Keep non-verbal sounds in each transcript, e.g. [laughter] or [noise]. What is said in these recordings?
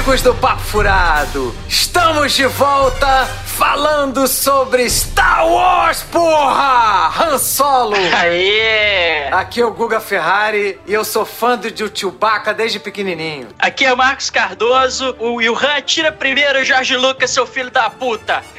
amigos do Papo Furado! Estamos de volta falando sobre Star Wars, porra! Han Solo! [laughs] Aê! Aqui é o Guga Ferrari e eu sou fã do Chewbacca desde pequenininho. Aqui é o Marcos Cardoso, o Wilhan atira primeiro, Jorge Lucas, seu filho da puta! [laughs]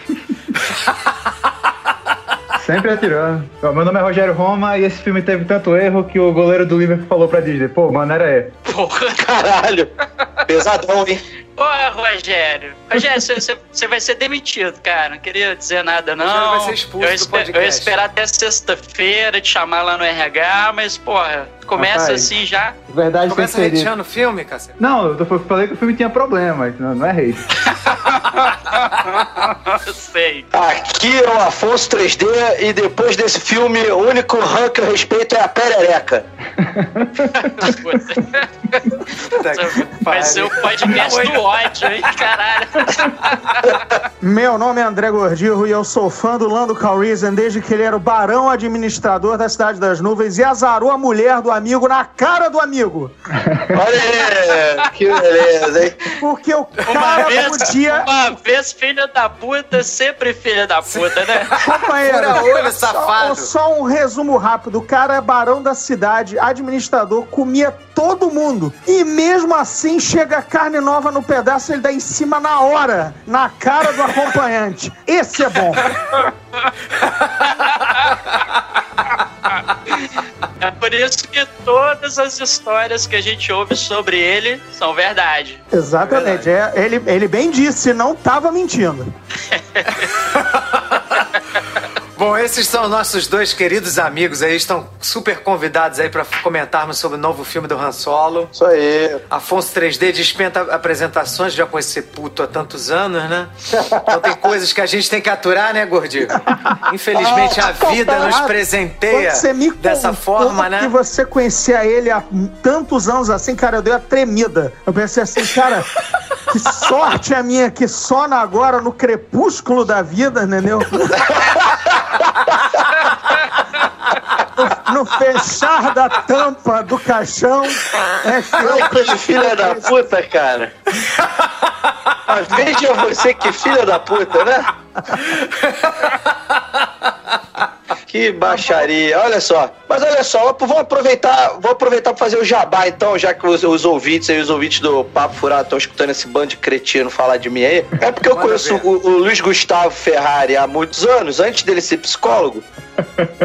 Sempre atirando. Meu nome é Rogério Roma e esse filme teve tanto erro que o goleiro do Liverpool falou pra Disney, pô, mano, era E. Porra! Caralho! [laughs] Pesadão, hein? Porra, Rogério. Rogério, você vai ser demitido, cara. Não queria dizer nada, não. Rogério vai ser expulso eu, do esper, podcast. eu ia esperar até sexta-feira te chamar lá no RH, mas, porra, começa Rapaz. assim já. Verdade Começa hateando o filme, cacete. Não, eu tô- falei que o filme tinha problemas, não, não é hate. [laughs] Eu sei. Aqui é o Afonso 3D e depois desse filme, o único Han que eu respeito é a perereca. [laughs] Vai ser o podcast do ódio, hein, caralho. Meu nome é André Gordirro e eu sou fã do Lando Calrissian desde que ele era o barão administrador da Cidade das Nuvens e azarou a mulher do amigo na cara do amigo. Olha aí, que beleza, hein? Porque o Uma cara vez, podia... uma vez filha da puta, sempre filha da puta, né? Companheiro, olho, só, safado. só um resumo rápido. O cara é barão da cidade, administrador, comia todo mundo. E mesmo assim, chega carne nova no pedaço, ele dá em cima na hora, na cara do acompanhante. Esse é bom. É por isso que todas as histórias que a gente ouve sobre ele são verdade. Exatamente. É, ele, ele bem disse, não tava mentindo. [laughs] Bom, esses são nossos dois queridos amigos aí, estão super convidados aí pra comentarmos sobre o novo filme do Han Solo. Isso aí. Afonso 3D dispensa apresentações, já com esse puto há tantos anos, né? Então tem [laughs] coisas que a gente tem que aturar, né, gordinho? Infelizmente a vida nos presenteia dessa forma, que né? você conhecia ele há tantos anos assim, cara, eu dei uma tremida. Eu pensei assim, cara, que [laughs] sorte a minha que só agora, no crepúsculo da vida, entendeu? [laughs] No, [laughs] no fechar da tampa do caixão, é Que filha da puta, cara. Mas veja você que filha da puta, né? [laughs] Que baixaria, olha só. Mas olha só, vou aproveitar, vou aproveitar para fazer o jabá então, já que os, os ouvintes aí, os ouvintes do Papo Furado estão escutando esse bando de cretino falar de mim aí. É porque eu Manda conheço o, o Luiz Gustavo Ferrari há muitos anos, antes dele ser psicólogo.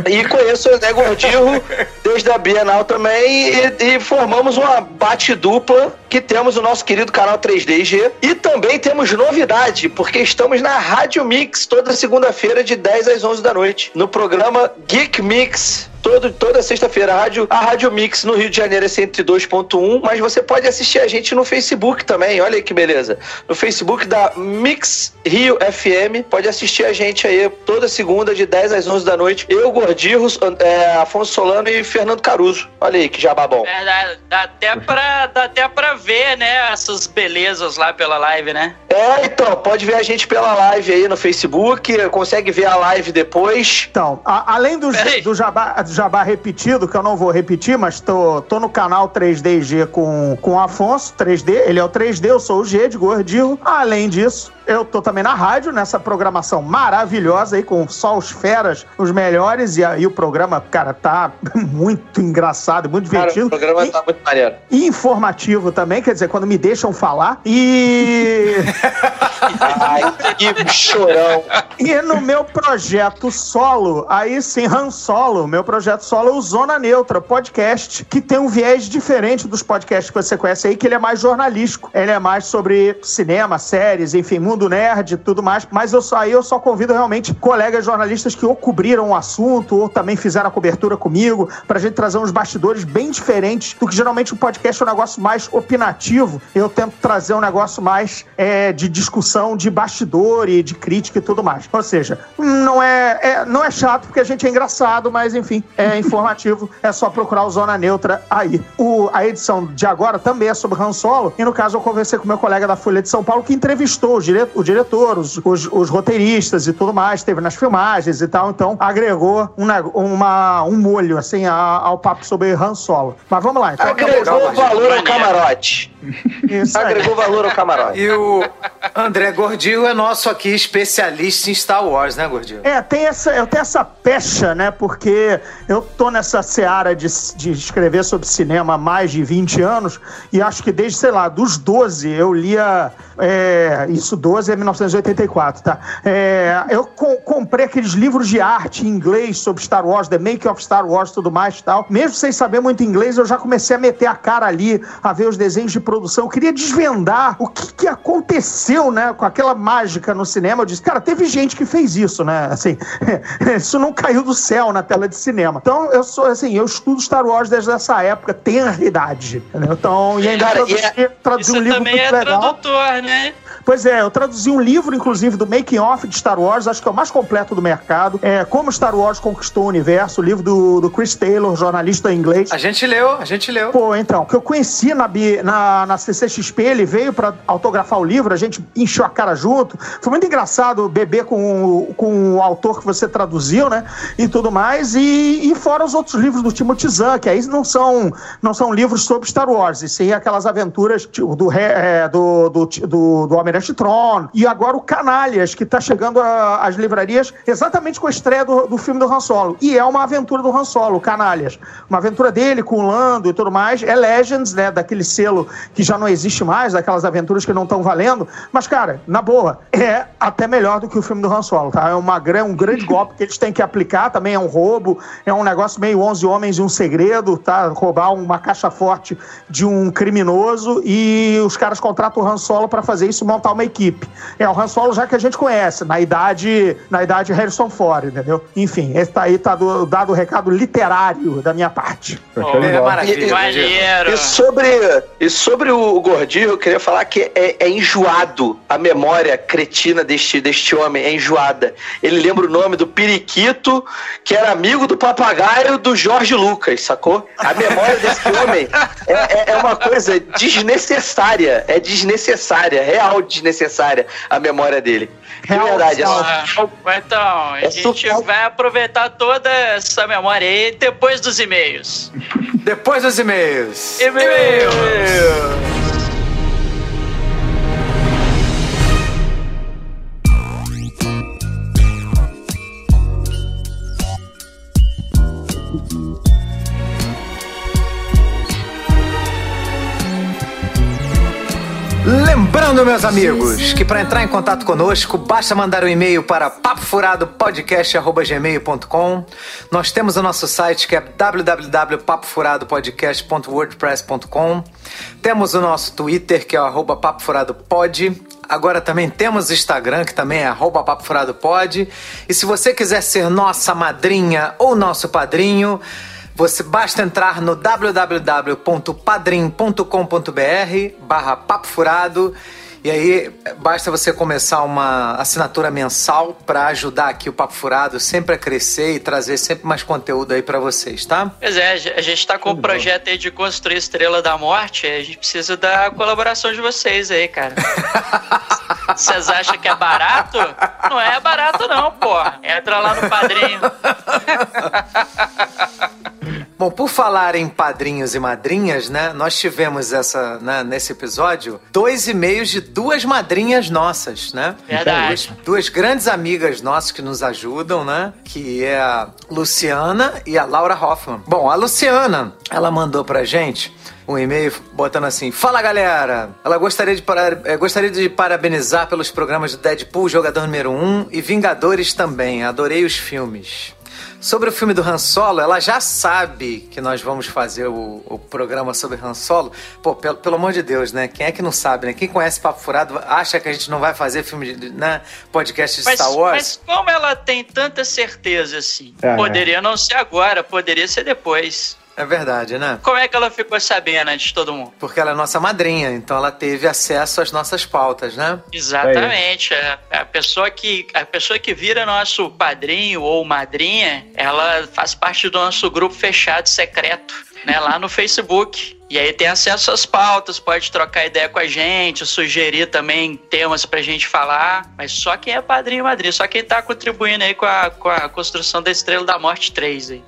E conheço o André Gordirro desde a Bienal também e, e formamos uma bate-dupla que temos o nosso querido canal 3DG e também temos novidade, porque estamos na Rádio Mix toda segunda-feira de 10 às 11 da noite, no programa Geek Mix. Todo, toda sexta-feira, a Rádio, a Rádio Mix no Rio de Janeiro é 102.1, mas você pode assistir a gente no Facebook também, olha aí que beleza. No Facebook da Mix Rio FM, pode assistir a gente aí toda segunda de 10 às 11 da noite. Eu, Gordirro, é, Afonso Solano e Fernando Caruso. Olha aí que jabá bom. É, dá, dá até pra, dá até pra ver, né, essas belezas lá pela live, né? É, então, pode ver a gente pela live aí no Facebook, consegue ver a live depois. Então, a- além do, do jabá, do jabá repetido, que eu não vou repetir, mas tô, tô no canal 3DG com, com o Afonso, 3D, ele é o 3D, eu sou o G de Gordinho. Além disso, eu tô também na rádio, nessa programação maravilhosa aí, com só os feras, os melhores, e aí o programa, cara, tá [laughs] muito engraçado, muito Cara, divertido. o programa E- tá muito maneiro. e informativo também, quer dizer, quando me deixam falar. E. [laughs] Ai, que chorão. E no meu projeto solo, aí sim, Han Solo, meu projeto solo é o Zona Neutra, podcast, que tem um viés diferente dos podcasts que você conhece aí, que ele é mais jornalístico. Ele é mais sobre cinema, séries, enfim, mundo nerd e tudo mais. Mas eu só aí eu só convido realmente colegas jornalistas que ou cobriram o assunto, ou também fizeram a cobertura comigo, pra gente trazer uns bastidores bem diferentes do que geralmente o podcast é um negócio mais opinativo. Eu tento trazer um negócio mais é, de discussão de bastidor e de crítica e tudo mais. Ou seja, não é, é- não é chato porque a gente é engraçado, mas enfim, é [laughs] informativo. é só procurar o Zona Neutra aí. O, a edição de agora também é sobre Han Solo. E no caso, eu conversei com meu colega da Folha de São Paulo que entrevistou os diretores dire, o diretor, os, os, os, roteiristas e tudo mais, teve nas filmagens e tal, então agregou um, uma, um molho, assim, a, ao papo sobre Han Solo. Mas vamos lá. Então, agregou valor ao camarote. Isso agregou valor ao camarote. E o André Gordilho é nosso aqui especialista em Star Wars, né, Gordilho? É, tem essa, eu tenho essa pecha, né, porque eu tô nessa seara de, de escrever sobre cinema há mais de 20 anos e acho que desde, sei lá, dos 12 eu lia é, isso 12 é 1984, tá? É, eu co comprei aqueles livros de arte em inglês sobre Star Wars, The Make of Star Wars tudo mais tal. Mesmo sem saber muito inglês, eu já comecei a meter a cara ali, a ver os desenhos de produção. Eu queria desvendar o que, que aconteceu, né, com aquela mágica no cinema. Eu disse, cara, teve gente que fez isso, né? [laughs] Assim, [laughs] isso não caiu do céu na tela de cinema. Então, eu sou, assim, eu estudo Star Wars desde essa época, tenra idade. Entendeu? Então, e ainda cara, traduzi, é, traduzi um livro muito é legal. Tradutor, né? Pois é, eu traduzi um livro, inclusive, do Making Off de Star Wars, acho que é o mais completo do mercado. É Como Star Wars Conquistou o Universo, o livro do, do Chris Taylor, jornalista inglês. A gente leu, a gente leu. Pô, então, que eu conheci na, na, na CCXP, ele veio para autografar o livro, a gente encheu a cara junto. Foi muito engraçado beber com, com o autor que você traduziu, né? E tudo mais. E, e fora os outros livros do Timothy Zahn, que aí não são, não são livros sobre Star Wars, e sim aquelas aventuras tipo, do, é, do, do, do, do Almirante Tron, e agora o Canalhas, que está chegando às livrarias exatamente com a estreia do, do filme do Han Solo. E é uma aventura do Han Solo, Canalhas. Uma aventura dele com o Lando e tudo mais. É Legends, né? Daquele selo que já não existe mais, daquelas aventuras que não estão valendo. Mas, cara, na boa, é até melhor do que o filme do Han Solo, tá? É uma, um grande [laughs] golpe que eles têm que aplicar, também é um roubo, é um negócio meio 11 homens e um segredo, tá? Roubar uma caixa forte de um criminoso e os caras contratam o Han Solo para fazer isso montar uma equipe. É o Han Solo já que a gente conhece, na idade, na idade Harrison Ford, entendeu? Enfim, esse tá aí, tá do, dado o recado literário da minha parte. Oh, é maravilha. E, e, sobre, e sobre o Gordinho, eu queria falar que é, é, enjoado a memória cretina deste, deste homem, é enjoada. Ele lembra o nome do periquito, que era amigo do papagaio do Jorge Lucas, sacou? A memória desse homem é, é, é uma coisa desnecessária, é desnecessária, real desnecessária a memória dele. De verdade. É então, a é gente vai aproveitar toda essa memória aí depois dos e-mails. Depois dos e-mails. E-mails. e-mails. Lembrando, meus amigos, que para entrar em contato conosco, basta mandar um e-mail para papofuradopodcast.gmail.com. Nós temos o nosso site que é www.papofuradopodcast.wordpress.com. Temos o nosso Twitter, que é o papofuradopod. Agora também temos Instagram, que também é arroba papofuradopod. E se você quiser ser nossa madrinha ou nosso padrinho... Você basta entrar no www.padrim.com.br barra papo furado e aí basta você começar uma assinatura mensal para ajudar aqui o Papo Furado sempre a crescer e trazer sempre mais conteúdo aí para vocês, tá? Pois é, a gente está com o um projeto aí de construir Estrela da Morte, a gente precisa da colaboração de vocês aí, cara. [laughs] Vocês acham que é barato? Não é barato não, pô. Entra lá no padrinho. [laughs] Bom, por falar em padrinhos e madrinhas, né? Nós tivemos essa, né, nesse episódio, dois e-mails de duas madrinhas nossas, né? Verdade. Duas, duas, grandes amigas nossas que nos ajudam, né? Que é a Luciana e a Laura Hoffman. Bom, a Luciana, ela mandou pra gente um e-mail botando assim: Fala galera! Ela gostaria de. Eh, gostaria de parabenizar pelos programas do Deadpool, Jogador Número 1 e Vingadores também. Adorei os filmes. Sobre o filme do Han Solo, ela já sabe que nós vamos fazer o, o programa sobre Han Solo. Pô, pelo, pelo, amor de Deus, né? Quem é que não sabe, né? Quem conhece Papo Furado acha que a gente não vai fazer filme de né? podcast de mas, Star Wars? Mas como ela tem tanta certeza assim? É, poderia não ser agora, poderia ser depois. É verdade, né? Como é que ela ficou sabendo antes de todo mundo? Porque ela é nossa madrinha, então ela teve acesso às nossas pautas, né? Exatamente. É. A pessoa que a pessoa que vira nosso padrinho ou madrinha, ela faz parte do nosso grupo fechado secreto, né, lá no Facebook. E aí tem acesso às pautas, pode trocar ideia com a gente, sugerir também temas pra gente falar. Mas só quem é padrinho e madrinha, só quem tá contribuindo aí com a, com a construção da Estrela da Morte 3 aí.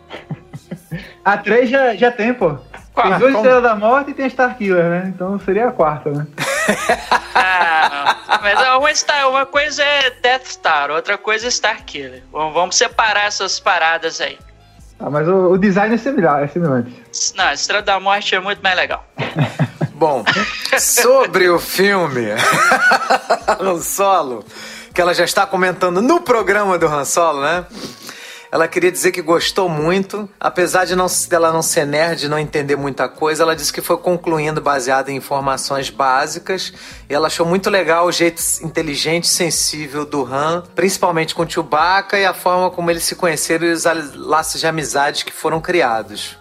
A 3 já, já tem, pô. Tem duas Como? Estrelas da Morte e tem Starkiller, né? Então seria a quarta, né? Ah, não. Mas uma, Star- uma coisa é Death Star, outra coisa é Starkiller. Vamos, vamos separar essas paradas aí. Ah, mas o, o design é similar, é semelhante. Não, a Estrela da Morte é muito mais legal. [laughs] Bom, sobre o filme [laughs] Han Solo, que ela já está comentando no programa do Han Solo, né? Ela queria dizer que gostou muito, apesar de não, dela não ser nerd e não entender muita coisa, ela disse que foi concluindo baseada em informações básicas e ela achou muito legal o jeito inteligente e sensível do Han, principalmente com Chewbacca e a forma como eles se conheceram e os laços de amizade que foram criados.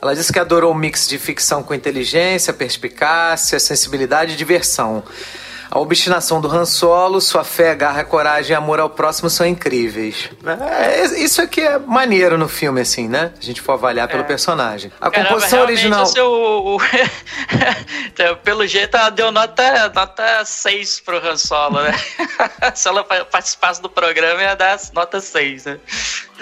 Ela disse que adorou o mix de ficção com inteligência, perspicácia, sensibilidade e diversão. A obstinação do Han Solo, sua fé, garra, coragem e amor ao próximo são incríveis. É, isso aqui é maneiro no filme, assim, né? Se a gente for avaliar pelo personagem. A Caramba, composição original. o seu- o- Então, [laughs] Pelo jeito, ela deu nota, nota 6 pro Han Solo, né? [laughs] Se ela pa- participasse do programa, ia dar nota 6, né?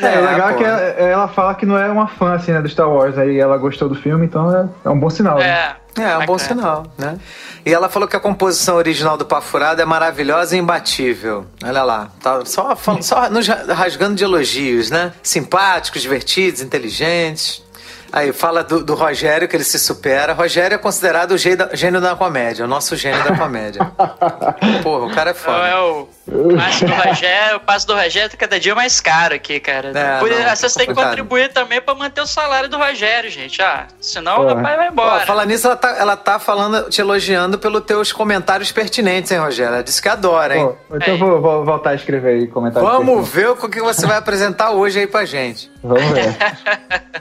É, o legal é que ela, ela fala que não é uma fã, assim, né, do Star Wars. Aí ela gostou do filme, então é, é um bom sinal. né? É. É, é um bom sinal, né? E ela falou que a composição original do Pafurado é maravilhosa e imbatível. Olha lá, tá só, fal- só nos ra- rasgando de elogios, né? Simpáticos, divertidos, inteligentes. Aí fala do, do Rogério, que ele se supera. Rogério é considerado o gênio da, gênio da comédia, o nosso gênio da comédia. [laughs] Porra, o cara é foda. é o passe do Rogério, o passe do Rogério tá cada dia mais caro aqui, cara. É, Por- não, vocês têm que contribuir também pra manter o salário do Rogério, gente. Ah, senão o Porra. rapaz vai embora. falar nisso, ela tá, ela tá falando, te elogiando pelos teus comentários pertinentes, hein, Rogério? Ela disse que adora, hein? Pô, então Aí. vou, vou voltar a escrever aí comentários. Vamos ver o que você vai apresentar hoje aí pra gente. Vamos ver. [laughs]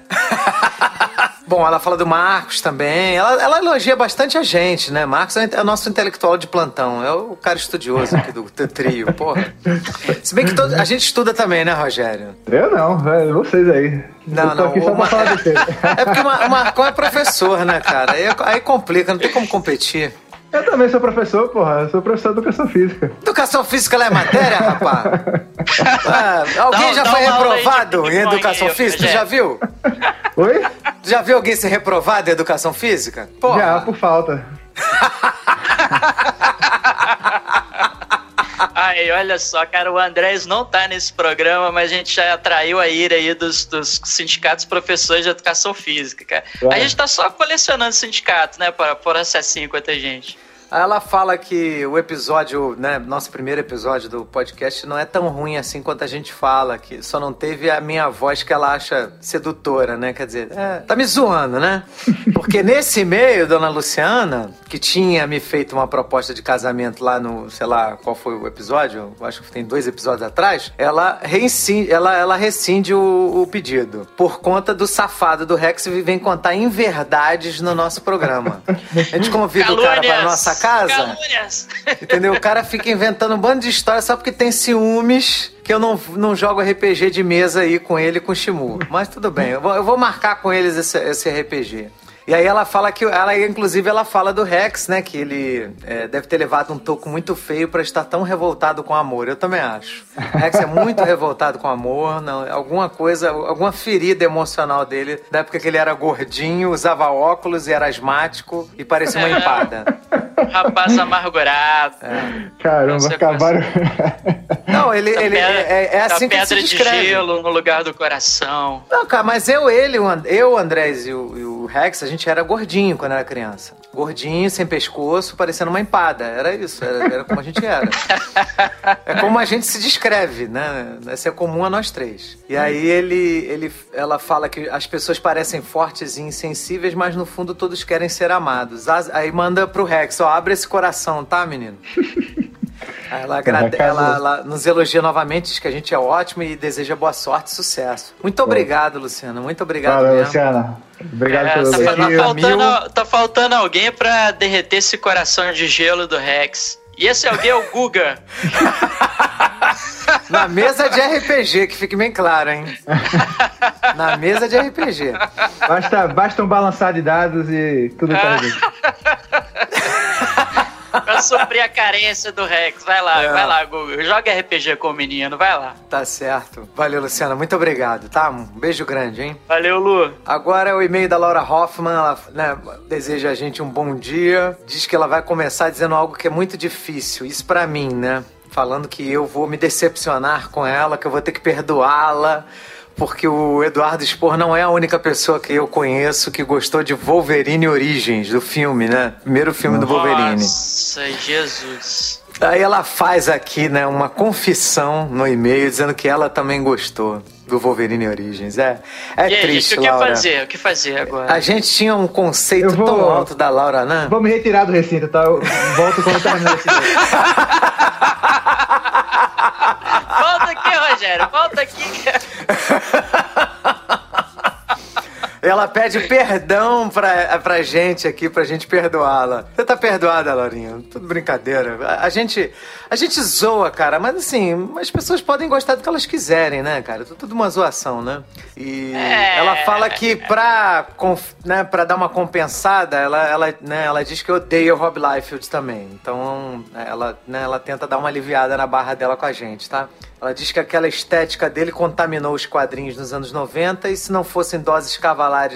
[laughs] Bom, ela fala do Marcos também. Ela, ela elogia bastante a gente, né? Marcos é o nosso intelectual de plantão. É o cara estudioso aqui do, do trio, porra. Se bem que todo- a gente estuda também, né, Rogério? Eu não, velho, vocês aí. Não, não, aqui só Mar- falar? [laughs] É porque o Mar- o Marcão é professor, né, cara? Aí, aí complica, não tem como competir. Eu também sou professor, porra. Eu sou professor de educação física. Educação física ela é matéria, [laughs] rapaz? Ah, alguém Dá- já dá foi reprovado em educação aí, física? Tu já viu? Oi? Já viu alguém ser reprovado em educação física? Porra. Já, por falta. [laughs] Aí, olha só, cara, o Andrés não tá nesse programa, mas a gente já atraiu a ira aí dos, dos sindicatos professores de educação física, cara. A É. gente tá só colecionando sindicatos, né, para por acessinho quanto a gente. Ela fala que o episódio, né, nosso primeiro episódio do podcast não é tão ruim assim quanto a gente fala, que só não teve a minha voz que ela acha sedutora, né? Quer dizer, é, tá me zoando, né? [laughs] Porque nesse e-mail, dona Luciana, que tinha me feito uma proposta de casamento lá no, sei lá, qual foi o episódio? Acho que tem dois episódios atrás. Ela reincide, ela, ela rescinde o, o pedido por conta do safado do Rex e vem contar inverdades no nosso programa. A gente convida o cara para nossa casa. Calúnias! [laughs] Entendeu? O cara fica inventando um bando de história só porque tem ciúmes que eu não, não jogo RPG de mesa aí com ele e com o Shimu. Mas tudo bem, eu vou, eu vou marcar com eles esse, esse RPG. E aí ela fala que. Ela, inclusive, ela fala do Rex, né? Que ele é, deve ter levado um toco muito feio pra estar tão revoltado com o amor. Eu também acho. O Rex é muito [laughs] revoltado com o amor. Não, alguma coisa, alguma ferida emocional dele, da época que ele era gordinho, usava óculos e era asmático e parecia uma empada. [laughs] Rapaz amargurado. Caramba, Nossa, acabaram. Não, ele, ele pedra- é, é da assim que ele se pedra de descreve. gelo no lugar do coração. Não, cara, mas eu, ele, eu, Andrés e o, e o Rex, a gente era gordinho quando era criança. Gordinho, sem pescoço, parecendo uma empada. Era isso, era, era como a gente era. É como a gente se descreve, né? Isso é comum a nós três. E aí ele, ele, ela fala que as pessoas parecem fortes e insensíveis, mas no fundo todos querem ser amados. Aí manda pro Rex, ó, abre esse coração, tá, menino? Ela, agrade... Acabou. ela, ela nos elogia novamente, diz que a gente é ótimo e deseja boa sorte e sucesso. Muito obrigado, Luciana. Muito obrigado Valeu, mesmo. Luciana. Obrigado É, pelo tá, tá faltando, tá faltando alguém pra derreter esse coração de gelo do Rex. E esse alguém é o Guga. [laughs] Na mesa de RPG, que fique bem claro, hein? [laughs] Na mesa de RPG. Basta, basta um balançar de dados e tudo tá resolvido. [laughs] pra suprir a carência do Rex. Vai lá, É. vai lá, Guga. Joga RPG com o menino, vai lá. Tá certo. Valeu, Luciana. Muito obrigado, tá? Um beijo grande, hein? Valeu, Lu. Agora é o e-mail da Laura Hoffman. Ela né, deseja a gente um bom dia. Diz que ela vai começar dizendo algo que é muito difícil. Isso pra mim, né? Falando que eu vou me decepcionar com ela, que eu vou ter que perdoá-la. Porque o Eduardo Spor não é a única pessoa que eu conheço que gostou de Wolverine Origins, do filme, né? Primeiro filme do Wolverine. Nossa, Jesus. Aí ela faz aqui, né, uma confissão no e-mail dizendo que ela também gostou do Wolverine Origins. É, é e aí, triste, gente, o que Laura. fazer? O que fazer agora? A gente tinha um conceito vou- tão alto da Laura, né? Vou me retirar do recinto, tá? Eu volto quando terminar esse [laughs] Rogério. Volta aqui. [laughs] Ela pede perdão pra, pra gente aqui, pra gente perdoá-la. Você tá perdoada, Laurinha. Tudo brincadeira. A, a gente a gente zoa, cara, mas assim, as pessoas podem gostar do que elas quiserem, né, cara? Tudo uma zoação, né? E É. ela fala que pra, né, pra dar uma compensada, ela, ela, né, ela diz que odeia o Rob Liefeld também. Então, ela, né, ela tenta dar uma aliviada na barra dela com a gente, tá? Ela diz que aquela estética dele contaminou os quadrinhos nos anos 90 e se não fossem doses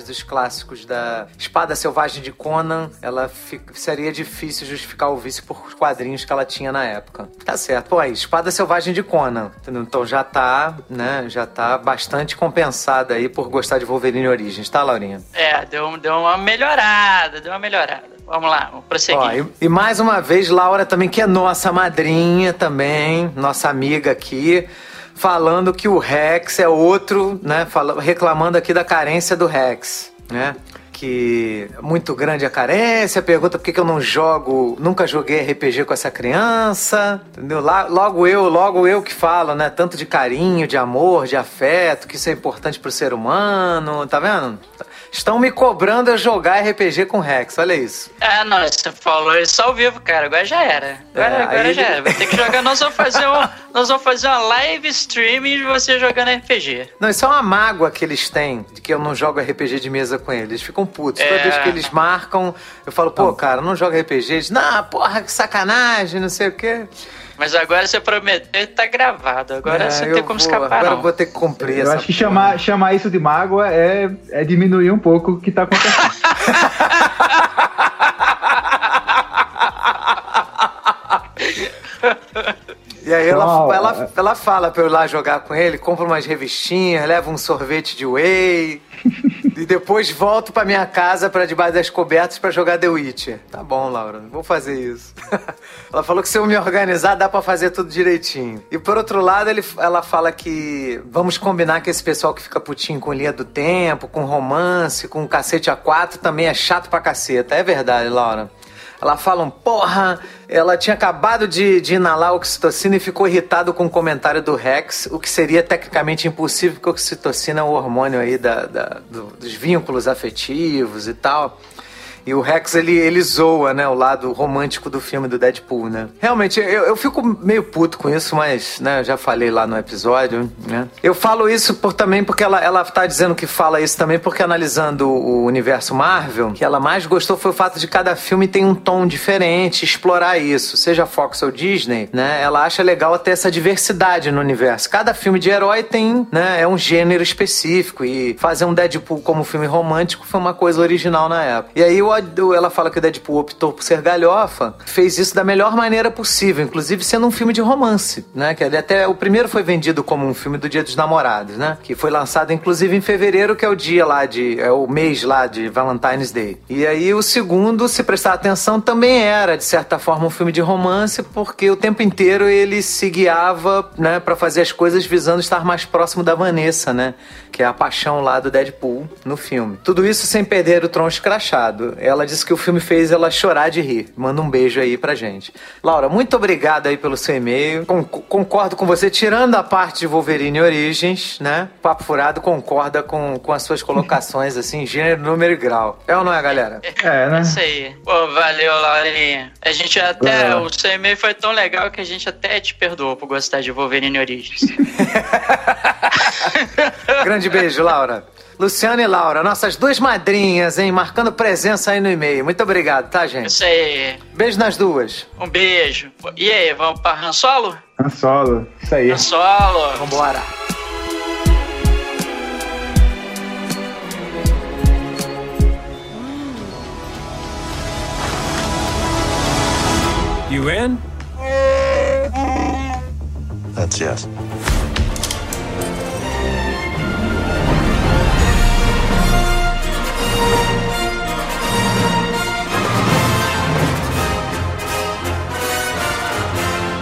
dos clássicos da Espada Selvagem de Conan, ela seria difícil justificar o vício por quadrinhos que ela tinha na época. Tá certo. Pô, aí, Espada Selvagem de Conan. Então já tá, né, já tá bastante compensada aí por gostar de Wolverine Origins, tá, Laurinha? É, deu, deu uma melhorada, deu uma melhorada. Vamos lá, vamos prosseguir. Ó, e, e mais uma vez, Laura também, que é nossa madrinha também, nossa amiga aqui, falando que o Rex é outro, né? reclamando aqui da carência do Rex, né? Que é muito grande a carência, pergunta por que, que eu não jogo, nunca joguei RPG com essa criança, entendeu? Logo eu, logo eu que falo, né? Tanto de carinho, de amor, de afeto, que isso é importante pro ser humano, tá vendo? Estão me cobrando eu jogar RPG com Rex, olha isso. Ah, não, você falou isso ao vivo, cara. Agora já era. Agora, É, agora aí já ele- era. Vai ter que jogar. Nós vamos fazer um, nós vamos fazer uma live streaming de você jogando RPG. Não, isso é uma mágoa que eles têm de que eu não jogo RPG de mesa com eles. Eles ficam putos. Toda É. vez que eles marcam, eu falo, pô, cara, não joga RPG. Eles, não, porra, que sacanagem, não sei o quê. Mas agora você prometeu e tá gravado. Agora É, você tem como vou- escapar, Agora não. eu vou ter que cumprir Eu essa acho que porra. chamar, chamar isso de mágoa é, é diminuir um pouco o que tá acontecendo. [laughs] [laughs] E aí ela, ela, ela fala pra eu ir lá jogar com ele, compra umas revistinhas, leva um sorvete de whey. [laughs] e depois volto pra minha casa pra debaixo das cobertas pra jogar The Witcher. Tá bom, Laura, vou fazer isso. [laughs] ela falou que se eu me organizar dá pra fazer tudo direitinho. E por outro lado, ele, ela fala que vamos combinar que esse pessoal que fica putinho com linha do tempo, com romance, com cacete a quatro também é chato pra caceta. É verdade, Laura. Ela fala, porra, ela tinha acabado de, de inalar oxitocina e ficou irritado com o comentário do Rex, o que seria tecnicamente impossível, porque oxitocina é o hormônio aí da, da- do- dos vínculos afetivos e tal. E o Rex, ele, ele zoa, né, o lado romântico do filme do Deadpool, né? Realmente, eu, eu fico meio puto com isso, mas, né, eu já falei lá no episódio, né? Eu falo isso por, também porque ela, ela tá dizendo que fala isso também porque analisando o universo Marvel, que ela mais gostou foi o fato de cada filme tem um tom diferente, explorar isso, seja Fox ou Disney, né? Ela acha legal ter essa diversidade no universo. Cada filme de herói tem, né, é um gênero específico e fazer um Deadpool como filme romântico foi uma coisa original na época. E aí ela fala que o Deadpool optou por ser galhofa, fez isso da melhor maneira possível, inclusive sendo um filme de romance, né? Que até o primeiro foi vendido como um filme do Dia dos Namorados, né? Que foi lançado inclusive em fevereiro, que é o dia lá de é o mês lá de Valentine's Day. E aí o segundo, se prestar atenção, também era de certa forma um filme de romance, porque o tempo inteiro ele se guiava, né, para fazer as coisas visando estar mais próximo da Vanessa, né? Que é a paixão lá do Deadpool no filme. Tudo isso sem perder o tron escrachado. Ela disse que o filme fez ela chorar de rir. Manda um beijo aí pra gente. Laura, muito obrigado aí pelo seu e-mail. Con concordo com você, tirando a parte de Wolverine Origens, né? Papo Furado concorda com, com as suas colocações, assim, gênero, número e grau. É ou não é, galera? É, né? Isso aí. Pô, valeu, Laurinha. A gente até. É. O seu e-mail foi tão legal que a gente até te perdoou por gostar de Wolverine Origins. [laughs] Grande beijo, Laura. Luciana e Laura, nossas duas madrinhas, hein? Marcando presença aí no e-mail. Muito obrigado, tá, gente? Isso aí. Beijo nas duas. Um beijo. E aí, vamos pra Han Solo? Han Solo. Isso aí. Han Solo. Vambora. You in? That's yes.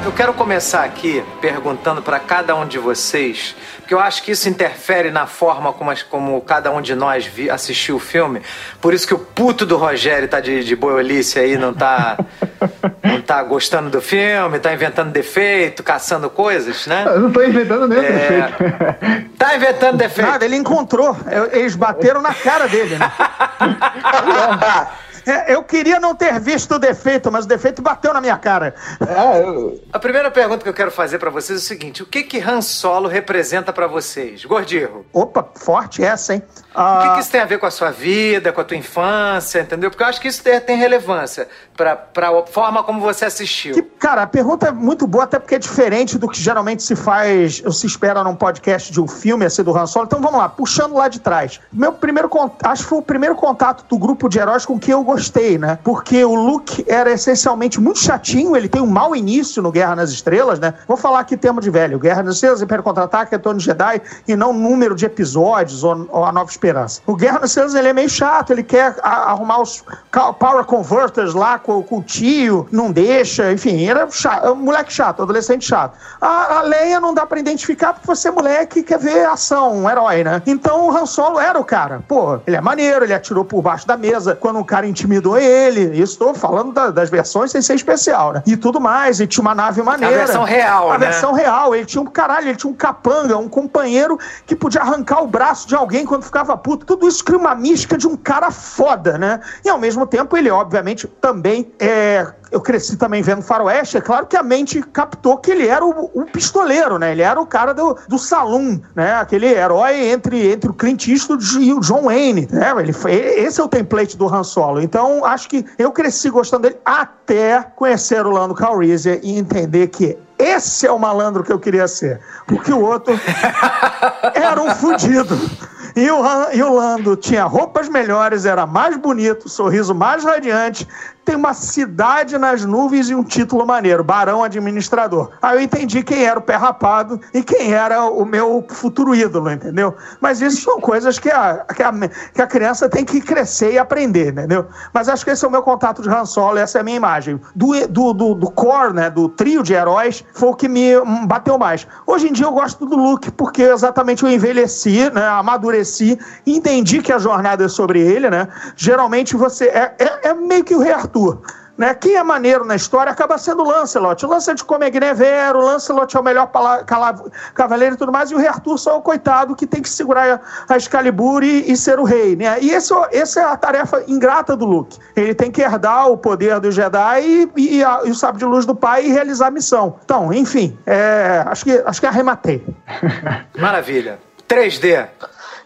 Eu quero começar aqui perguntando para cada um de vocês, porque eu acho que isso interfere na forma como, as- como cada um de nós vi- assistiu o filme. Por isso que o puto do Rogério tá de, de boiolice aí, não tá, [laughs] não tá gostando do filme, tá inventando defeito, caçando coisas, né? Eu não tô inventando nenhum É. defeito. [laughs] Tá inventando defeito. Nada, ele encontrou. Eu- Eles bateram na cara dele, né? [laughs] É, eu queria não ter visto o defeito, mas o defeito bateu na minha cara. É, eu- A primeira pergunta que eu quero fazer pra vocês é o seguinte: o que que Han Solo representa pra vocês? Gordirro. Opa, forte essa, hein? O que, Ah, que isso tem a ver com a sua vida, com a tua infância, entendeu? Porque eu acho que isso tem, relevância pra, pra forma como você assistiu. que, cara, a pergunta é muito boa, até porque é diferente do que geralmente se faz, ou se espera num podcast de um filme, assim, do Han Solo. Então vamos lá, puxando lá de trás. Meu primeiro contato, acho que foi o primeiro contato do grupo de heróis com que eu gostei, né? Porque o Luke era essencialmente muito chatinho, ele tem um mau início no Guerra nas Estrelas, né? Vou falar aqui termo de velho: Guerra nas Estrelas, Império Contra-Ataque, Retorno Jedi, e não número de episódios ou, ou a Nova Esperança. O Guerra nas Estrelas ele é meio chato, ele quer a- arrumar os Power Converters lá com, com o tio, não deixa, enfim, era chato, é um moleque chato, adolescente chato. A, a Leia não dá pra identificar porque você é moleque quer ver ação, um herói, né? Então o Han Solo era o cara. Pô, ele é maneiro, ele atirou por baixo da mesa quando um cara intimidou ele. Isso tô falando da- das versões sem ser especial, né? E tudo mais, e tinha uma nave maneira. versão real, A né? versão real. Ele tinha um caralho, ele tinha um capanga, um companheiro que podia arrancar o braço de alguém quando ficava puto. Tudo isso cria uma mística de um cara foda, né? E ao mesmo tempo, ele, obviamente, também é. Eu cresci também vendo Faroeste, é claro que a mente captou que ele era o, o pistoleiro, né? Ele era o cara do, do saloon, né? Aquele herói entre, entre o Clint Eastwood e o John Wayne, né? Ele foi, esse é o template do Han Solo. Então, acho que eu cresci gostando dele até conhecer o Lando Calrissian e entender que esse é o malandro que eu queria ser. Porque o outro [laughs] era um fudido. E o, e o Lando tinha roupas melhores, era mais bonito, sorriso mais radiante, tem uma cidade nas nuvens e um título maneiro, Barão Administrador. Aí eu entendi quem era o pé rapado e quem era o meu futuro ídolo, entendeu? Mas isso são coisas que a, que a, que a criança tem que crescer e aprender, entendeu? Mas acho que esse é o meu contato de Han Solo, essa é a minha imagem. Do, do, do, do core, né, do trio de heróis, foi o que me hum, bateu mais. Hoje em dia eu gosto do Luke, porque exatamente eu envelheci, né, amadureci, entendi que a jornada é sobre ele, né? Geralmente você é, é, é meio que o Rei Arthur. Né? Quem é maneiro na história acaba sendo o Lancelot. O Lancelot come a Guinevere, o Lancelot é o melhor cavaleiro e tudo mais, e o Rei Arthur só é o coitado que tem que segurar a, a Excalibur e, e ser o rei. Né? E esse, é- essa é a tarefa ingrata do Luke. Ele tem que herdar o poder do Jedi e, e, a- e o sábio de luz do pai e realizar a missão. Então, enfim, é, acho, que, acho que arrematei. [laughs] Maravilha. 3D.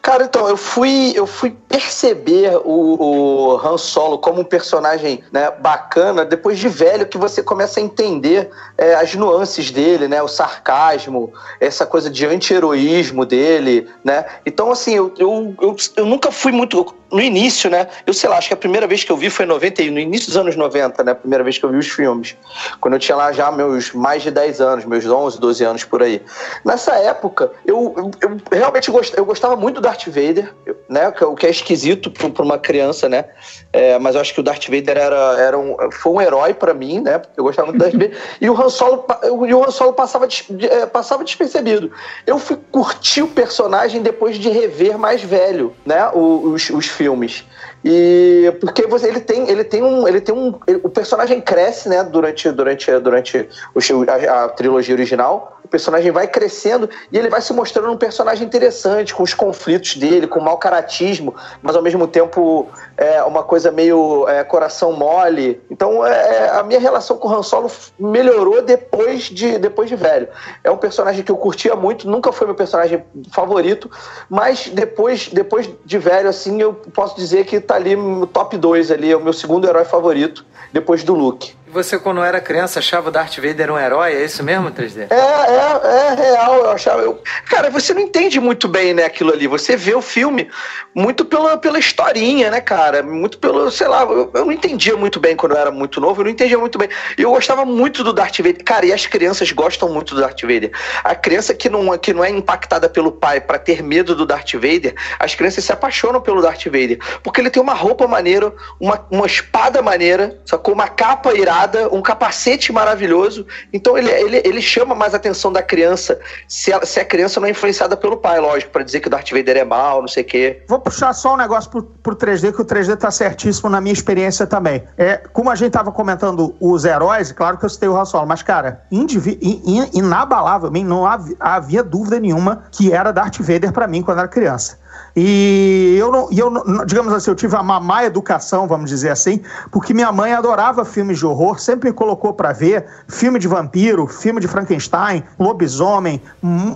Cara, então, eu fui, eu fui perceber o, o Han Solo como um personagem né, bacana depois de velho que você começa a entender é, as nuances dele, né? O sarcasmo, essa coisa de anti-heroísmo dele, né? Então, assim, eu, eu, eu, eu nunca fui muito... No início, né? Eu sei lá, acho que a primeira vez que eu vi foi em 90, e- no início dos anos 90, né? A primeira vez que eu vi os filmes. Quando eu tinha lá já meus mais de 10 anos, meus 11, 12 anos por aí. Nessa época, eu, eu, eu realmente eu gostava muito do Darth Vader, né? é O que é esquisito para uma criança, né? É, mas eu acho que o Darth Vader era, era um, foi um herói para mim, né? Porque eu gostava muito do Darth Vader. E o Han Solo, e o Han Solo passava, é, passava despercebido. Eu fui curtir o personagem depois de rever mais velho, né? Os, os filmes. E porque você, ele tem, ele tem um, ele tem um, ele, o personagem cresce, né, durante durante durante o, a, a, trilogia original. O personagem vai crescendo e ele vai se mostrando um personagem interessante, com os conflitos dele, com mau caratismo, mas ao mesmo tempo é uma coisa meio é, coração mole. Então é, é a minha relação com o Han Solo melhorou depois de depois de velho. É um personagem que eu curtia muito, nunca foi meu personagem favorito, mas depois depois de velho assim eu posso dizer que Tá ali no top 2 ali, é o meu segundo herói favorito, depois do Luke você, quando era criança, achava o Darth Vader um herói? É isso mesmo, 3D? É, é, é real. Eu achava. Eu... Cara, você não entende muito bem, né, aquilo ali. Você vê o filme muito pela, pela historinha, né, cara? Muito pelo, sei lá, eu, eu não entendia muito bem quando eu era muito novo, eu não entendia muito bem. Eu gostava muito do Darth Vader. Cara, e as crianças gostam muito do Darth Vader. A criança que não, que não é impactada pelo pai para ter medo do Darth Vader, as crianças se apaixonam pelo Darth Vader. Porque ele tem uma roupa maneira, uma, uma espada maneira, sacou? Uma capa irada um capacete maravilhoso. Então ele, ele, ele chama mais a atenção da criança se a, se a criança não é influenciada pelo pai, lógico, para dizer que o Darth Vader é mal, não sei o quê. Vou puxar só um negócio pro, pro 3D, que o 3D tá certíssimo na minha experiência também. É, como a gente tava comentando os heróis, claro que eu citei o Han mas, cara, indivi, in, inabalavelmente, não havia, havia dúvida nenhuma que era Darth Vader para mim quando era criança. E eu não, e eu não, digamos assim, eu tive uma má educação, vamos dizer assim, porque minha mãe adorava filmes de horror, sempre me colocou para ver filme de vampiro, filme de Frankenstein, lobisomem,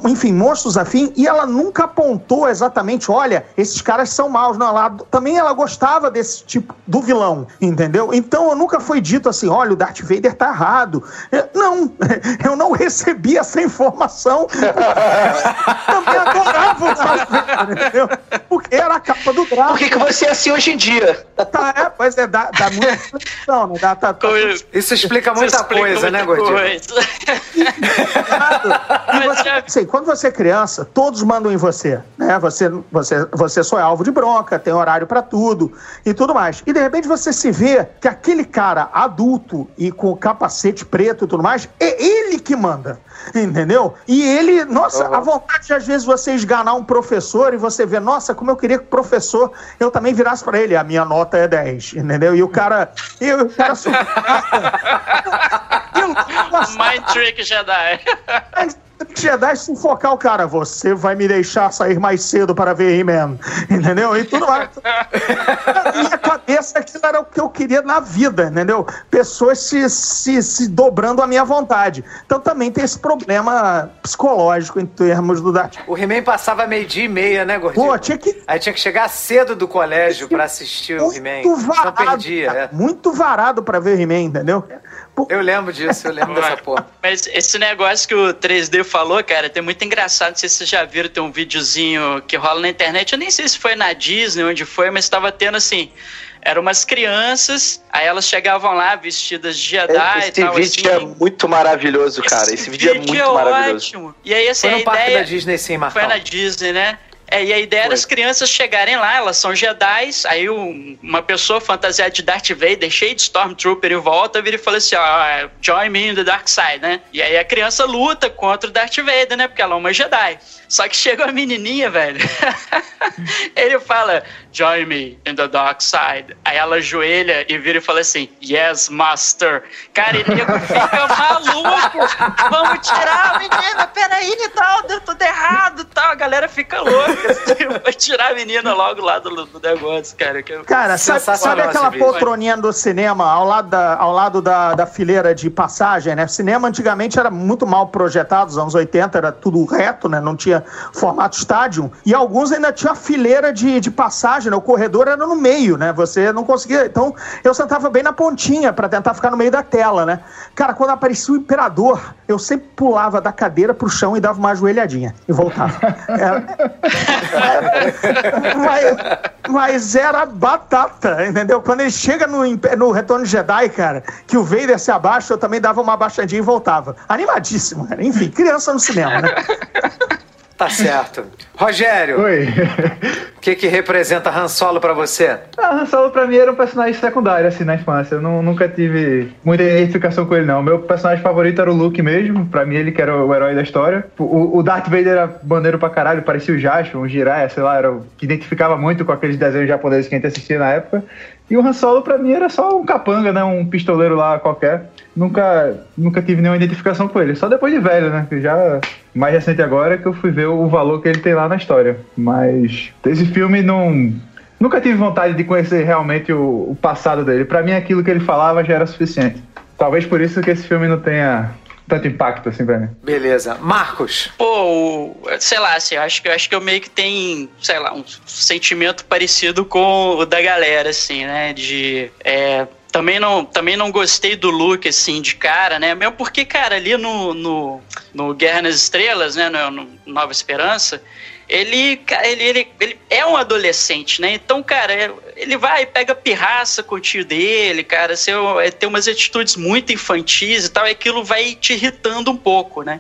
enfim, monstros afim, e ela nunca apontou exatamente, olha, esses caras são maus, não, ela, também ela gostava desse tipo do vilão, entendeu? Então eu nunca foi dito assim, olha, o Darth Vader tá errado. Não, [laughs] eu não recebi essa informação. [laughs] também adorava o Darth Vader, entendeu? Porque era a capa do Drácula. Por que, que você é assim hoje em dia? Tá, é, pois é, dá, dá muita explicação, né? Dá, tá, tá, isso explica muita isso coisa, né, Gordinho? [laughs] você, assim, quando você é criança, todos mandam em você, né? Você, você, você só é alvo de bronca, tem horário para tudo e tudo mais. E de repente você se vê que aquele cara adulto e com capacete preto e tudo mais, é ele que manda. [laughs] Entendeu? E ele, nossa, uhum. a vontade de às vezes você esganar um professor e você vê, nossa, como eu queria que o professor eu também virasse para ele, a minha nota é 10, entendeu? E o cara. E o cara Mind Trick Jedi. Jedi sufocar o cara. Você vai me deixar sair mais cedo para ver He-Man. [laughs] Entendeu? E tudo mais. [laughs] Na minha cabeça, aquilo era o que eu queria na vida, entendeu? Pessoas se, se, se dobrando à minha vontade. Então também tem esse problema psicológico em termos do Darth. O He-Man passava meio-dia e meia, né, Gordinho? Pô, tinha que. Aí tinha que chegar cedo do colégio para assistir o He-Man. Muito varado. perdia, é. Muito varado para ver He-Man, entendeu? Eu lembro disso, eu lembro dessa porra. Mas esse negócio que o 3D falou, cara, tem muito engraçado. Não sei se vocês já viram, tem um videozinho que rola na internet. Eu nem sei se foi na Disney, onde foi, mas estava tendo assim. Eram umas crianças, aí elas chegavam lá vestidas de Jedi Esse e tal. Esse vídeo assim. é muito maravilhoso, cara. Esse, Esse vídeo, é vídeo, é muito é maravilhoso. Ótimo. E aí, assim, foi no a parque ideia... da Disney, sim, Marcão. Foi na Disney, né? É, e a ideia era as crianças chegarem lá, elas são Jedi, aí um, uma pessoa fantasiada de Darth Vader, cheia de Stormtrooper em volta, vira e fala assim, ó, join me in the dark side, né? E aí a criança luta contra o Darth Vader, né? Porque ela é uma Jedi. Só que chega a menininha, velho. [laughs] Ele fala, join me in the dark side. Aí ela ajoelha e vira e fala assim, yes, master. Cara, ele fica maluco. Vamos tirar a menina, peraí e tal, deu tudo errado tal. A galera fica louca. Assim, [laughs] vai tirar a menina logo lá do, do negócio, cara. Que cara, sabe, sabe aquela poltroninha do cinema ao lado, da, ao lado da, da fileira de passagem, né? Cinema antigamente era muito mal projetado, nos anos 80 era tudo reto, né? Não tinha formato estádio, e alguns ainda tinha fileira de, de passagem, né? o corredor era no meio, né? Você não conseguia. Então eu sentava bem na pontinha para tentar ficar no meio da tela, né? Cara, quando aparecia o imperador, eu sempre pulava da cadeira pro chão e dava uma ajoelhadinha e voltava. mas, mas, era batata, entendeu? Quando ele chega no, no Retorno Jedi, cara, que o Vader se abaixa, eu também dava uma abaixadinha e voltava. Animadíssimo, cara. Enfim, criança no cinema, né? Tá certo. Rogério, Oi. o que, que representa Han Solo pra você? Ah, Han Solo pra mim era um personagem secundário, assim, na infância. Eu não- nunca tive muita identificação com ele, não. Meu personagem favorito era o Luke mesmo. Pra mim, ele que era o herói da história. O, o Darth Vader era maneiro pra caralho, parecia o Jasper, um Jiraiya, sei lá, era o que identificava muito com aqueles desenhos japoneses que a gente assistia na época. E o Han Solo, pra mim, era só um capanga, né? Um pistoleiro lá qualquer. Nunca, nunca tive nenhuma identificação com ele. Só depois de velho, né? Que já mais recente agora que eu fui ver o valor que ele tem lá na história. Mas esse filme não. Nunca tive vontade de conhecer realmente o, o passado dele. Pra mim, aquilo que ele falava já era suficiente. Talvez por isso que esse filme não tenha tanto impacto assim pra mim. Beleza. Marcos, Pô, sei lá, assim, eu acho que eu acho que eu meio que tenho, sei lá, um sentimento parecido com o da galera, assim, né? De. é, também não, também não gostei do look, assim, de cara, né? Mesmo porque, cara, ali no, no, no Guerra nas Estrelas, né? No, no Nova Esperança, ele, ele, ele, ele é um adolescente, né? Então, cara, é- ele vai, pega pirraça com o tio dele, cara, assim, tem umas atitudes muito infantis e tal, e aquilo vai te irritando um pouco, né?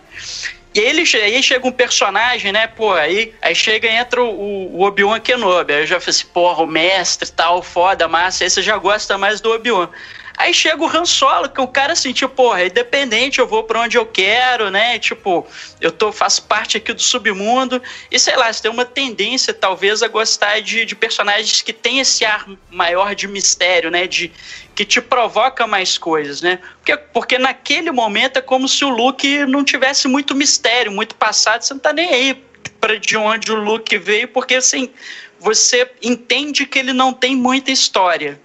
E aí, ele, aí chega um personagem, né, pô, aí, aí chega e entra o, o Obi-Wan Kenobi, aí eu já falei assim, porra, o mestre tal, foda, massa, aí você já gosta mais do Obi-Wan. Aí chega o Han Solo, que um cara assim, tipo, porra, é independente, eu vou pra onde eu quero, né? Tipo, eu tô, faço parte aqui do submundo. E sei lá, você tem uma tendência, talvez, a gostar de, de personagens que têm esse ar maior de mistério, né? De, que te provoca mais coisas, né? Porque, porque naquele momento é como se o Luke não tivesse muito mistério, muito passado, você não tá nem aí para de onde o Luke veio, porque assim, você entende que ele não tem muita história.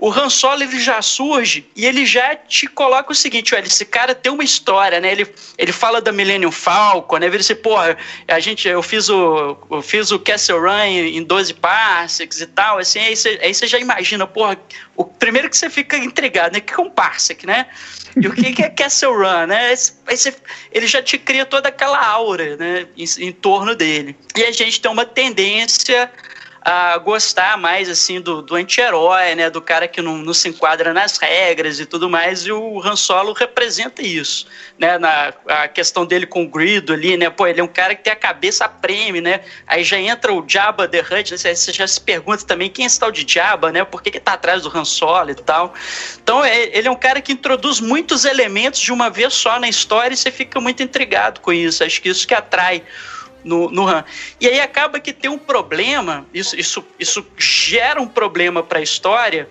O Han Solo ele já surge e ele já te coloca o seguinte, olha, esse cara tem uma história, né? Ele, ele fala da Millennium Falcon, né? Ele diz, porra, a gente, eu fiz o, eu fiz o Castle Run em 12 parsecs e tal, assim, aí você, já imagina, porra, o primeiro que você fica intrigado, né? O que é um parsec, né? E o que é Castle Run, né? Ele já te cria toda aquela aura, né? Em, em torno dele. E a gente tem uma tendência a gostar mais assim do, do anti-herói, né, do cara que não, não se enquadra nas regras e tudo mais, e o Han Solo representa isso, né, na a questão dele com o Grido ali, né, pô, ele é um cara que tem a cabeça a prêmio, né, aí já entra o Jabba the Hutt, né, você, já se pergunta também quem é esse tal de Jabba, né, por que que tá atrás do Han Solo e tal, então é, ele é um cara que introduz muitos elementos de uma vez só na história e você fica muito intrigado com isso, acho que isso que atrai no, no RAM. E aí acaba que tem um problema, isso, isso, isso gera um problema para a história,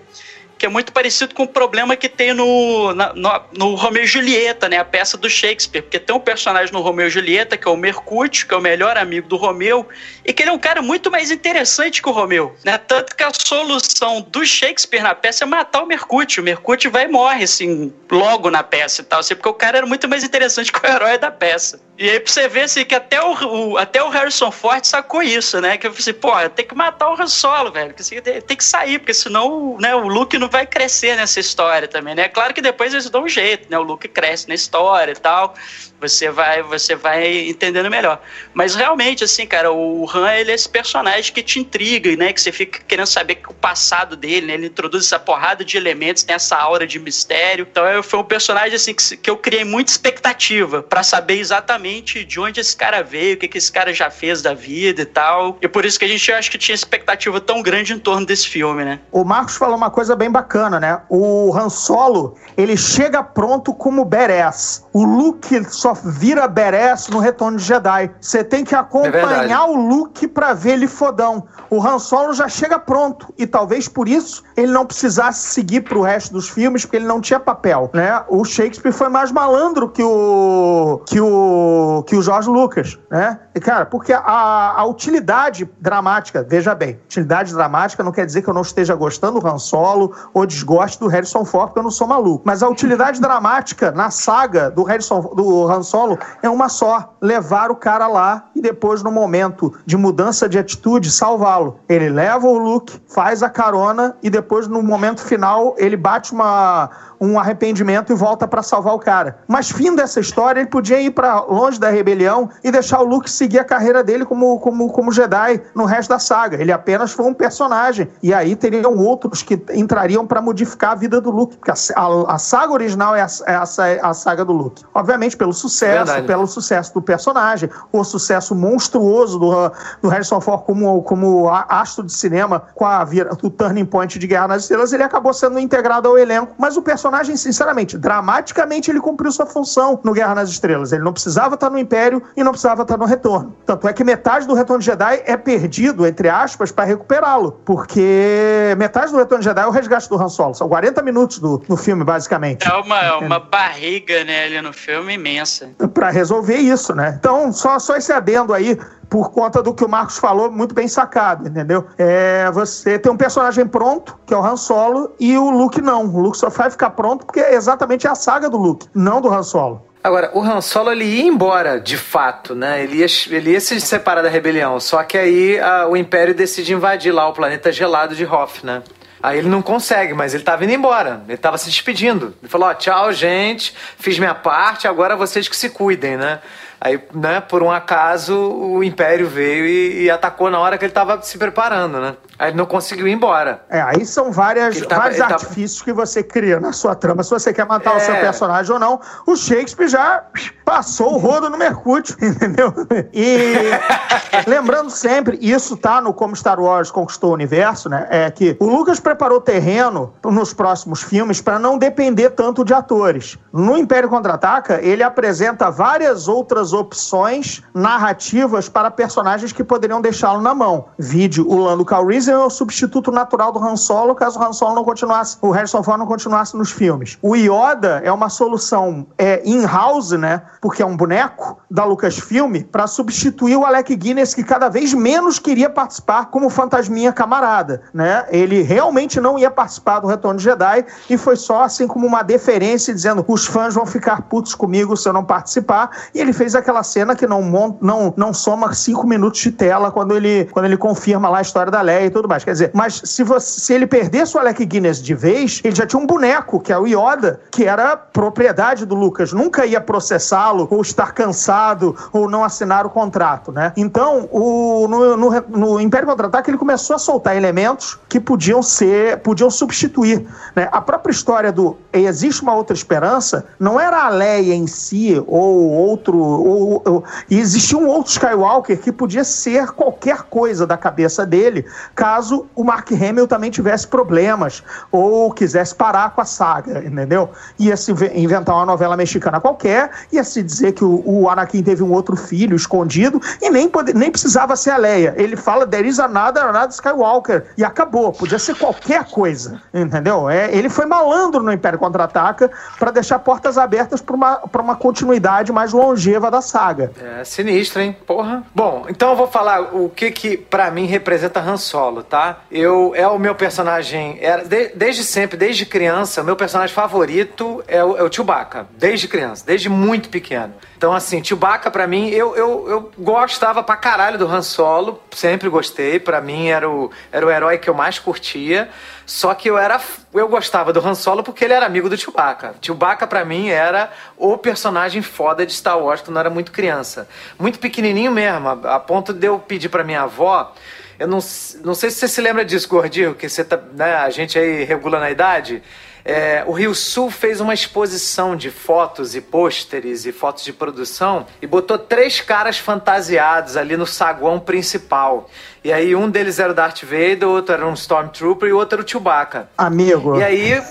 que é muito parecido com o problema que tem no, na, no, no Romeu e Julieta, né? A peça do Shakespeare. Porque tem um personagem no Romeu e Julieta, que é o Mercúrio, que é o melhor amigo do Romeu, e que ele é um cara muito mais interessante que o Romeu. Né? Tanto que a solução do Shakespeare na peça é matar o Mercúrio. O Mercúrio vai e morre, assim, logo na peça e tal. Assim, porque o cara era muito mais interessante [laughs] que o herói da peça. E aí pra você ver assim, que até o, o, até o Harrison Ford sacou isso, né? Que eu falei assim, pô, tem que matar o Han Solo, velho. Tem que sair, porque senão né, o Luke não vai crescer nessa história também, né? Claro que depois eles dão um jeito, né? O Luke cresce na história e tal. Você vai, você vai entendendo melhor. Mas realmente, assim, cara, o Han, ele é esse personagem que te intriga, né? Que você fica querendo saber o passado dele, né? Ele introduz essa porrada de elementos, tem essa aura de mistério. Então, foi um personagem, assim, que, que eu criei muita expectativa para saber exatamente de onde esse cara veio, o que, que esse cara já fez da vida e tal. E por isso que a gente acho que tinha expectativa tão grande em torno desse filme, né? O Marcos falou uma coisa bem bacana, né? O Han Solo, ele chega pronto como badass. O Luke só vira badass no Retorno de Jedi. Você tem que acompanhar o Luke pra ver ele fodão. O Han Solo já chega pronto. E talvez por isso ele não precisasse seguir pro resto dos filmes, porque ele não tinha papel, né? O Shakespeare foi mais malandro que o que o que o George Lucas, né? E, cara, porque a, a utilidade dramática, veja bem, utilidade dramática não quer dizer que eu não esteja gostando do Han Solo ou desgoste do Harrison Ford, porque eu não sou maluco. Mas a utilidade [laughs] dramática na saga do Harrison do Han Solo é uma só: levar o cara lá e depois, no momento de mudança de atitude, salvá-lo. Ele leva o Luke, faz a carona e depois, no momento final, ele bate uma um arrependimento e volta para salvar o cara. Mas fim dessa história, ele podia ir para longe da rebelião e deixar o Luke seguir a carreira dele como, como, como Jedi no resto da saga. Ele apenas foi um personagem. E aí teriam outros que entrariam para modificar a vida do Luke, porque a, a, a saga original é a, é a, a, saga do Luke. Obviamente, pelo sucesso, Verdade. pelo sucesso do personagem, o sucesso monstruoso do, do Harrison Ford como, como astro de cinema com a, o turning point de Guerra nas Estrelas, ele acabou sendo integrado ao elenco. Mas o personagem, sinceramente, dramaticamente, ele cumpriu sua função no Guerra nas Estrelas. Ele não precisava estar no Império e não precisava estar no Retorno. Tanto é que metade do Retorno de Jedi é perdido, entre aspas, para recuperá-lo. Porque metade do Retorno de Jedi é o resgate do Han Solo. São 40 minutos do, no filme, basicamente. É uma, é uma barriga, né, ali no filme imensa. Para resolver isso, né? Então, só, só esse adendo aí por conta do que o Marcos falou, muito bem sacado, entendeu? É, você tem um personagem pronto, que é o Han Solo, e o Luke não. O Luke só vai ficar pronto porque é exatamente a saga do Luke, não do Han Solo. Agora, o Han Solo ele ia embora, de fato, né? Ele ia, ele ia se separar da rebelião. Só que aí a, o Império decide invadir lá o planeta gelado de Hoth, né? Aí ele não consegue, mas ele tava indo embora. Ele tava se despedindo. Ele falou: Ó, tchau, gente, fiz minha parte, agora vocês que se cuidem, né? Aí, né, por um acaso, o Império veio e, e atacou na hora que ele estava se preparando, né? Aí ele não conseguiu ir embora. É, aí são várias, tava, vários artifícios tava... que você cria na sua trama. Se você quer matar é... o seu é. personagem ou não, o Shakespeare já passou o rodo no Mercúrio, [laughs] entendeu? E [laughs] lembrando sempre, isso tá no Como Star Wars Conquistou o Universo, né? É que o Lucas preparou terreno nos próximos filmes para não depender tanto de atores. No Império Contra-Ataca, ele apresenta várias outras opções narrativas para personagens que poderiam deixá-lo na mão. Vídeo o Lando Calrissian é o substituto natural do Han Solo, caso o Han Solo não continuasse, o Harrison Ford não continuasse nos filmes. O Yoda é uma solução é, in-house, né? Porque é um boneco da Lucasfilm para substituir o Alec Guinness que cada vez menos queria participar como fantasminha camarada, né? Ele realmente não ia participar do Retorno de Jedi e foi só assim como uma deferência dizendo os fãs vão ficar putos comigo se eu não participar. E ele fez aquela cena que não não não soma cinco minutos de tela quando ele quando ele confirma lá a história da Leia e tudo mais. Quer dizer, mas se, você, se ele perdesse o Alec Guinness de vez, ele já tinha um boneco, que é o Yoda, que era propriedade do Lucas. Nunca ia processá-lo, ou estar cansado, ou não assinar o contrato, né? Então, o, no, no, no Império Contra-Ataque, ele começou a soltar elementos que podiam ser, podiam substituir. Né? A própria história do Existe uma Outra Esperança não era a Leia em si, ou outro. Ou, ou, e existia um outro Skywalker que podia ser qualquer coisa da cabeça dele, caso o Mark Hamill também tivesse problemas ou quisesse parar com a saga, entendeu? Ia se inventar uma novela mexicana qualquer, ia se dizer que o, o Anakin teve um outro filho escondido e nem, pode, nem precisava ser a Leia. Ele fala there is another, another Skywalker e acabou. Podia ser qualquer coisa, entendeu? É, ele foi malandro no Império Contra-Ataca para deixar portas abertas para uma, uma continuidade mais longeva da saga. É sinistro, hein? Porra. Bom, então eu vou falar o que que para mim representa Han Solo, tá? Eu é o meu personagem era de, desde sempre, desde criança, o meu personagem favorito é o, é o Chewbacca, desde criança, desde muito pequeno. Então, assim, Chewbacca, pra mim, eu, eu, eu gostava pra caralho do Han Solo, sempre gostei, pra mim era o, era o herói que eu mais curtia. Só que eu era eu gostava do Han Solo porque ele era amigo do Chewbacca. Chewbacca para mim era o personagem foda de Star Wars quando eu era muito criança. Muito pequenininho mesmo, a, ponto de eu pedir para minha avó eu não, não sei se você se lembra disso, Gordinho, que você tá, né, a gente aí regula na idade. É, o Rio Sul fez uma exposição de fotos e pôsteres e fotos de produção e botou três caras fantasiados ali no saguão principal. E aí um deles era o Darth Vader, o outro era um Stormtrooper e o outro era o Chewbacca. Amigo. E aí,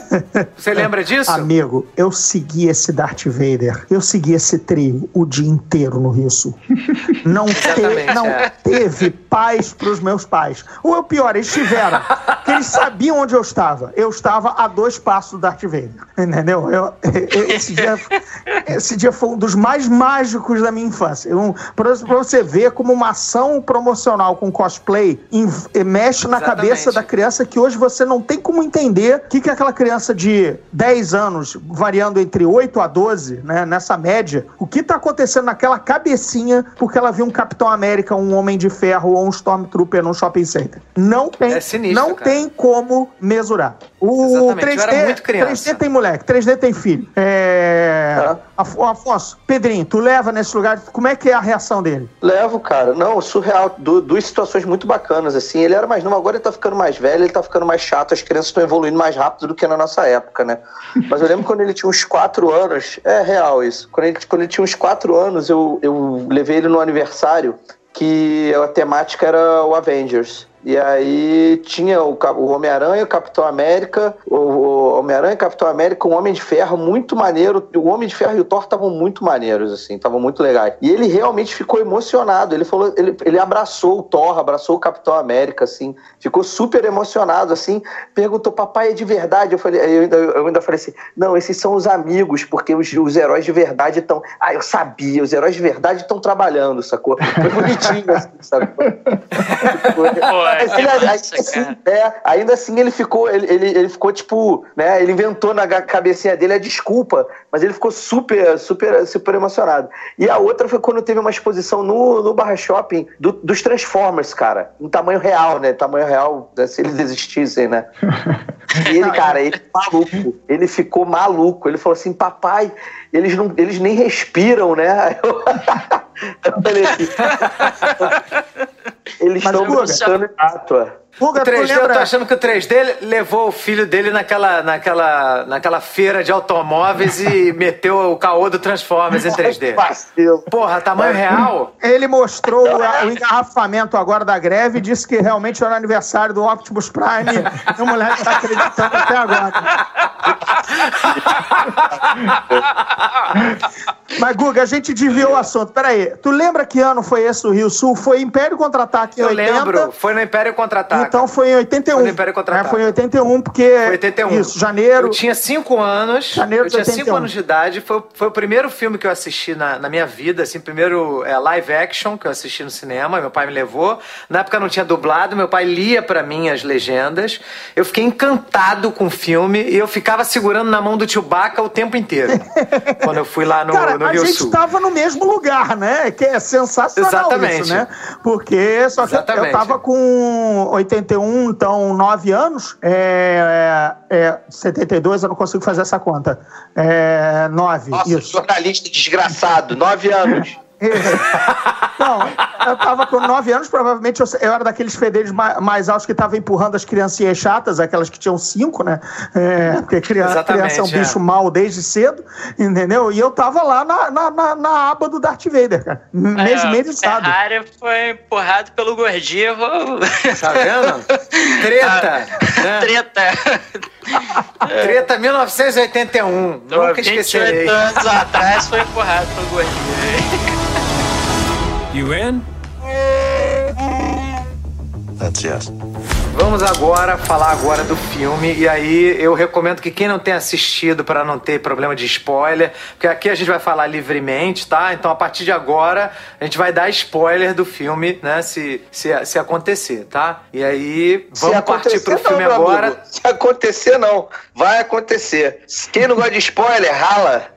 você lembra [laughs] disso? Amigo, eu segui esse Darth Vader, eu segui esse trio o dia inteiro no Rio Sul. Não, [laughs] te, não é. teve paz para os meus pais. Ou é o pior, eles tiveram, que eles sabiam onde eu estava. Eu estava a dois passos do Darth Vader, entendeu? Eu, esse, dia, esse dia foi um dos mais mágicos da minha infância. Um, para você ver como uma ação promocional com cosplay cosplay mexe na cabeça da criança que hoje você não tem como entender o que, que aquela criança de 10 anos, variando entre 8 a 12, né, nessa média, o que está acontecendo naquela cabecinha porque ela viu um Capitão América, um Homem de Ferro ou um Stormtrooper num shopping center. Não tem, é sinistro, não cara. tem como mesurar. O Exatamente, eu 3D, era muito criança. 3D tem moleque, 3D tem filho. É... Tá. Af- Afonso, Pedrinho, tu leva nesse lugar, como é que é a reação dele? Levo, cara. Não, surreal. Du- duas situações muito bacanas, assim. Ele era mais novo, agora ele tá ficando mais velho, ele tá ficando mais chato. As crianças estão evoluindo mais rápido do que na nossa época, né? Mas eu lembro quando ele tinha uns quatro anos. É real isso. Quando ele, quando ele tinha uns quatro anos, eu, eu levei ele no aniversário que a temática era o Avengers. E aí tinha o, o Homem-Aranha, o Capitão América, o, o Homem-Aranha, o Capitão América, o Homem de Ferro, muito maneiro. O Homem de Ferro e o Thor estavam muito maneiros, assim, estavam muito legais. E ele realmente ficou emocionado. Ele falou, ele, ele abraçou o Thor, abraçou o Capitão América, assim, ficou super emocionado, assim. Perguntou, papai, é de verdade? Eu falei, eu ainda, eu ainda falei assim, não, esses são os amigos, porque os, os heróis de verdade estão. Ah, eu sabia, os heróis de verdade estão trabalhando, sacou? Foi bonitinho, assim, sacou? [laughs] Pô, Mas que ele, ainda, massa, assim, é, ainda assim ele ficou, ele, ele, ele ficou tipo, né? Ele inventou na cabecinha dele a desculpa, mas ele ficou super, super, super emocionado. E a outra foi quando teve uma exposição no, no Barra Shopping do- dos Transformers, cara, em tamanho real, né? Tamanho real, né, se eles existissem, né? [laughs] E ele, cara, ele maluco, ele ficou maluco. Ele falou assim, papai, eles, não, eles nem respiram, né? Eu, [laughs] eu falei assim, eles Mas, estão buscando estátua. Guga, O tu 3D, eu tô achando que o 3D levou o filho dele naquela, naquela, naquela feira de automóveis e [laughs] meteu o caô do Transformers em 3D. Vacilo. Porra, tamanho real? Ele mostrou o, o engarrafamento agora da greve e disse que realmente era aniversário do Optimus Prime e a mulher está acreditando até agora. [laughs] Mas, Guga, a gente desviou o assunto. Peraí, tu lembra que ano foi esse do Rio Sul? Foi Império Contra-Ataque em Eu 80. lembro, foi no Império Contra-Ataque. Então foi em 81. Foi no Império Contra-Ataque. né? Foi em 81, porque. Foi 81. Isso, janeiro. Eu tinha 5 anos. Janeiro eu tinha 5 81. anos de idade. Foi, foi o primeiro filme que eu assisti na, na minha vida, assim, primeiro é, live action que eu assisti no cinema. Meu pai me levou. Na época não tinha dublado, meu pai lia pra mim as legendas. Eu fiquei encantado com o filme e eu ficava segurando na mão do Chewbacca o tempo inteiro. [laughs] quando eu fui lá no, Cara, no a Rio gente Sul. tava no mesmo lugar, né? Que é sensacional Exatamente. isso, né? Porque só que eu Exatamente. tava com 81, então 9 anos. É, é, é, 72 eu não consigo fazer essa conta. É, 9, Nossa, isso. jornalista desgraçado, nove anos. Não, eu tava com 9 anos, provavelmente eu, eu era daqueles fedelhos mais, mais altos que tava empurrando as criancinhas chatas, aquelas que tinham 5, né? É, porque criança, criança é um é. bicho mau desde cedo, entendeu? E eu tava lá na, na, na, na aba do Darth Vader, cara. Mesmerizado. Ferrari foi empurrado pelo Gordirro. Tá vendo? [laughs] Treta. né? Treta. Treta 1981. Nunca esquecerei. 28 anos atrás foi empurrado pelo Gordirro. You in? That's yes. Vamos agora falar agora do filme e aí eu recomendo que quem não tenha assistido para não ter problema de spoiler, porque aqui a gente vai falar livremente, tá? Então a partir de agora a gente vai dar spoiler do filme, né? Se, se, se acontecer, tá? E aí vamos partir acontecer, pro não, filme meu agora. amigo. Se acontecer, não. Vai acontecer. Quem não gosta de spoiler, rala.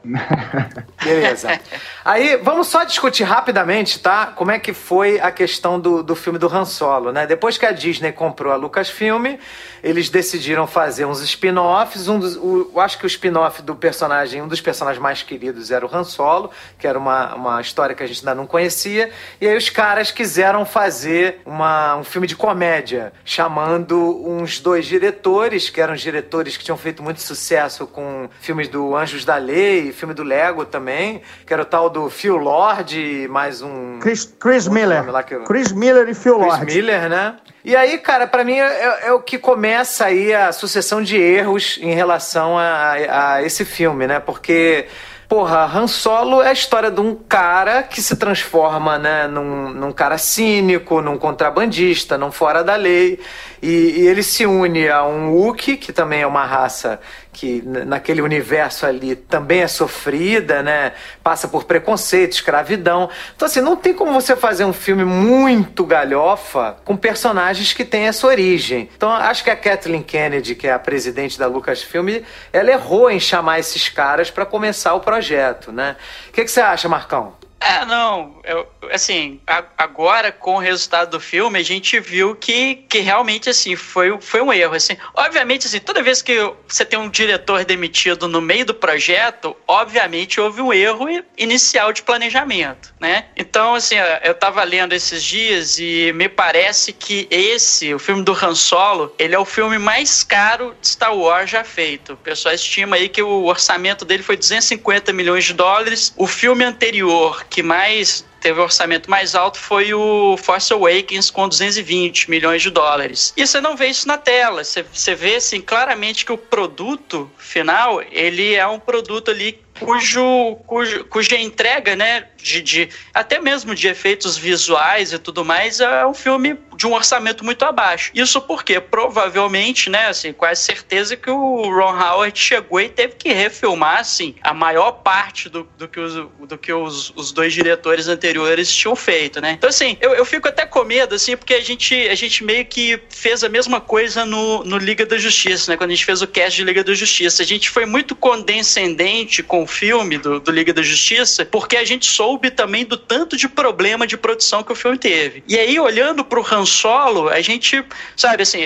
Beleza. [laughs] Aí, vamos só discutir rapidamente, tá? Como é que foi a questão do, do filme do Han Solo, né? Depois que a Disney comprou a Lucasfilm, eles decidiram fazer uns spin-offs. Um dos, acho que o spin-off do personagem, um dos personagens mais queridos era o Han Solo, que era uma, uma história que a gente ainda não conhecia. E aí os caras quiseram fazer uma, um filme de comédia, chamando uns dois diretores, que eram diretores que tinham feito muito sucesso com filmes do Anjos da Lei, filme do Lego também, que era o tal do Phil Lord e mais um... Chris, Chris Miller. eu- Chris Miller e Phil Chris Lord. Miller, né? E aí, cara, pra mim é, é o que começa aí a sucessão de erros em relação a, a esse filme, né? Porque, porra, Han Solo é a história de um cara que se transforma, né, num, num cara cínico, num contrabandista, num fora da lei. E, e ele se une a um Wookiee, que também é uma raça que naquele universo ali também é sofrida, né? Passa por preconceito, escravidão. Então, assim, não tem como você fazer um filme muito galhofa com personagens que têm essa origem. Então, acho que a Kathleen Kennedy, que é a presidente da Lucasfilm, ela errou em chamar esses caras para começar o projeto, né? O que, que você acha, Marcão? É, não. Eu, assim, a, agora com o resultado do filme, a gente viu que, que realmente, assim, foi, foi um erro. Assim, obviamente, assim, toda vez que você tem um diretor demitido no meio do projeto, obviamente houve um erro inicial de planejamento, né? Então, assim, eu tava lendo esses dias e me parece que esse, o filme do Han Solo, ele é o filme mais caro de Star Wars já feito. O pessoal estima aí que o orçamento dele foi 250 milhões de dólares. O filme anterior, que mais teve o orçamento mais alto foi o Force Awakens com 220 milhões de dólares. E você não vê isso na tela, você, você vê assim claramente que o produto final, ele é um produto ali cujo, cujo, cuja entrega, né, de, de, até mesmo de efeitos visuais e tudo mais, é um filme de um orçamento muito abaixo. Isso porque provavelmente, né, assim, quase certeza que o Ron Howard chegou e teve que refilmar, assim, a maior parte do, do que, os, do que os, os dois diretores anteriores tinham feito, né? Então, assim, eu, eu fico até com medo, assim, porque a gente, a gente meio que fez a mesma coisa no, no Liga da Justiça, né? Quando a gente fez o cast de Liga da Justiça. A gente foi muito condescendente com filme do, do Liga da Justiça, porque a gente soube também do tanto de problema de produção que o filme teve. E aí, olhando pro Han Solo, a gente, sabe, assim,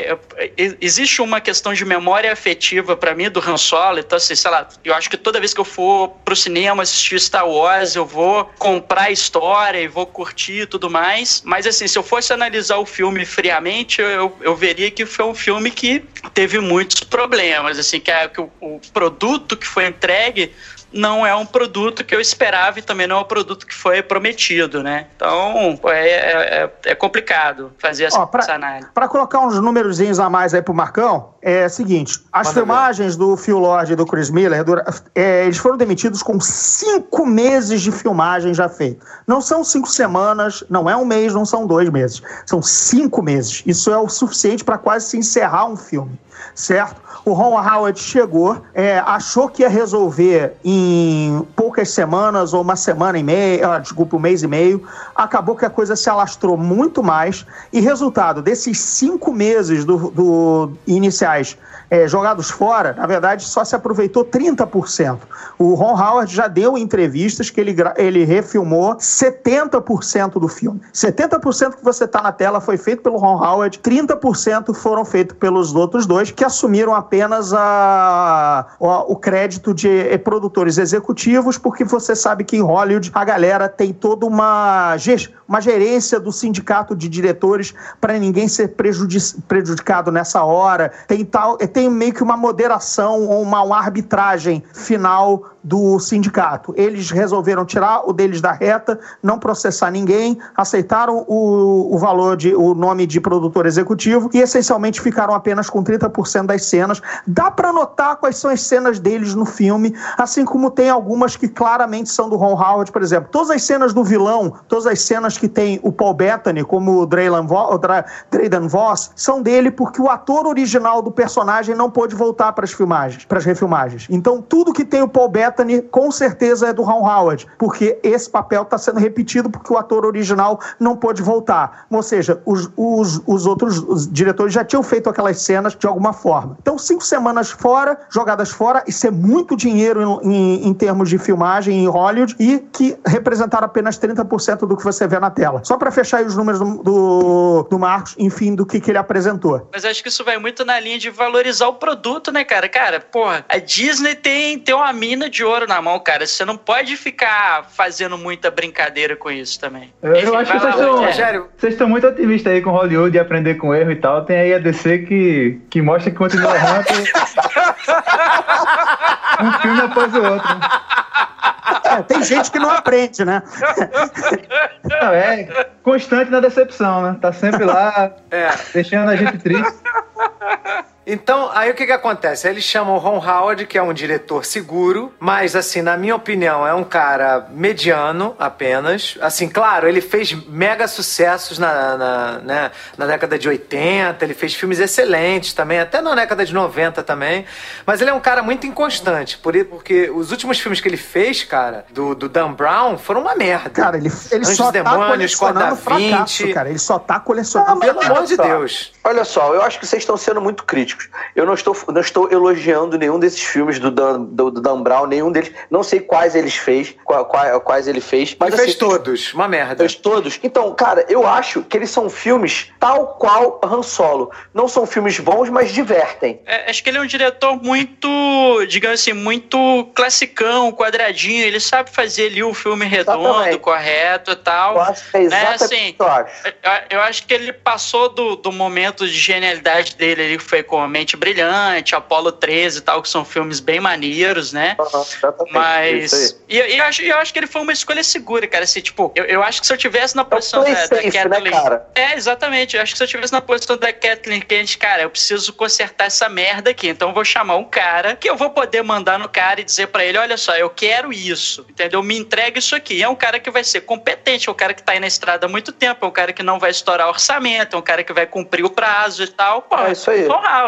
existe uma questão de memória afetiva para mim do Han Solo, então, assim, sei lá, eu acho que toda vez que eu for pro cinema assistir Star Wars, eu vou comprar a história e vou curtir e tudo mais, mas, assim, se eu fosse analisar o filme friamente, eu, eu veria que foi um filme que teve muitos problemas, assim, que, é, que o, o produto que foi entregue não é um produto que eu esperava e também não é um produto que foi prometido, né? Então, é, é, é complicado fazer essa, Ó, pra, essa análise. Para colocar uns númerozinhos a mais aí pro Marcão, é o seguinte, as Manda filmagens ver. do Phil Lord e do Chris Miller, é, eles foram demitidos com cinco meses de filmagem já feito. Não são cinco semanas, não é um mês, não são dois meses. São cinco meses. Isso é o suficiente para quase se encerrar um filme certo? O Ron Howard chegou, é, achou que ia resolver em poucas semanas ou uma semana e meia, ah, desculpa, um mês e meio. Acabou que a coisa se alastrou muito mais e resultado desses cinco meses do, do iniciais é, jogados fora, na verdade, só se aproveitou 30%. O Ron Howard já deu entrevistas que ele, ele refilmou 70% do filme. 70% que você está na tela foi feito pelo Ron Howard, 30% foram feitos pelos outros dois, que assumiram apenas a, a, o crédito de eh, produtores executivos, porque você sabe que em Hollywood a galera tem toda uma, uma gerência do sindicato de diretores para ninguém ser prejudicado nessa hora. Tem tal tem meio que uma moderação ou uma, arbitragem final do sindicato. Eles resolveram tirar o deles da reta, não processar ninguém, aceitaram o, o valor de o nome de produtor executivo e essencialmente ficaram apenas com 30% das cenas. Dá para notar quais são as cenas deles no filme, assim como tem algumas que claramente são do Ron Howard, por exemplo. Todas as cenas do vilão, todas as cenas que tem o Paul Bettany, como o Drayden Voss, são dele porque o ator original do personagem não pôde voltar para as filmagens, para as refilmagens. Então tudo que tem o Paul Bettany com certeza é do Ron Howard, porque esse papel está sendo repetido porque o ator original não pôde voltar. Ou seja, os, os, os outros os diretores já tinham feito aquelas cenas de alguma forma. Então, cinco semanas fora, jogadas fora, isso é muito dinheiro em, em, em termos de filmagem em Hollywood e que representaram apenas 30% do que você vê na tela. Só para fechar os números do, do, do, Marcos, enfim, do que, que ele apresentou. Mas acho que isso vai muito na linha de valorizar o produto, né, cara? Cara, porra, a Disney tem, tem uma mina de ouro na mão, cara. Você não pode ficar fazendo muita brincadeira com isso também. Eu, Enfim, eu acho que vocês estão, Rogério, vocês estão muito otimistas aí com Hollywood e aprender com erro e tal. Tem aí a DC que, que mostra que continua errando [laughs] um filme após o outro. É, tem gente que não aprende, né? Não, é constante na decepção, né? Tá sempre lá, é. deixando a gente triste. [laughs] Então, aí o que que acontece? Eles chamam o Ron Howard, que é um diretor seguro, mas assim, na minha opinião, é um cara mediano apenas. Assim, claro, ele fez mega sucessos na, na, né, na década de 80, ele fez filmes excelentes também, até na década de 90 também, mas ele é um cara muito inconstante, por, porque os últimos filmes que ele fez, cara, do, do Dan Brown, foram uma merda. Cara, ele, ele Anjos só tá Demônios, tá colecionando fracasso, cara. Ele só tá colecionando... Ah, pelo amor de Deus. Olha só, eu acho que vocês estão sendo muito críticos críticos. Eu não estou, não estou elogiando nenhum desses filmes do Dan, do, do Dan Brown, nenhum deles. Não sei quais eles fez, qual, qual- quais ele fez. Mas Ele fez assim, todos, uma merda. fez todos. Então, cara, eu acho que eles são filmes tal qual Han Solo. Não são filmes bons, mas divertem. É, acho que ele é um diretor muito, digamos assim, muito classicão, quadradinho. Ele sabe fazer ali o filme redondo, Exatamente. correto e tal. Eu acho que é Né, assim, o que eu acho. Eu- Eu acho que ele passou do, do momento de genialidade dele ali, que foi com Mente Brilhante, Apolo 13 e tal, que são filmes bem maneiros, né? Isso Mas. E, e eu, acho, eu acho que ele foi uma escolha segura, cara. Assim, tipo, eu, eu acho que se eu tivesse na posição play da, da safe, né, Kathleen. cara? É, exatamente. Eu acho que se eu tivesse na posição da Kathleen Kennedy, cara, eu preciso consertar essa merda aqui. Então eu vou chamar um cara que eu vou poder mandar no cara e dizer pra ele: olha só, eu quero isso. Entendeu? Me entrega isso aqui. É um cara que vai ser competente, é um cara que tá aí na estrada há muito tempo, é um cara que não vai estourar orçamento, é um cara que vai cumprir o prazo e tal. Pô, É isso aí.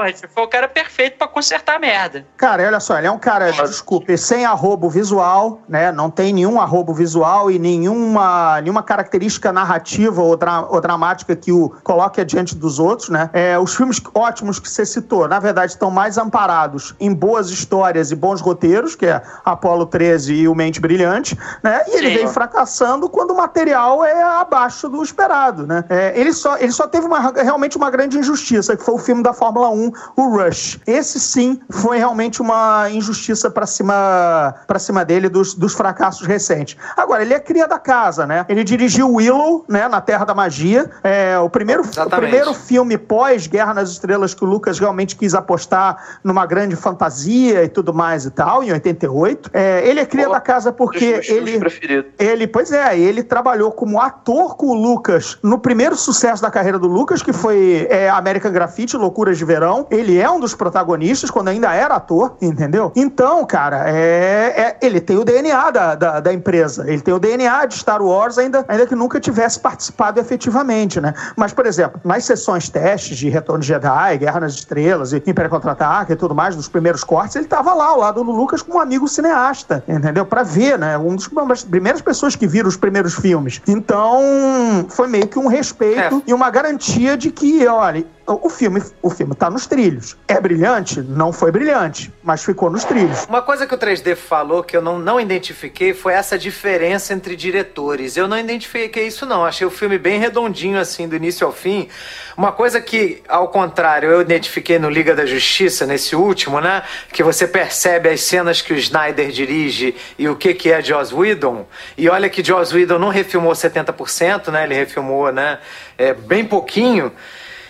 Howard foi o cara perfeito pra consertar a merda. Cara, olha só, ele é um cara, desculpe, sem arrobo visual, né? Não tem nenhum arrobo visual e nenhuma, nenhuma característica narrativa ou, dra- ou dramática que o coloque adiante dos outros, né? É, os filmes ótimos que você citou, na verdade, estão mais amparados em boas histórias e bons roteiros, que é Apolo 13 e o Mente Brilhante, né? E ele Sim. vem fracassando quando o material é abaixo do esperado, né? É, ele, só, ele só teve uma, realmente uma grande injustiça, que foi o filme da Fórmula 1, o Rush. Esse sim foi realmente uma injustiça pra cima para cima dele dos, dos fracassos recentes. Agora, ele é cria da casa, né? Ele dirigiu Willow, né, na Terra da Magia. É, o primeiro, o primeiro filme pós Guerra nas Estrelas que o Lucas realmente quis apostar numa grande fantasia e tudo mais e tal, em 88. É, ele é cria da casa porque ele preferidos. ele, pois é, ele trabalhou como ator com o Lucas no primeiro sucesso da carreira do Lucas, que foi é, American Graffiti, Loucuras de Verão. Ele é um dos protagonistas quando ainda era ator, entendeu? Então, cara, é, é- ele tem o DNA da, da, da empresa. Ele tem o DNA de Star Wars, ainda, ainda que nunca tivesse participado efetivamente, né? Mas, por exemplo, nas sessões testes de Retorno de Jedi, Guerra nas Estrelas, e Império Contra-Ataque e tudo mais, nos primeiros cortes, ele tava lá ao lado do Lucas como um amigo cineasta, entendeu? Pra ver, né? Um dos, uma das primeiras pessoas que viram os primeiros filmes. Então, foi meio que um respeito e uma garantia de que, olha, o filme, o filme tá nos trilhos. É brilhante? Não foi brilhante, mas ficou nos trilhos. Uma coisa que o 3D falou que eu não, não identifiquei foi essa diferença entre diretores. Eu não identifiquei isso, não. Achei o filme bem redondinho, assim, do início ao fim. Uma coisa que, ao contrário, eu identifiquei no Liga da Justiça, nesse último, né? Que você percebe as cenas que o Snyder dirige e o que, que é Joss Whedon. E olha que Joss Whedon não refilmou 70%, né? Ele refilmou, né? É, bem pouquinho.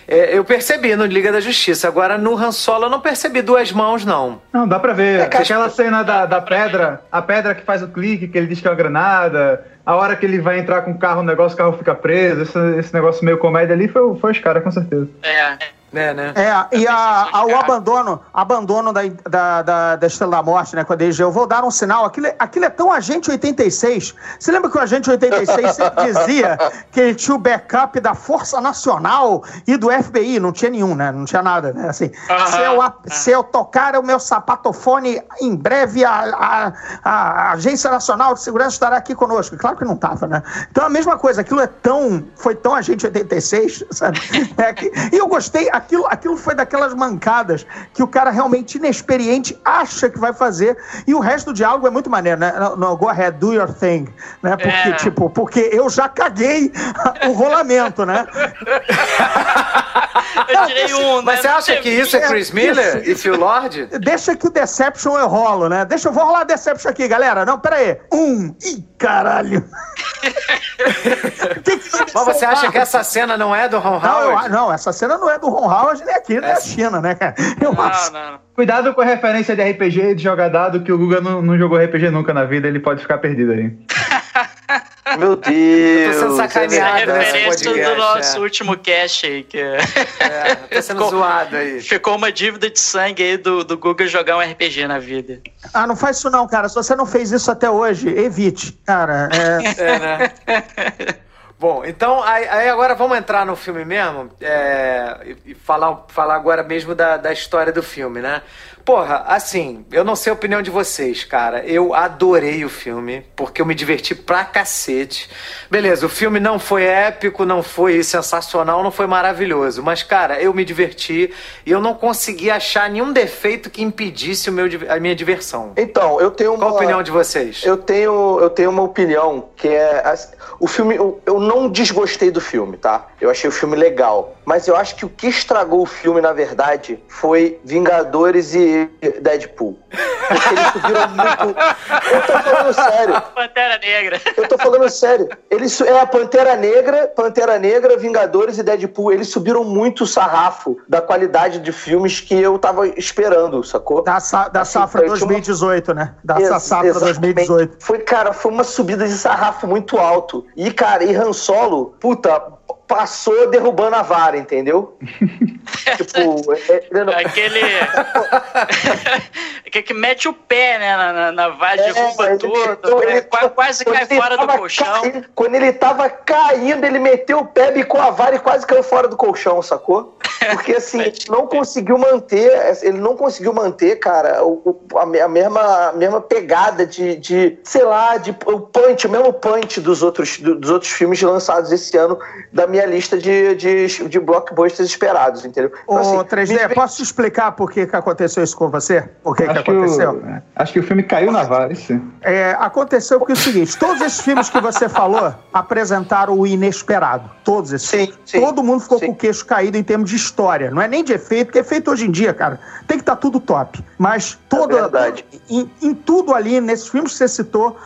É, eu percebi no Liga da Justiça. Agora, no Han Solo, eu não percebi duas mãos, não. Não, dá pra ver. É, Aquela cena da, da pedra, a pedra que faz o clique, que ele diz que é uma granada, a hora que ele vai entrar com o carro, o negócio, o carro fica preso, esse, esse negócio meio comédia ali foi, foi os caras, com certeza. É. É, né? É, e a, a- o abandono, abandono da, da, da, da Estrela da Morte, né? Quando ele diz, eu vou dar um sinal. Aquilo, é- aquilo é tão Agente 86. Você lembra que o Agente 86 sempre [laughs] dizia que ele tinha o backup da Força Nacional e do FBI? Não tinha nenhum, né? Não tinha nada, né? Assim, se, eu, se eu tocar o meu sapatofone, em breve a, a, a Agência Nacional de Segurança estará aqui conosco. Claro que não estava, né? Então a mesma coisa, aquilo é tão. Foi tão Agente 86, sabe? [laughs] É que- e eu gostei, aquilo, aquilo foi daquelas mancadas que o cara realmente inexperiente acha que vai fazer. E o resto do diálogo é muito maneiro, né? No, no, go ahead, do your thing. Né? Porque, É. tipo, porque eu já caguei [laughs] o rolamento, né? [laughs] Eu tirei um, né? Mas você acha que isso é Chris Miller e Phil Lord? Deixa que o Deception eu rolo, né? Deixa eu vou rolar Deception aqui, galera. Não, pera aí. Um. Ih, caralho. [laughs] Mas você acha que essa cena não é do Ron Não, eu- Howard? não, essa cena não é do Ron Howard nem aqui, nem da China, né, cara? Eu acho. Não, não. Cuidado com a referência de RPG e de jogar dado, que o Guga não, não jogou RPG nunca na vida, ele pode ficar perdido aí. [laughs] Meu [laughs] Deus. sendo sacaneado É referência do nosso é. último cast aí, que É, tá sendo Ficou- zoado aí. ficou uma dívida de sangue aí do, do Google jogar um RPG na vida. Ah, não faz isso não, cara. Se você não fez isso até hoje, evite. Cara, é... É, né? Bom, então aí, aí agora vamos entrar no filme mesmo é, e, e falar, falar agora mesmo da, da história do filme, né? Porra, assim, eu não sei a opinião de vocês, cara. Eu adorei o filme, porque eu me diverti pra cacete. Beleza, o filme não foi épico, não foi sensacional, não foi maravilhoso. Mas, cara, eu me diverti e eu não consegui achar nenhum defeito que impedisse o meu, a minha diversão. Então, eu tenho uma. Qual a opinião de vocês? Eu tenho, eu tenho uma opinião que é. O filme. Eu, eu não desgostei do filme, tá? Eu achei o filme legal. Mas eu acho que o que estragou o filme, na verdade, foi Vingadores e Deadpool. Porque eles subiram muito. Eu tô falando sério. Pantera Negra. Eu tô falando sério. Eles, é a Pantera Negra, Pantera Negra, Vingadores e Deadpool. Eles subiram muito o sarrafo da qualidade de filmes que eu tava esperando, sacou? Da, sa da assim, safra 2018, uma... né? Da Ex safra exatamente. 2018. Foi, cara, foi uma subida de sarrafo muito alto. E, cara, e Han Solo, puta, passou derrubando a vara, entendeu? [laughs] tipo, é, é, não... aquele. [laughs] que, que mete o pé, né? Na, na, na vara, é, derruba tudo. Ele, quase, quase cai fora do colchão. Caindo, quando ele tava caindo, ele meteu o pé, bicou a vara e quase caiu fora do colchão, sacou? Porque [laughs] assim, ele não conseguiu manter, ele não conseguiu manter, cara, o, a, a, mesma, a mesma pegada de, de, sei lá, de, o punch, o mesmo punch dos outros, dos outros filmes lançados esse ano da minha minha lista de, de, de blockbusters esperados, entendeu? Então, Ô, assim, 3D, me... posso explicar por que, que aconteceu isso com você? Por que, que aconteceu? Que o, acho que o filme caiu na vara, isso. É, aconteceu porque é o seguinte: todos esses filmes que você falou apresentaram o inesperado. Todos esses. Sim, sim, Todo mundo ficou sim. com o queixo caído em termos de história. Não é nem de efeito, porque efeito hoje em dia, cara, tem que estar tá tudo top. Mas toda. É em, em, tudo ali, nesses filmes que você citou,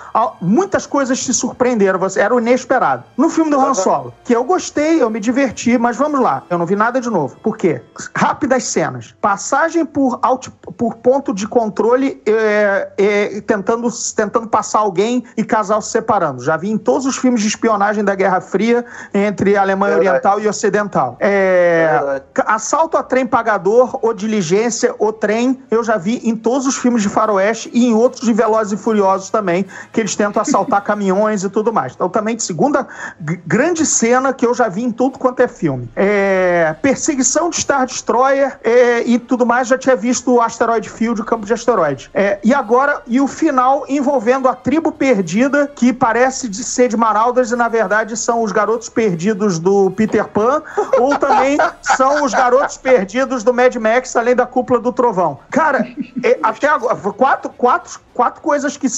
muitas coisas te surpreenderam. Você, era o inesperado. No filme do Han Solo, que eu gostei eu me diverti, mas vamos lá, eu não vi nada de novo. Por quê? Rápidas cenas. Passagem por, out, por ponto de controle é, é, tentando, tentando passar alguém e casal se separando. Já vi em todos os filmes de espionagem da Guerra Fria entre Alemanha Verdade. Oriental e Ocidental. É, assalto a trem pagador ou diligência ou trem, eu já vi em todos os filmes de faroeste e em outros de Velozes e Furiosos também, que eles tentam assaltar [laughs] caminhões e tudo mais. Então também, segunda grande cena que eu já vi em tudo quanto é filme. É, perseguição de Star Destroyer é, e tudo mais, já tinha visto o Asteroid Field, o campo de asteroides. É, e agora, e o final envolvendo a tribo perdida, que parece de ser de Maraudas e na verdade são os garotos perdidos do Peter Pan, ou também [laughs] são os garotos perdidos do Mad Max, além da cúpula do trovão. Cara, é, até agora, quatro, quatro, quatro coisas que